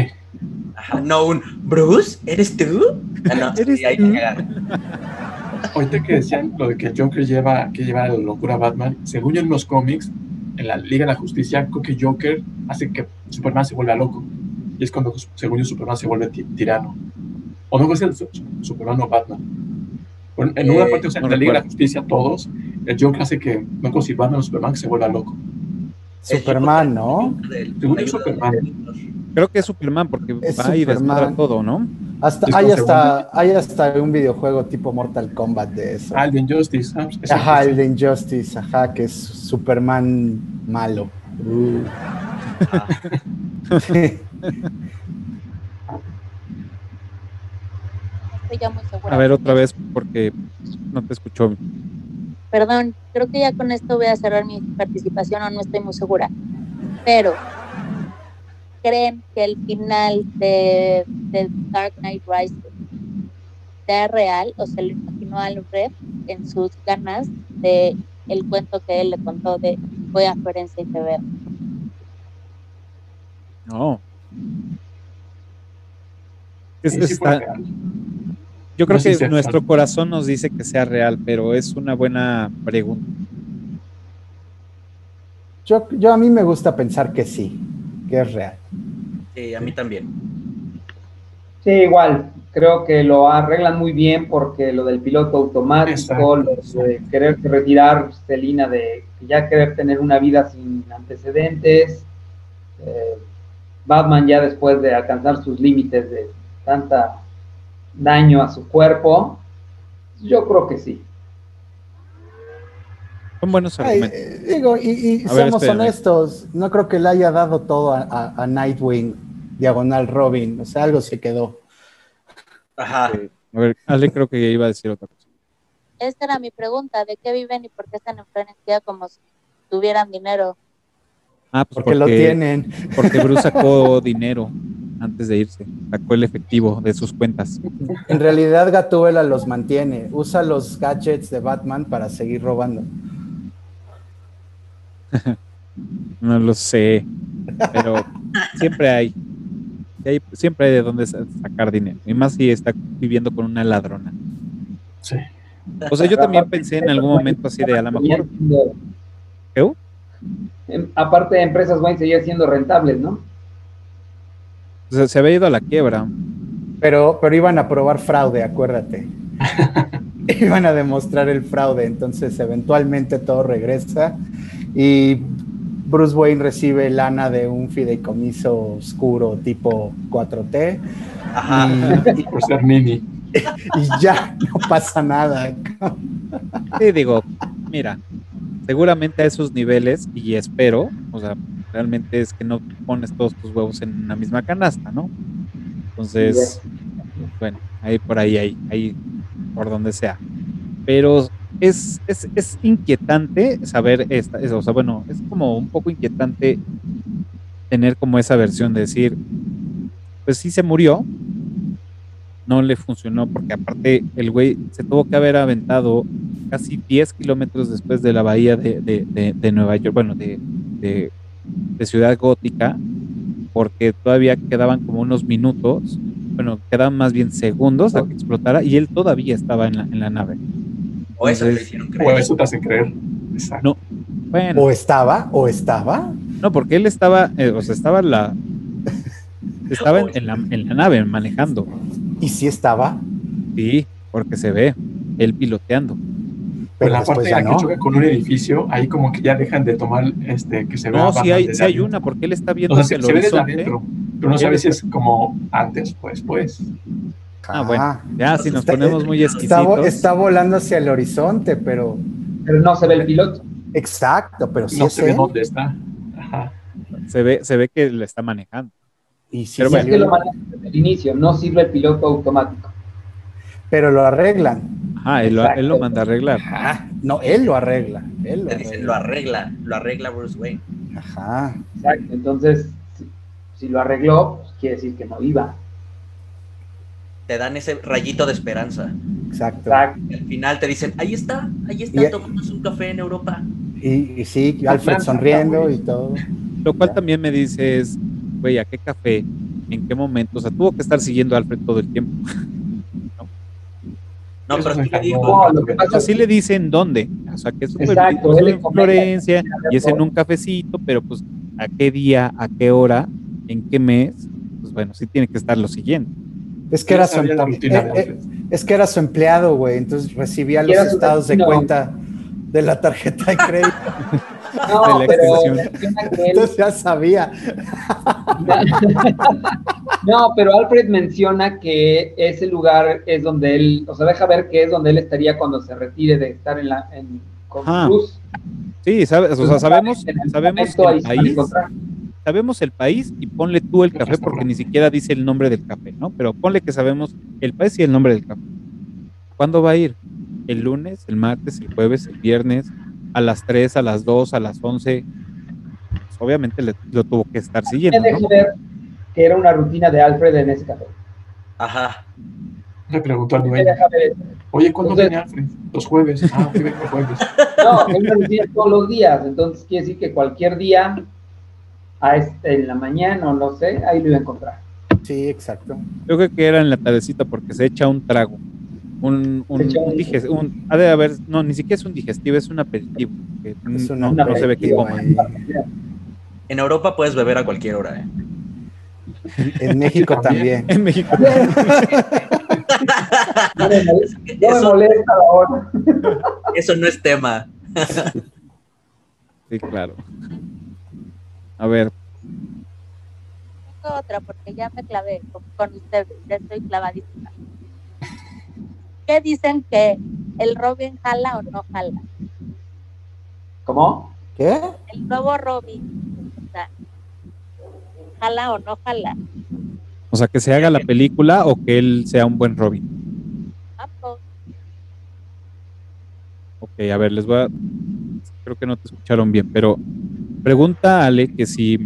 Ajá, no un, ¿Bruce? ¿Eres tú? Ah, no,
¿Eres
sí, cagaron.
Ahorita que decían lo de que el Joker lleva, que lleva la locura a Batman, según yo en los cómics, en la Liga de la Justicia, creo que Joker hace que Superman se vuelva loco. Y es cuando, según yo, Superman se vuelve ti- tirano. O no es el Su- Superman o Batman. Bueno, en una
Eh,
parte, o sea,
no
en la Liga de la. Justicia, todos, el Joker hace que, no si Batman o Superman, que se vuelva loco.
Superman, ¿no?
Según es Superman.
Creo que es Superman porque
Es
va y desmadra
Superman.
todo, ¿no?
Hasta, hay, hasta, hay hasta un videojuego tipo Mortal Kombat de eso.
Ah, el de Injustice. ah,
Ajá, el de Injustice, ajá, que es Superman malo. Uh.
Ah,
Estoy ya muy segura.
A ver, otra vez porque no te escuchó.
Perdón, creo que ya con esto voy a cerrar mi participación o no estoy muy segura. Pero, ¿creen que el final de, de Dark Knight Rises sea real o se lo imaginó a Alfred en sus ganas de el cuento que él le contó de voy a Florencia y te veo?
No. Es-
Sí,
está-
real.
yo creo
No sé
que
si
nuestro
real.
corazón nos dice que sea real, pero es una buena pregunta.
Yo, yo a mí me gusta pensar que sí, que es real.
sí, a mí también.
Sí, igual. Creo que lo arreglan muy bien porque lo del piloto automático, lo de querer retirar Celina de ya querer tener una vida sin antecedentes. eh, Batman ya después de alcanzar sus límites de tanta daño a su cuerpo, yo creo que sí.
Son buenos argumentos.
digo, y, y
ver,
seamos honestos, no creo que le haya dado todo a, a- a Nightwing, diagonal Robin, o sea, algo se quedó.
Ajá.
A ver, Ale creo que iba a decir otra cosa.
Esta era mi pregunta, ¿de qué viven y por qué están en Florencia como si tuvieran dinero?
Ah, pues
Porque, lo tienen.
Porque Bruce sacó [LAUGHS] dinero antes de irse. Sacó el efectivo de sus cuentas.
En realidad Gatúbela los mantiene, usa los gadgets de Batman para seguir robando. [LAUGHS]
No lo sé. Pero siempre hay. hay- siempre hay de dónde sa- sacar dinero. Y más si está viviendo con una ladrona.
Sí.
O sea, yo también pensé en algún momento así de a lo mejor. ¿Qué?
Em, Aparte de empresas, van a seguir siendo rentables, ¿no?
O sea, se había ido a la quiebra.
Pero, pero iban a probar fraude, acuérdate. [LAUGHS] iban a demostrar el fraude, entonces eventualmente todo regresa y Bruce Wayne recibe lana de un fideicomiso oscuro tipo 4T
Ajá.
y,
Por ser Nini.
y ya no pasa nada.
Sí, digo, mira, seguramente a esos niveles, y espero, o sea, realmente es que no pones todos tus huevos en una misma canasta, ¿no? Entonces, bueno, ahí por ahí, ahí, ahí, por donde sea. Pero es, es, es inquietante saber esta, es- o sea, bueno, es como un poco inquietante tener como esa versión de decir, pues sí se murió, no le funcionó, porque aparte el güey se tuvo que haber aventado casi 10 kilómetros después de la bahía de, de- de- de Nueva York, bueno, de, de- de Ciudad Gótica, porque todavía quedaban como unos minutos, bueno, quedaban más bien segundos a que explotara y él todavía estaba en la, en la nave.
O eso
Entonces,
hicieron
O
creer.
eso te hace creer. Exacto.
No, bueno,
O estaba, o estaba.
no, porque él estaba, eh, o sea, estaba la... [LAUGHS] Estaba en, en la, en la nave manejando,
Y sí estaba,
sí, porque se ve él piloteando.
pero
la parte en la
no.
que choca con un edificio, ahí como que ya dejan de tomar este que se vea
No,
Batman
hay, hay una, porque él está viendo
O sea,
hacia
se,
el
se ve desde adentro, pero no sabes si es como antes o después.
Ah, bueno,
Ah,
ya si nos
Está-
ponemos muy
está, vo-
exquisitos.
está volando hacia el horizonte, pero
Pero no se ve el piloto.
exacto, pero sí
no
es
se ve dónde está. Ajá.
se ve, se ve que le está manejando.
Y sí
Pero
Es que lo manejan desde el inicio, no sirve el piloto automático.
pero lo arreglan.
Ajá, él, lo- él lo
Exacto.
manda a arreglar.
Ajá. No, él lo arregla. Él lo
dicen, lo
arregla.
arregla, lo arregla Bruce Wayne.
Ajá.
Exacto. Entonces, si, si lo arregló, pues quiere decir que no iba.
Te dan ese rayito de esperanza.
Exacto.
Exacto.
Y al final te dicen, ahí está, ahí está,
Y-
tomándose un café en Europa.
Y, y sí, Alfred sonriendo y todo.
Lo cual
Ya.
también me dice es, güey, ¿a qué café? ¿En qué momento? O sea, tuvo que estar siguiendo a Alfred todo el tiempo. [LAUGHS]
No,
Eso
pero sí le digo,
No, lo que
O
pasa
sea,
es
le dicen dónde. O sea, que es un
Exacto,
en Florencia y es en un cafecito, pero pues a qué día, a qué hora, en qué mes, pues bueno, sí tiene que estar lo siguiente.
Es que era su,
rutina
eh, eh, es que era su empleado, güey. Entonces recibía los estados de cuenta de la tarjeta de crédito. [LAUGHS]
No,
de la
pero
extensión.
menciona que él-
Entonces ya sabía. [LAUGHS]
No, pero Alfred menciona que ese lugar es donde él, o sea, deja ver que es donde él estaría cuando se retire de estar en la en con
Ajá.
Cruz.
Sí, sabes, o sea, sabemos, sabemos
momento ahí
el sabemos el país y ponle tú el café porque ni siquiera dice el nombre del café, ¿no? Pero ponle que sabemos el país y el nombre del café. ¿Cuándo va a ir? ¿El lunes, el martes, el jueves, el viernes, a las 3, a las 2, a las 11? Pues, obviamente le- lo tuvo que estar siguiendo, ¿no?
ver que era una rutina de Alfred en ese café.
Ajá.
Le preguntó al
eso.
oye, ¿cuándo
Entonces-
viene Alfred? Los jueves. Ah, sí, vengo los jueves. [LAUGHS]
No, es una rutina todos los días, entonces quiere decir que cualquier día, a este, en la mañana o no sé, ahí lo iba a encontrar.
Sí, exacto.
Yo creo que era en la tardecita porque se echa un trago. Un, un,
un-
un diges- un- ha de haber, no, ni siquiera es un digestivo, es un aperitivo. que
Es
no, se ve que coma.
eh,
En Europa puedes beber a cualquier hora, ¿eh?
En México
también. [LAUGHS]
también.
En México.
No me molesta, no me
Eso,
molesta la hora.
eso no es tema.
Sí, claro. A ver,
Tengo otra porque ya me clavé con, con ustedes, ya estoy clavadísima. ¿Qué dicen que el Robin jala o no jala?
¿Cómo?
¿Qué?
El nuevo Robin, o sea, jala o no jala.
o sea, que se haga la película o que él sea un buen Robin. Ok, a ver, les voy a. Creo que no te escucharon bien, pero pregunta a Ale que si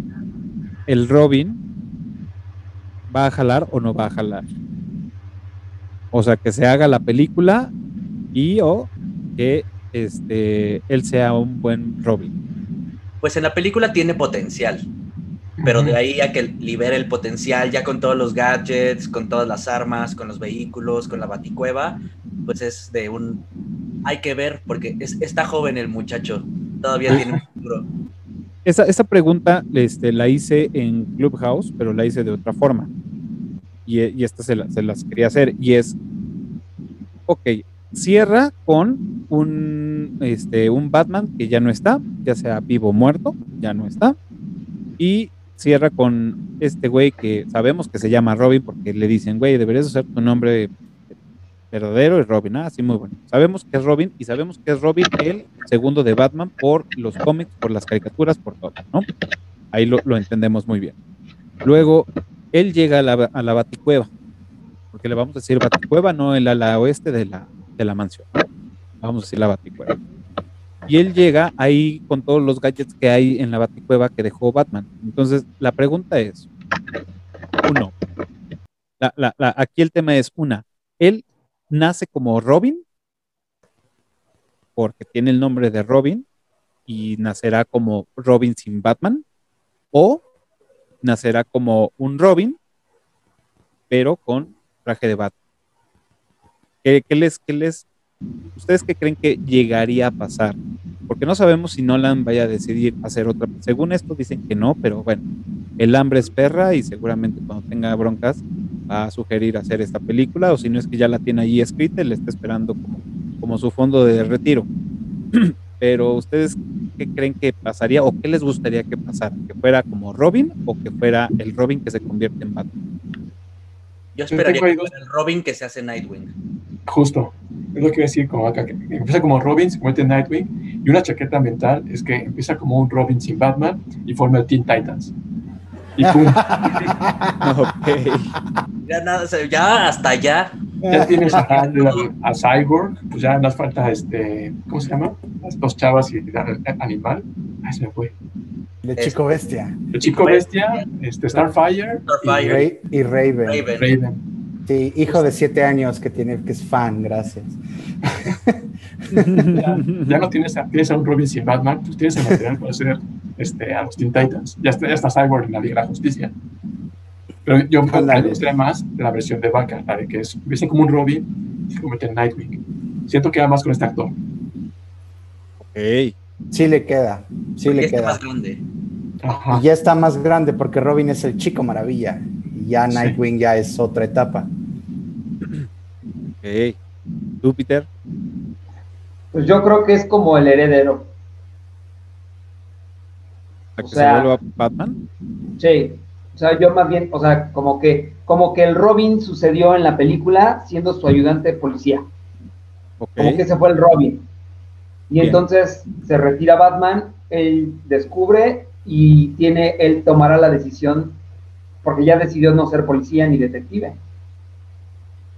el Robin va a jalar o no va a jalar. O sea, que se haga la película y o que este él sea un buen Robin.
Pues en la película tiene potencial, pero de ahí a que libere el potencial ya con todos los gadgets, con todas las armas, con los vehículos, con la baticueva, pues es de un... Hay que ver, porque es- está joven el muchacho, todavía tiene un futuro.
Esa, esa pregunta este, la hice en Clubhouse, pero la hice de otra forma. Y, y esta se, la- se las quería hacer. Y es, ok, cierra con un, este, un Batman que ya no está, ya sea vivo o muerto, ya no está. Y cierra con este güey que sabemos que se llama Robin porque le dicen, güey, deberías usar tu nombre verdadero y Robin. Ah, sí, muy bueno. Sabemos que es Robin y sabemos que es Robin el segundo de Batman por los cómics, por las caricaturas, por todo, ¿no? Ahí lo, lo entendemos muy bien. Luego, él llega a la, a la Baticueva, porque le vamos a decir Baticueva, no el ala oeste de la, de la mansión. Vamos a decir la Baticueva. Y él llega ahí con todos los gadgets que hay en la Baticueva que dejó Batman. Entonces, la pregunta es, uno, la- la- la- aquí el tema es una, él nace como Robin, porque tiene el nombre de Robin, y nacerá como Robin sin Batman, o nacerá como un Robin, pero con traje de Batman. ¿Qué, qué les, qué les, ¿Ustedes qué creen que llegaría a pasar? Porque no sabemos si Nolan vaya a decidir hacer otra. Según esto dicen que no, pero bueno, el hambre es perra y seguramente cuando tenga broncas va a sugerir hacer esta película o si no es que ya la tiene ahí escrita y le está esperando como, como su fondo de retiro. [CLEARS THROAT] Pero ustedes qué creen que pasaría o qué les gustaría que pasara? ¿Que fuera como Robin o que fuera el Robin que se convierte en Batman?
Yo esperaría
ahí
que
dos-
fuera el Robin que se hace Nightwing.
Justo. Es lo que iba a decir como acá, que empieza como Robin, se convierte en Nightwing, y una chaqueta mental es que empieza como un Robin sin Batman y forma el Teen Titans. Y [LAUGHS] pum,
Ok.
Ya, nada, o sea, ya hasta allá.
ya tienes a, a, a Cyborg, pues ya nos falta este, ¿cómo se llama? Las dos chavas y el animal. Ay, se me fue.
De Chico Bestia.
El chico bestia, este, Starfire,
Y,
Starfire,
y Raven.
Raven.
y Raven.
Sí, hijo de siete años que tiene, que es fan, gracias.
Ya, ya no tienes a, tienes a un Robin sin Batman, pues tienes el material para hacer este, a los Teen Titans. Ya está, ya está Cyborg en la Liga de la Justicia. Pero yo me gustaría más la versión de Vaca, la de que es, como un Robin y se convierte en Nightwing. Siento que va más con este actor.
Ok.
Sí le queda, sí
Porque
le
está
queda.
más grande.
Ajá.
Y ya está más grande porque Robin es el chico maravilla. Y ya
Sí.
Nightwing ya es otra etapa.
Ok. ¿Tú, Peter?
Pues yo creo que es como el heredero.
¿A
O
que
sea-
se vuelva Batman?
Sí, o sea, yo más bien, o sea, como que, como que el Robin sucedió en la película siendo su ayudante de policía,
Ok.
como que ese fue el Robin. Y
Bien.
entonces se retira Batman, él descubre y tiene, él tomará la decisión, porque ya decidió no ser policía ni detective.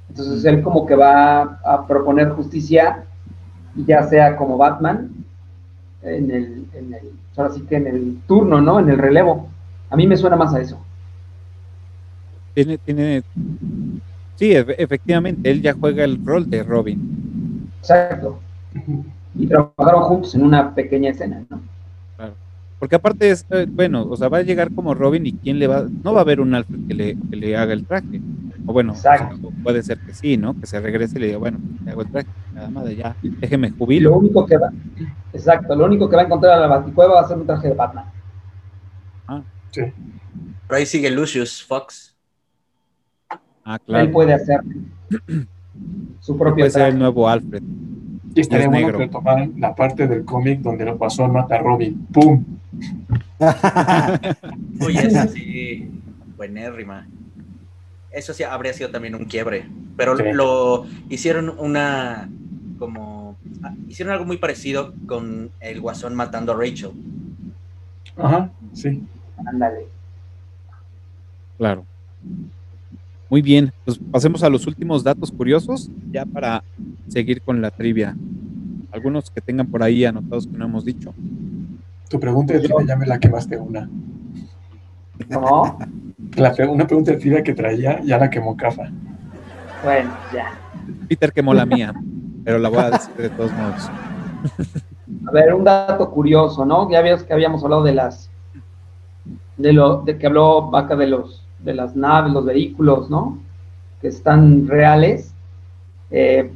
Entonces él como que va a proponer justicia, ya sea como Batman, en el, en el, ahora sí que en el turno, ¿no? En el relevo. A mí me suena más a eso.
Tiene, tiene. Sí, efe- efectivamente, él ya juega el rol de Robin.
Exacto. Y trabajaron juntos en una pequeña escena, ¿no?
Porque aparte es, eh, bueno, o sea, va a llegar como Robin y quién le va, no va a haber un Alfred que le, que le haga el traje. O bueno, o sea,
Exacto.
puede ser que sí, ¿no? Que se regrese y le diga, bueno, te hago el traje, nada más de ya, déjeme
Y lo
jubilo.
único que va, exacto, lo único que va a encontrar a la Baticueva va a ser un traje de Batman.
Sí.
Pero ahí sigue Lucius Fox.
Ah,
Él
claro.
puede hacer [CLEARS THROAT] su propio
Puede ser el
traje.
nuevo Alfred.
Y estaría
Es
bueno
negro.
que tomaran la parte del cómic donde lo pasó a mata a Robin. ¡Pum! [LAUGHS]
Uy, eso sí, [LAUGHS] buenérrima. Eso sí habría sido también un quiebre. Pero
Sí.
lo hicieron una como ah, hicieron algo muy parecido con el guasón matando a Rachel.
Ajá, sí.
Ándale.
Claro. Muy bien, pues pasemos a los últimos datos curiosos, ya para seguir con la trivia. Algunos que tengan por ahí anotados que no hemos dicho.
Tu pregunta de trivia ya me la quemaste una.
¿No? [LAUGHS]
La, pre- una pregunta de trivia que traía ya la quemó Cafa.
Bueno, ya.
Peter quemó la mía, pero la voy a decir de todos modos.
A ver, un dato curioso, ¿no? Ya ves que habíamos hablado de las de lo de que habló Vaca de los de las naves, los vehículos, ¿no? Que están reales. Eh,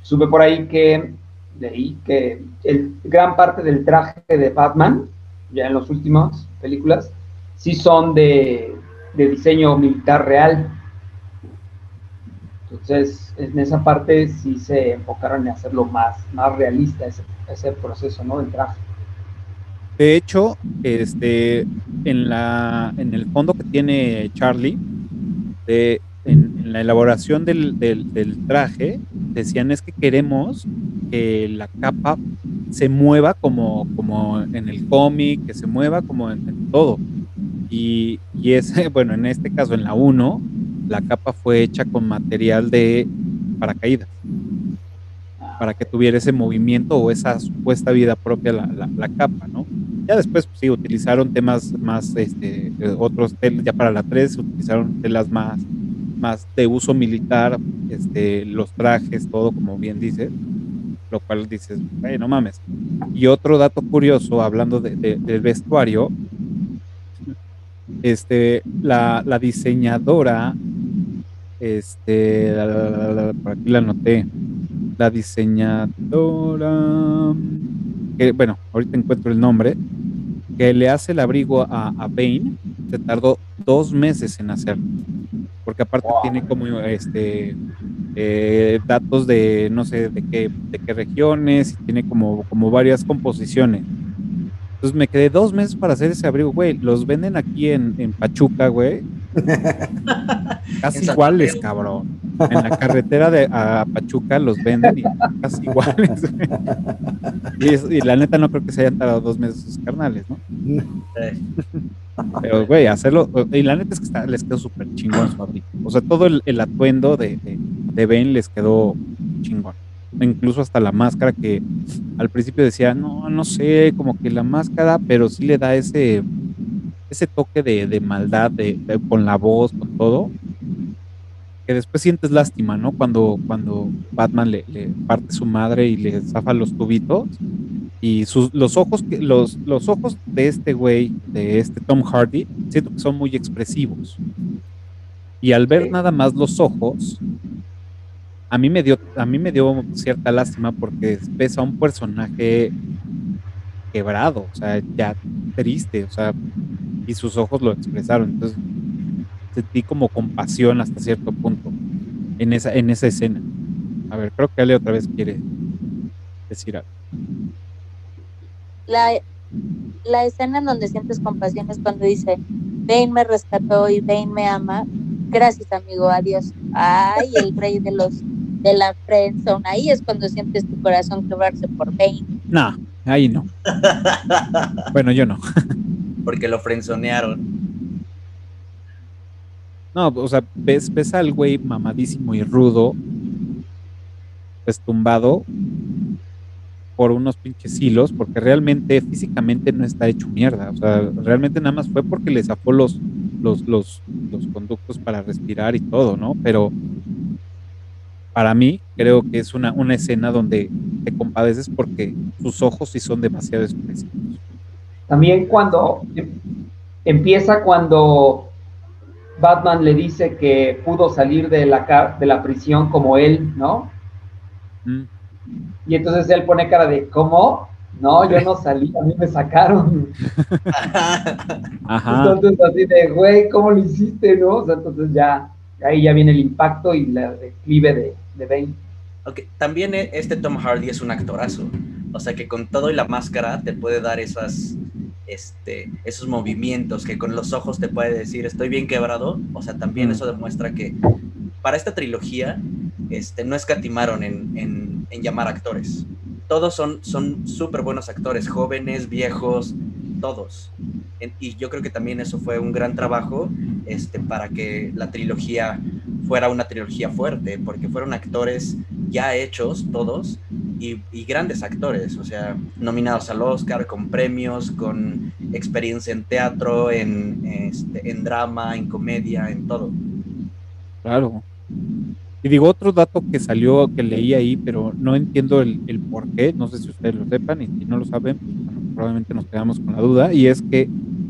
supe por ahí que leí que el, gran parte del traje de Batman, ya en las últimas películas, sí son de, diseño militar real. Entonces, en esa parte sí se enfocaron en hacerlo más, más realista ese, ese proceso, ¿no? Del traje.
De hecho, este, en, la, en el fondo que tiene Charlie, de, en, la elaboración del, del- traje, decían es que queremos que la capa se mueva como, como en el cómic, que se mueva como en, todo. Y, y es, [LAUGHS] bueno, en este caso, en la 1, la capa fue hecha con material de paracaídas para que tuviera ese movimiento o esa supuesta vida propia la, la- capa, ¿no? Ya después pues, sí utilizaron temas más, este, eh, otros tel- ya para la 3 utilizaron telas más, más de uso militar, este, los trajes, todo como bien dice, lo cual dices, "Güey, no mames. Y otro dato curioso, hablando de- de- del vestuario, este, la, diseñadora, este, la- por aquí la anoté, la diseñadora, que bueno, ahorita encuentro el nombre, que le hace el abrigo a, a Bane, se tardó dos meses en hacerlo, porque aparte tiene como este eh, datos de no sé de qué, de qué regiones, y tiene como, como varias composiciones. Entonces me quedé dos meses para hacer ese abrigo, güey. Los venden aquí en, en Pachuca, güey. [LAUGHS] Casi iguales, cabrón. En la carretera de a Pachuca los venden y casi iguales. Y, la neta no creo que se hayan tardado dos meses sus carnales, ¿no? Pero, güey, hacerlo. Y la neta es que está- les quedó súper chingón su abrigo. O sea, todo el, el atuendo de, de, de Ben les quedó chingón. Incluso hasta la máscara que al principio decía, no, no sé, como que la máscara, pero sí le da ese, ese toque de, de maldad de, de- con la voz, con todo. Que después sientes lástima, ¿no? Cuando, cuando Batman le, le parte su madre y le zafa los tubitos y sus, los ojos que los, los ojos de este güey, de este Tom Hardy, siento que son muy expresivos. Y al ver nada más los ojos, a mí me dio, a mí me dio cierta lástima porque ves a un personaje quebrado, o sea, ya triste, o sea, y sus ojos lo expresaron. Entonces sentí como compasión hasta cierto punto en esa, en esa escena. A ver, creo que Ale otra vez quiere decir algo.
La, la escena en donde sientes compasión es cuando dice, Bane me rescató y Bane me ama. Gracias, amigo, adiós. Ay, el rey de los de la friendzone. Ahí es cuando sientes tu corazón quebrarse por Bane.
No, ahí no. bueno, yo no.
Porque lo frenzonearon.
No, o sea, ves, ves al güey mamadísimo y rudo, pues tumbado por unos pinches hilos, porque realmente físicamente no está hecho mierda. O sea, realmente nada más fue porque le zafó los, los, los, los conductos para respirar y todo, ¿no? Pero para mí creo que es una, una escena donde te compadeces porque sus ojos sí son demasiado expresivos.
También cuando em- empieza cuando Batman le dice que pudo salir de la, de la prisión como él, ¿no?
Mm.
Y entonces él pone cara de, ¿cómo? No, yo no salí, a mí me sacaron.
Ajá. [LAUGHS]
Entonces así de, güey, ¿cómo lo hiciste, no? O sea, entonces ya, ahí ya viene el impacto y la declive de, de Bane.
También e- este Tom Hardy es un actorazo. O sea que con todo y la máscara te puede dar esas, este, esos movimientos que con los ojos te puede decir estoy bien quebrado. O sea, también eso demuestra que para esta trilogía este, no escatimaron en, en- en llamar actores. Todos son son súper buenos actores, jóvenes, viejos, todos. Y yo creo que también eso fue un gran trabajo este, para que la trilogía fuera una trilogía fuerte, porque fueron actores ya hechos todos y, grandes actores, o sea, nominados al Oscar, con premios, con experiencia en teatro, en, este, en drama, en comedia, en todo.
Claro. Y digo, otro dato que salió, que leí ahí, pero no entiendo el, el por qué, no sé si ustedes lo sepan, y si no lo saben, probablemente nos quedamos con la duda, y es que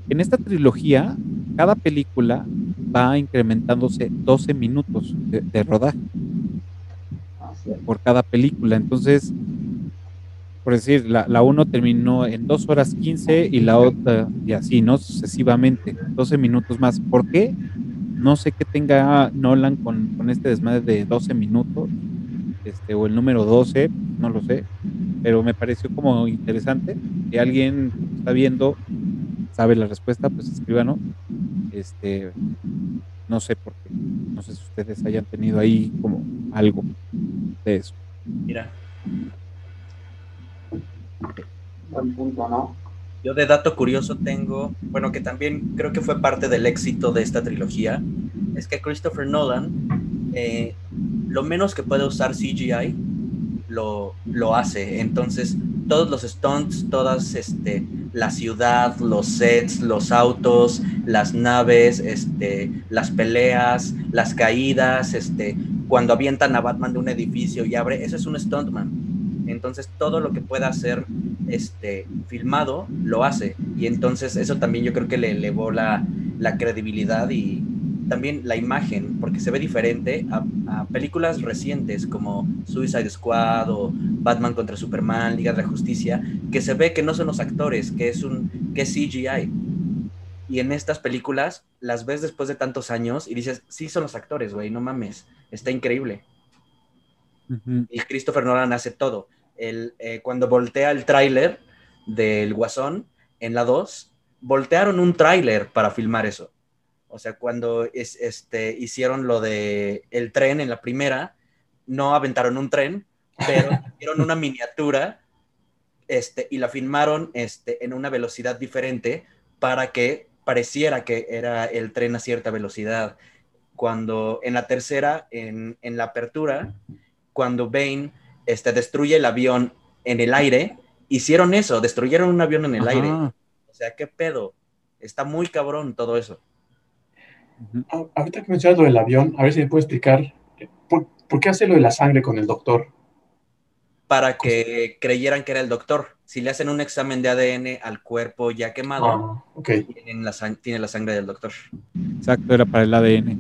en esta trilogía, cada película va incrementándose 12 minutos de, de rodaje por cada película. Entonces, por decir, la, la uno terminó en 2 horas 15 y la otra, y así, ¿no? Sucesivamente, 12 minutos más. ¿Por qué? No sé qué tenga Nolan con, con este desmadre de 12 minutos, este, o el número 12, no lo sé, pero me pareció como interesante. Si alguien está viendo, sabe la respuesta, pues escríbanos. Este, no sé por qué, no sé si ustedes hayan tenido ahí como algo de eso.
Mira,
Buen punto, ¿no?
yo de dato curioso tengo, bueno, que también creo que fue parte del éxito de esta trilogía, es que Christopher Nolan, eh, lo menos que puede usar CGI, lo, lo hace. Entonces, todos los stunts, todas este, la ciudad, los sets, los autos, las naves, este, las peleas, las caídas, este, cuando avientan a Batman de un edificio y abre, eso es un stuntman. Entonces, todo lo que pueda hacer este, filmado lo hace. Y entonces, eso también yo creo que le elevó la, la credibilidad y también la imagen, porque se ve diferente a, a películas recientes como Suicide Squad o Batman contra Superman, Liga de la Justicia, que se ve que no son los actores, que es un que es CGI. Y en estas películas las ves después de tantos años y dices, sí son los actores, güey, no mames, está increíble. Y Christopher Nolan hace todo. El, eh, cuando voltea el tráiler del Guasón en la 2, voltearon un tráiler para filmar eso. O sea, cuando es, este, hicieron lo de el tren en la primera, no aventaron un tren, pero [LAUGHS] hicieron una miniatura este, y la filmaron este, en una velocidad diferente para que pareciera que era el tren a cierta velocidad. Cuando en la tercera, en, en la apertura, cuando Bane este, destruye el avión en el aire, hicieron eso, destruyeron un avión en el
Ajá.
aire. O sea, ¿qué pedo? Está muy cabrón todo eso.
Ah, Ahorita que mencionas lo del avión, a ver si me puedes explicar eh, por, por qué hace lo de la sangre con el doctor.
Para que creyeran que era el doctor. Si le hacen un examen de ADN al cuerpo ya quemado,
Ah,
tienen la tiene la sangre del doctor.
Exacto, era para el ADN.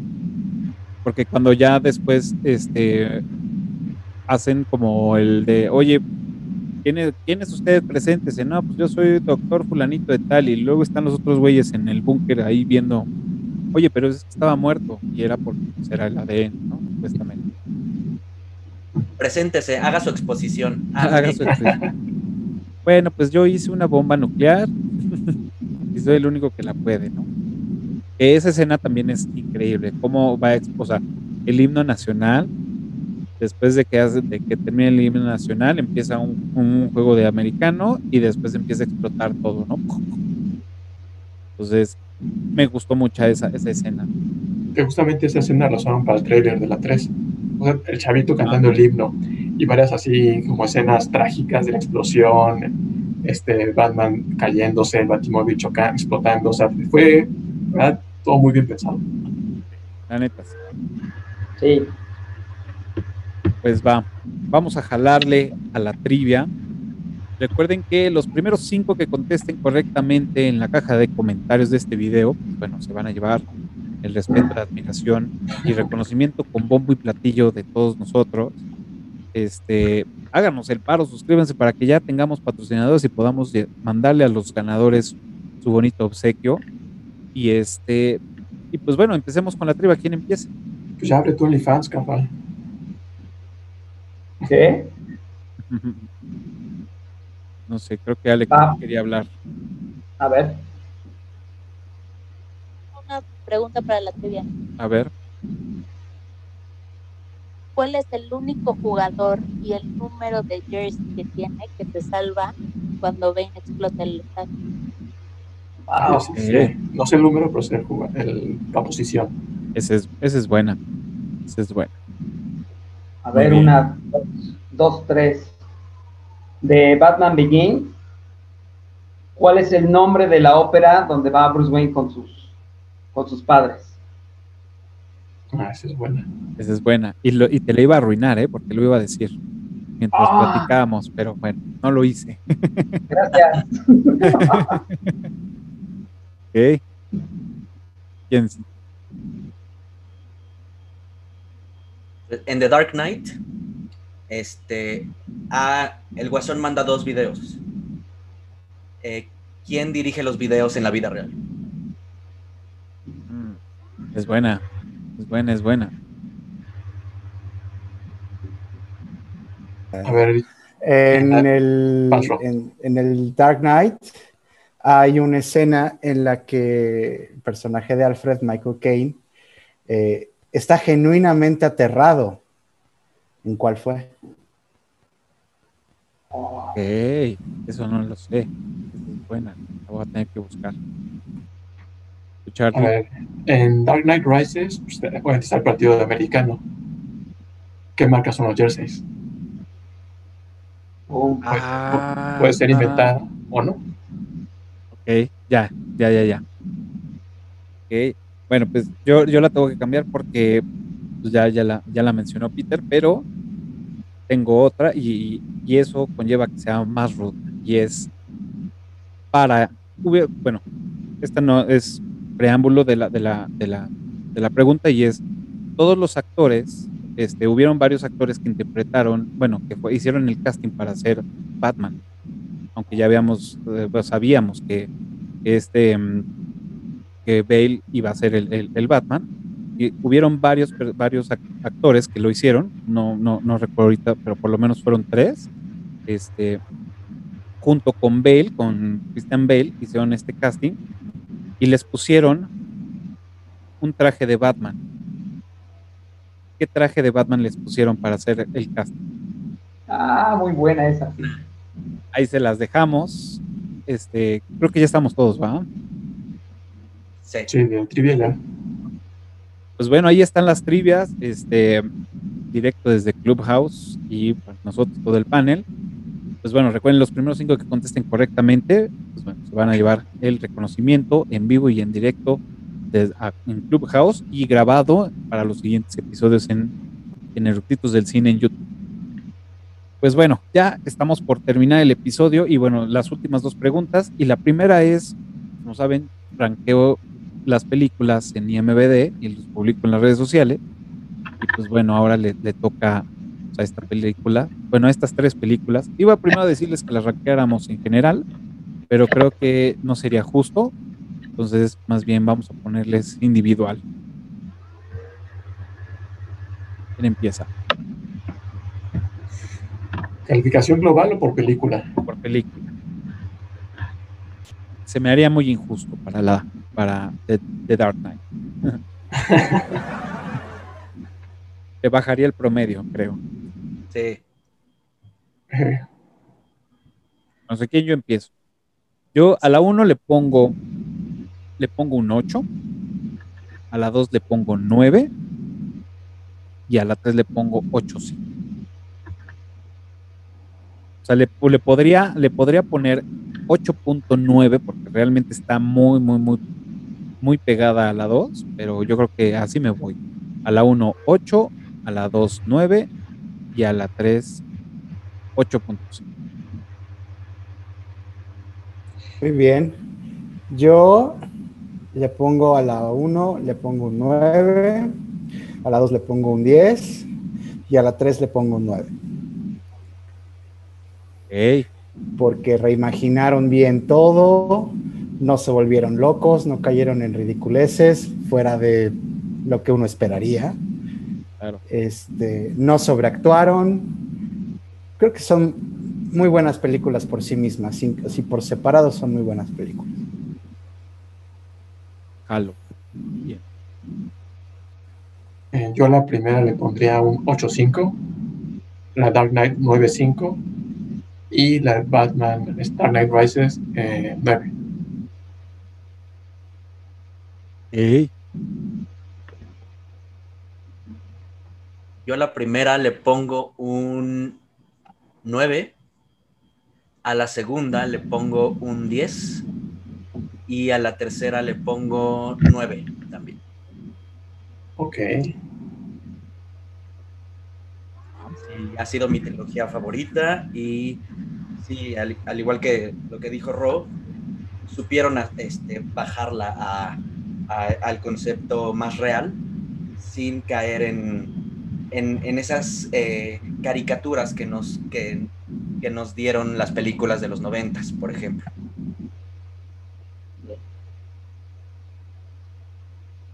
Porque cuando ya después este, hacen como el de, oye, ¿quiénes, ¿quiénes ustedes presentes? No, pues yo soy doctor fulanito de tal, y luego están los otros güeyes en el búnker ahí viendo, oye, pero estaba muerto, y era pues, era el ADN, ¿no? Supuestamente.
Preséntese, haga su exposición. [LAUGHS]
Haga su exposición. Bueno, pues yo hice una bomba nuclear [LAUGHS] soy el único que la puede, ¿no? Esa escena también es increíble, cómo va a exposar el himno nacional, después de que, hace, de que termine el himno nacional, empieza un, un juego de americano y después empieza a explotar todo, ¿no? Entonces, me gustó mucho esa, esa escena.
Que justamente esa escena la usaron para el trailer de la 3. O sea, el chavito cantando el himno y varias así como escenas trágicas de la explosión, este Batman cayéndose, el Batimóvil chocando, explotando, o sea, fue ¿verdad? todo muy bien pensado.
La neta.
Sí.
Pues va, vamos a jalarle a la trivia. Recuerden que los primeros cinco que contesten correctamente en la caja de comentarios de este video, pues bueno, se van a llevar el respeto, la admiración y reconocimiento con bombo y platillo de todos nosotros. Este, háganos el paro, suscríbanse para que ya tengamos patrocinadores y podamos mandarle a los ganadores su bonito obsequio. Y este, y pues bueno, empecemos con la trivia. ¿Quién empieza?
Pues ya abre tu OnlyFans, capaz.
¿Qué? [LAUGHS]
No sé, creo que Alex
Ah.
quería hablar.
A ver.
Una pregunta para la trivia.
A ver.
¿Cuál es el único jugador y el número de jersey que tiene que te salva cuando Bane explota el estadio?
Ah, sí, sí. No sé el número, pero sé el, la posición.
Esa es, esa es buena. Esa es buena.
A ver, una, dos, dos, tres. De Batman Begins. ¿Cuál es el nombre de la ópera donde va Bruce Wayne con sus, con sus padres?
Ah, esa es buena.
Esa es buena. Y, lo- y te la iba a arruinar, ¿eh? Porque lo iba a decir mientras
Ah.
platicábamos, pero bueno, no lo hice.
Gracias. [LAUGHS]
Ok. ¿Quién?
En The Dark Knight, este, ah, el Guasón manda dos videos. Eh, ¿Quién dirige los videos en la vida real?
Mm, Es buena. Es buena, es buena.
A ver,
En
Ah,
el, en el Dark Knight hay una escena en la que el personaje de Alfred Michael Caine eh, está genuinamente aterrado. ¿En cuál fue?
Ok. Eso no lo sé. Es buena. La voy a tener que buscar. Escuchar.
a ver, en Dark Knight Rises, pues, obviamente está el partido de americano. ¿Qué marcas son los jerseys?
Oh,
Puede,
Ah,
puede ser
ah.
inventada o no.
Ok, ya, ya, ya, ya. Ok, bueno, pues yo, yo la tengo que cambiar porque pues, ya, ya, la, ya la mencionó Peter, pero tengo otra y, y eso conlleva que sea más ruda. Y es para, bueno, esta no es preámbulo de la, de la, de la, de la pregunta y es, todos los actores, este, hubieron varios actores que interpretaron, bueno, que hicieron el casting para ser Batman aunque ya habíamos, eh, pues, sabíamos que este mm, que Bale iba a ser el- el Batman. Hubieron varios, varios ac- actores que lo hicieron, no, no, no recuerdo ahorita, pero por lo menos fueron tres. Este, junto con Bale, con Christian Bale, hicieron este casting y les pusieron un traje de Batman. ¿Qué traje de Batman les pusieron para hacer el casting?
Ah, muy buena esa. sí.
ahí se las dejamos. Este, creo que ya estamos todos, ¿va?
Sí.
Sí, de trivia ya.
Pues bueno, ahí están las trivias, este, directo desde Clubhouse y pues, nosotros todo el panel. Pues bueno, recuerden los primeros cinco que contesten correctamente, pues se van a llevar el reconocimiento en vivo y en directo desde, a- en Clubhouse y grabado para los siguientes episodios en, en Eructitos del Cine en YouTube. Pues bueno, ya estamos por terminar el episodio y bueno, las últimas dos preguntas. Y la primera es, como saben, ranqueo las películas en IMBD y los publico en las redes sociales. Y pues bueno, ahora le, le toca pues, a esta película, bueno, a estas tres películas. Iba primero a decirles que las ranqueáramos en general, pero creo que no sería justo. Entonces, más bien vamos a ponerles individual. ¿Quién empieza?
¿Calificación global o por película?
Por película. se me haría muy injusto para la para The, The Dark Knight. [LAUGHS] Le bajaría el promedio, creo.
Sí.
No sé quién yo empiezo. Yo a la 1 le pongo le pongo un 8, a la 2 le pongo 9 y a la 3 le pongo 8 sí. O sea, le, le podría, le podría poner 8.9 porque realmente está muy, muy, muy, muy pegada a la 2, pero yo creo que así me voy. A la 1, 8, a la 2, 9 y a la 3, 8.5.
Muy bien. Yo le pongo a la 1, le pongo un 9, a la 2 le pongo un 10 y a la 3 le pongo un 9.
Hey.
Porque reimaginaron bien todo, no se volvieron locos, no cayeron en ridiculeces fuera de lo que uno esperaría.
Claro.
Este, no sobreactuaron. Creo que son muy buenas películas por sí mismas, sin- si por separado son muy buenas películas.
Jalo. Bien.
Eh, yo a la primera le pondría un 8.5, la Dark Knight 9.5 y la Batman Dark Knight Rises eh, 9.
Yo a la primera le pongo un 9, a la segunda le pongo un 10 y a la tercera le pongo 9 también.
Ok.
Sí, ha sido mi trilogía favorita y sí, al, al igual que lo que dijo Ro, supieron a- este, bajarla a- al concepto más real sin caer en, en- en esas eh, caricaturas que nos, que, que nos dieron las películas de los noventas, por ejemplo.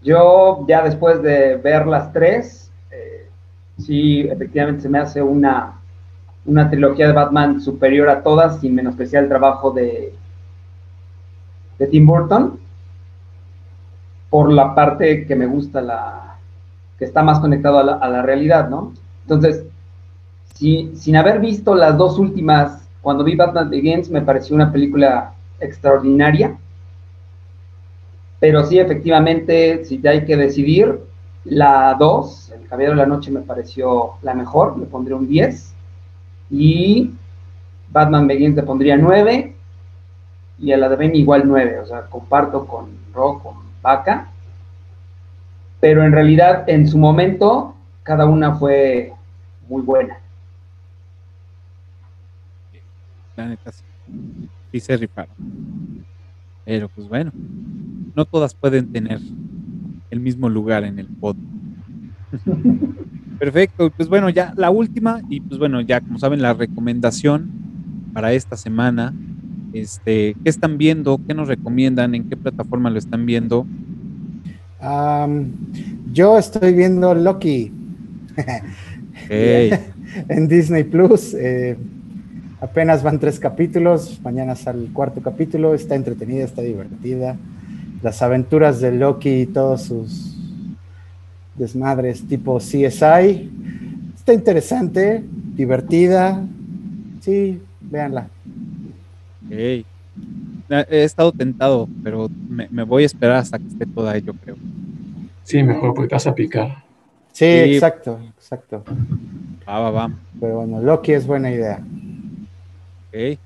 Yo ya después de ver las tres, eh, sí, efectivamente se me hace una, una trilogía de Batman superior a todas, sin menospreciar el trabajo de, de Tim Burton, por la parte que me gusta, la que está más conectado a la, realidad, ¿no? Entonces, si- sin haber visto las dos últimas, cuando vi Batman Begins, me pareció una película extraordinaria. Pero sí, efectivamente, si ya hay que decidir, la 2, El Caballero de la Noche, me pareció la mejor, le pondría un 10. Y Batman Begins le pondría 9. Y a la de Ben igual 9. O sea, comparto con Ro, con Vaca. Pero en realidad, en su momento, cada una fue muy buena.
La neta sí. Sí se rifaron. Pero pues bueno, no todas pueden tener el mismo lugar en el pod. [LAUGHS] Perfecto, pues bueno, ya la última, y pues bueno, ya como saben, la recomendación para esta semana, este, ¿qué están viendo? ¿Qué nos recomiendan? ¿En qué plataforma lo están viendo?
Yo estoy viendo Loki [LAUGHS] en Disney Plus. eh, apenas van tres capítulos. Mañana sale el cuarto capítulo. Está entretenida, está divertida. Las aventuras de Loki y todos sus desmadres tipo CSI. Está interesante, divertida. Sí, véanla.
Ey. Eh, He estado tentado, pero me, me voy a esperar hasta que esté toda, yo creo.
Sí, mejor porque vas a picar.
Sí, exacto, exacto.
Va, va, va.
Pero bueno, Loki es buena idea.
Ok.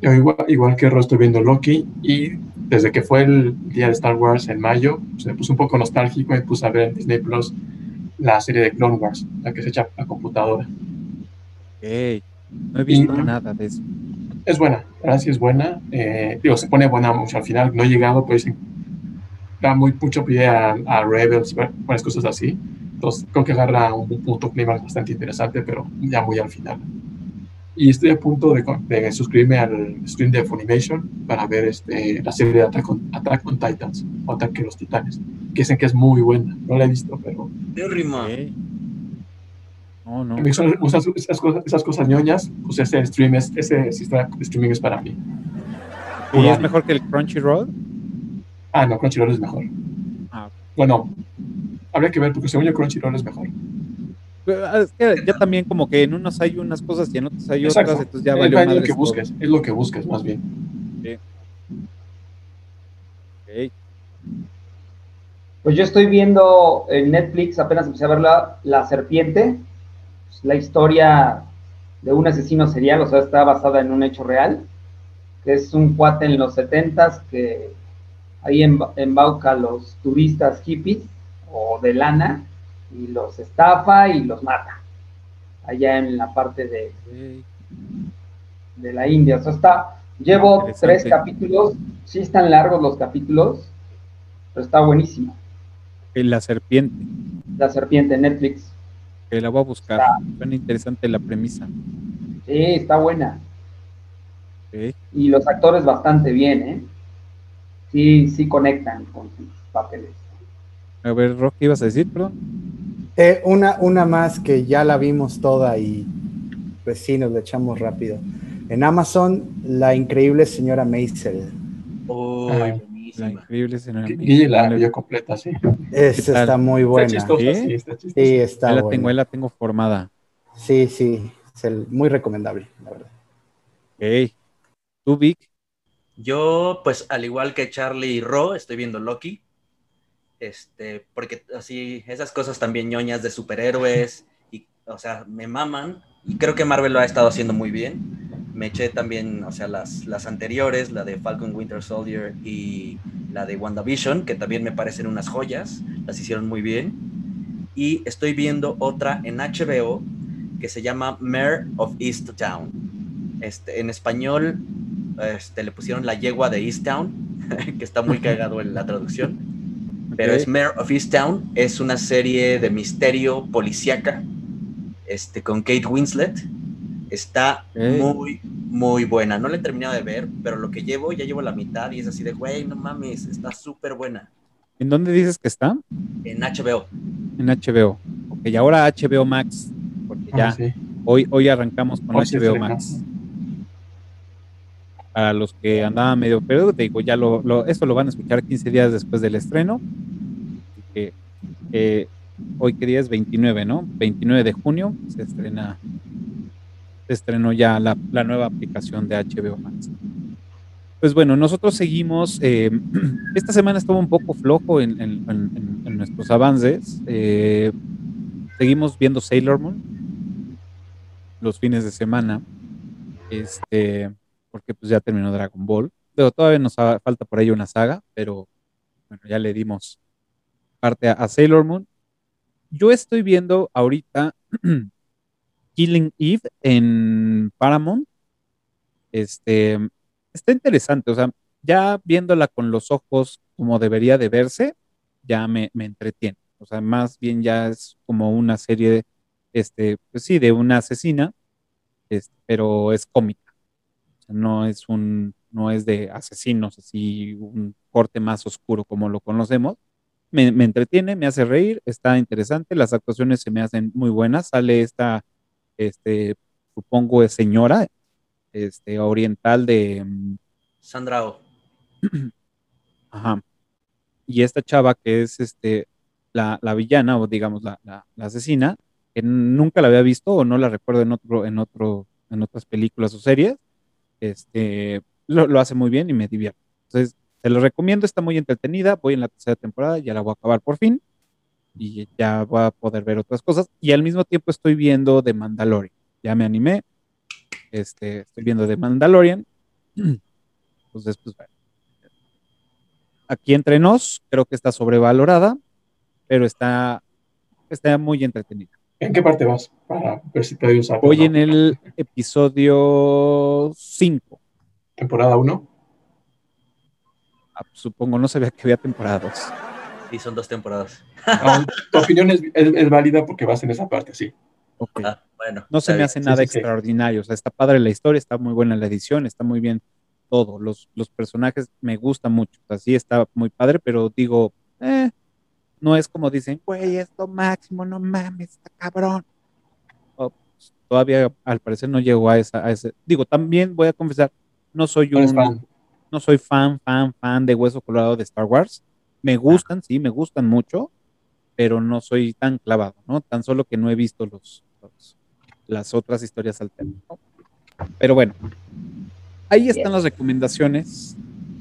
Yo igual, igual que Ro estoy viendo Loki y desde que fue el día de Star Wars en mayo, pues me puse un poco nostálgico y me puse a ver en Disney Plus la serie de Clone Wars, la que se echa a computadora.
Ok. No he visto
Y-
nada de eso.
Es buena, verdad sí es buena. Eh, digo, se pone buena mucho al final. No he llegado, dicen, da muy mucho pie a, a Rebels, varias cosas así. Entonces, creo que agarra un, un punto clima bastante interesante, pero ya muy al final. Y estoy a punto de, de suscribirme al stream de Funimation para ver este, la serie de Attack on, Attack on Titans, o Ataque a los Titanes, que dicen que es muy buena. No la he visto, pero
Térrima.
Ok. No, no.
esas, esas cosas, esas cosas ñoñas, pues ese stream es, ese sistema de streaming es para mí.
¿Y es mejor que el Crunchyroll?
Ah, no, Crunchyroll es mejor.
Ah.
Bueno, habría que ver, porque según yo Crunchyroll es mejor.
Ah, Es que ya también como que en unos hay unas cosas y en otros hay
Exacto.
otras, entonces ya
es,
valió
es lo que busques, es lo que busques más bien.
Ok.
Pues yo estoy viendo en Netflix, apenas empecé a ver la, La Serpiente, la historia de un asesino serial, o sea, está basada en un hecho real, que es un cuate en los setentas que ahí emba- embauca a los turistas hippies o de lana y los estafa y los mata, allá en la parte de, de la India. O sea, está, llevo tres capítulos, sí están largos los capítulos, pero está buenísimo.
La serpiente,
La Serpiente en Netflix.
Que la voy a buscar.
Está.
Suena interesante la premisa.
Sí, está buena. Y los actores bastante bien, ¿eh? Sí, sí conectan con sus papeles.
A ver, Rocky, ibas a decir, perdón?
Eh, una, una más que ya la vimos toda y pues sí, nos la echamos rápido. En Amazon, La Increíble Señora Maisel.
Uy,
Ah,
La increíble.
Guille la vio completa, sí.
Esa está muy
Está
buena.
chistosa,
¿Sí?
sí, está chistosa.
Sí,
Ahí
está
la
buena.
tengo, ahí la tengo formada.
Sí, sí, es el- muy recomendable, la verdad.
Ok. ¿Tú, Vic?
Yo, pues, al igual que Charlie y Ro, estoy viendo Loki. Este, porque así, esas cosas también ñoñas de superhéroes, y, o sea, me maman. Y creo que Marvel lo ha estado haciendo muy bien. Me eché también, o sea, las, las anteriores, la de Falcon Winter Soldier y la de WandaVision, que también me parecen unas joyas. Las hicieron muy bien. Y estoy viendo otra en HBO que se llama Mayor of East Town. Este, en español este, le pusieron la yegua de East Town, [LAUGHS] que está muy cagado en la traducción. Pero
Ok.
es Mayor of East Town, es una serie de misterio policíaca este, con Kate Winslet. Está muy, muy buena. No la he terminado de ver, pero lo que llevo, ya llevo la mitad y es así de, güey, no mames, está súper buena.
¿En dónde dices que está?
En HBO.
En HBO. Ok, y ahora HBO Max, porque ya
Ah, sí.
hoy, hoy arrancamos con HBO
estrenó.
Max. Para los que andaban medio perdidos, te digo, ya lo, lo, esto lo van a escuchar 15 días después del estreno. Así que eh, hoy que día es 29, ¿no? 29 de junio se estrena, estrenó ya la, nueva aplicación de HBO Max. Pues bueno, nosotros seguimos. eh, [CLEARS THROAT] esta semana estuvo un poco flojo en, nuestros avances. eh, seguimos viendo Sailor Moon los fines de semana. Este, porque pues ya terminó Dragon Ball. Pero todavía nos falta por ahí una saga, pero bueno, ya le dimos parte a Sailor Moon. Yo estoy viendo ahorita [CLEARS THROAT] Killing Eve en Paramount. Este, está interesante, o sea, ya viéndola con los ojos como debería de verse, ya me, me entretiene. O sea, más bien ya es como una serie, de, este, pues sí, de una asesina, este, pero es cómica. No es un, no es de asesinos, así un corte más oscuro como lo conocemos. Me entretiene, me hace reír, está interesante, las actuaciones se me hacen muy buenas. Sale esta, este, supongo es señora, este, oriental de, mm,
Sandra Oh. [CLEARS THROAT]
Ajá. Y esta chava que es este, la, la villana, o digamos la, la- la asesina, que nunca la había visto o no la recuerdo en otro, en otro, en otras películas o series, este, lo, lo hace muy bien y me divierte. Entonces, te lo recomiendo, está muy entretenida, voy en la tercera temporada, ya la voy a acabar por fin, y ya voy a poder ver otras cosas. Y al mismo tiempo estoy viendo The Mandalorian. Ya me animé. Este, estoy viendo The Mandalorian. [CLEARS THROAT] Entonces, pues bueno aquí entre nos, creo que está sobrevalorada, pero está, está muy entretenida.
¿En qué parte vas? Para ver si te doy un sapo.
Voy
¿no?
en el episodio 5,
Temporada 1.
supongo, no sabía que había temporada 2.
Sí, son dos temporadas.
Ah, tu opinión es, es- es válida porque vas en esa parte, sí.
Ok.
Ah, bueno.
No se me hace
Sí,
nada
sí, sí.
extraordinario, o sea, está padre la historia, está muy buena la edición, está muy bien todo, los, los personajes me gustan mucho, así está muy padre, pero digo, eh, no es como dicen, güey, es lo máximo, no mames, está cabrón. Oh, pues, todavía al parecer no llegó a esa, a ese, digo, también voy a confesar, no soy
No
un,
fan.
no soy fan, fan, fan de Hueso Colorado de Star Wars. Me gustan, sí, me gustan mucho, pero no soy tan clavado, ¿no? Tan solo que no he visto los, los- las otras historias alternas. ¿no? Pero bueno, ahí están las recomendaciones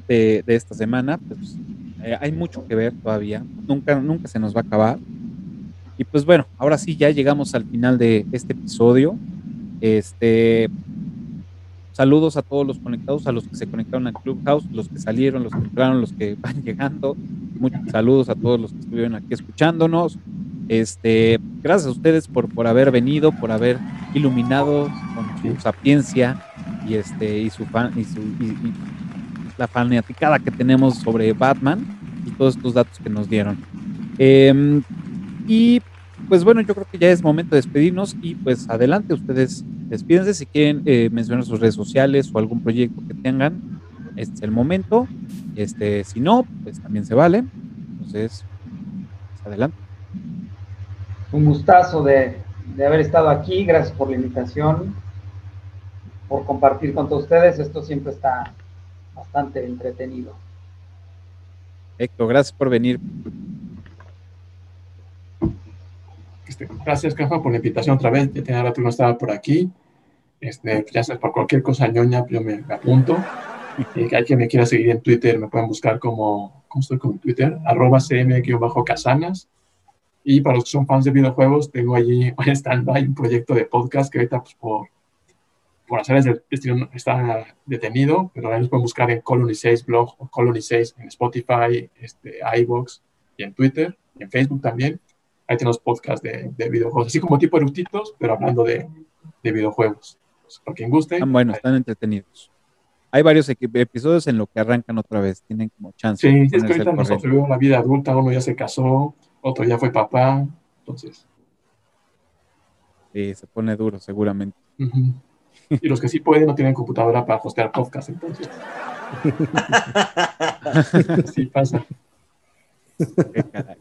de, de esta semana. Pues, eh, hay mucho que ver todavía. Nunca, nunca se nos va a acabar. Y pues bueno, ahora sí ya llegamos al final de este episodio. Este, saludos a todos los conectados, a los que se conectaron al Clubhouse, los que salieron, los que entraron, los que [LAUGHS] van llegando. Muchos saludos a todos los que estuvieron aquí escuchándonos. Este, gracias a ustedes por, por haber venido, por haber iluminado con su sapiencia y este y su fan y su y- y la fanaticada que tenemos sobre Batman y todos estos datos que nos dieron. Em, y pues bueno, yo creo que ya es momento de despedirnos y pues adelante, ustedes despídense si quieren eh, mencionar sus redes sociales o algún proyecto que tengan, este es el momento. Este, si no, pues también se vale. Entonces, pues, adelante.
Un gustazo de, de haber estado aquí. Gracias por la invitación, por compartir con todos ustedes. Esto siempre está bastante entretenido.
Héctor, gracias por venir.
Este, gracias, Cafa, por la invitación otra vez. Ya tenía rato que no estaba por aquí. Este, ya sabes, por cualquier cosa ñoña, yo me, me apunto. Y hay quien me quiera seguir en Twitter, me pueden buscar como, ¿cómo estoy con Twitter? Arroba cm-casanas. Y para los que son fans de videojuegos, tengo allí [LAUGHS] en stand-by un proyecto de podcast que ahorita, pues, por, por hacer del destino está detenido, pero ahí los pueden buscar en Colony 6 blog o Colony 6 en Spotify, este, iVoox y en Twitter y en Facebook también. Ahí tenemos podcast de, de videojuegos, así como tipo eructitos, pero hablando de, de videojuegos. Pues, para quien guste.
Están buenos, están entretenidos. Hay varios episodios en lo que arrancan otra vez, tienen como chance.
Sí, es que ahorita nos
corriente.
observó la vida adulta, uno ya se casó, otro ya fue papá, entonces.
Sí, se pone duro seguramente.
Y los que sí pueden no tienen computadora para hostear podcast, entonces. [LAUGHS] Sí pasa.
Qué caray.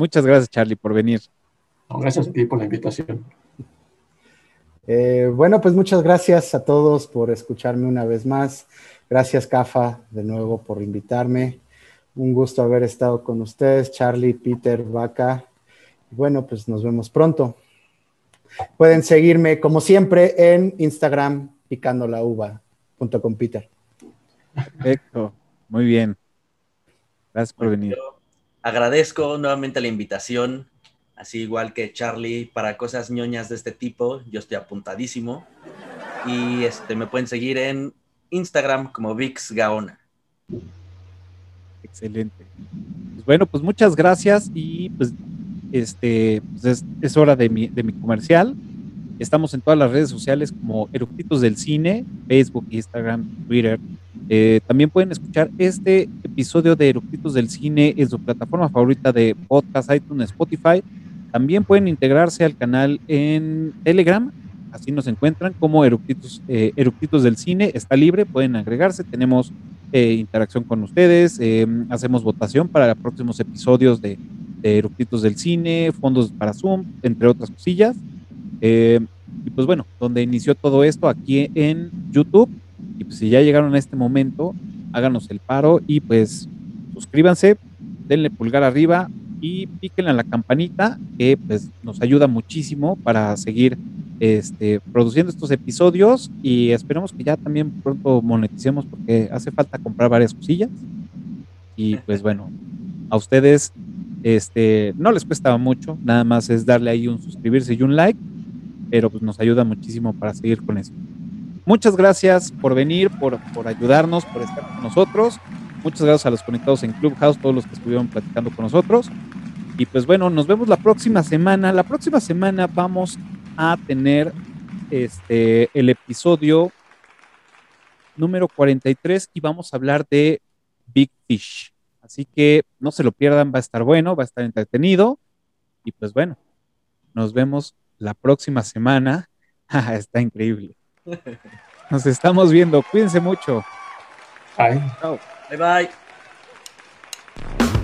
Muchas gracias, Charlie, por venir.
No, gracias a ti por la invitación.
Eh, bueno, pues muchas gracias a todos por escucharme una vez más. Gracias, Cafa, de nuevo por invitarme. Un gusto haber estado con ustedes, Charlie, Peter, Vaca. Bueno, pues nos vemos pronto. Pueden seguirme, como siempre, en Instagram, picando la uva, junto con Peter.
Perfecto, muy bien. Gracias por venir.
Agradezco nuevamente la invitación, así igual que Charlie, para cosas ñoñas de este tipo, yo estoy apuntadísimo. Y este, me pueden seguir en Instagram como Vix Gaona.
Excelente. Pues bueno, pues muchas gracias y pues este pues es, es hora de mi, de mi comercial. Estamos en todas las redes sociales como Eructitos del Cine, Facebook, Instagram, Twitter. Eh, también pueden escuchar este episodio de Eructitos del Cine en su plataforma favorita de podcast, iTunes, Spotify. También pueden integrarse al canal en Telegram. Así nos encuentran como Eructitos, eh, Eructitos del Cine. Está libre, pueden agregarse. Tenemos eh, interacción con ustedes. eh, hacemos votación para próximos episodios de, de Eructitos del Cine, fondos para Zoom, entre otras cosillas. Eh, y pues bueno, donde inició todo esto aquí en YouTube. Y pues si ya llegaron a este momento, háganos el paro y pues suscríbanse, denle pulgar arriba y píquenle a la campanita que pues nos ayuda muchísimo para seguir este, produciendo estos episodios y esperemos que ya también pronto moneticemos porque hace falta comprar varias cosillas. Y pues bueno, a ustedes este, no les cuesta mucho, nada más es darle ahí un suscribirse y un like, pero pues nos ayuda muchísimo para seguir con esto. Muchas gracias por venir, por, por ayudarnos, por estar con nosotros. Muchas gracias a los conectados en Clubhouse, todos los que estuvieron platicando con nosotros. Y pues bueno, nos vemos la próxima semana. La próxima semana vamos a tener este el episodio número 43 y vamos a hablar de Big Fish. Así que no se lo pierdan, va a estar bueno, va a estar entretenido. Y pues bueno, nos vemos la próxima semana. [LAUGHS] Está increíble. Nos estamos viendo. Cuídense mucho.
Bye.
Chao.
Bye bye.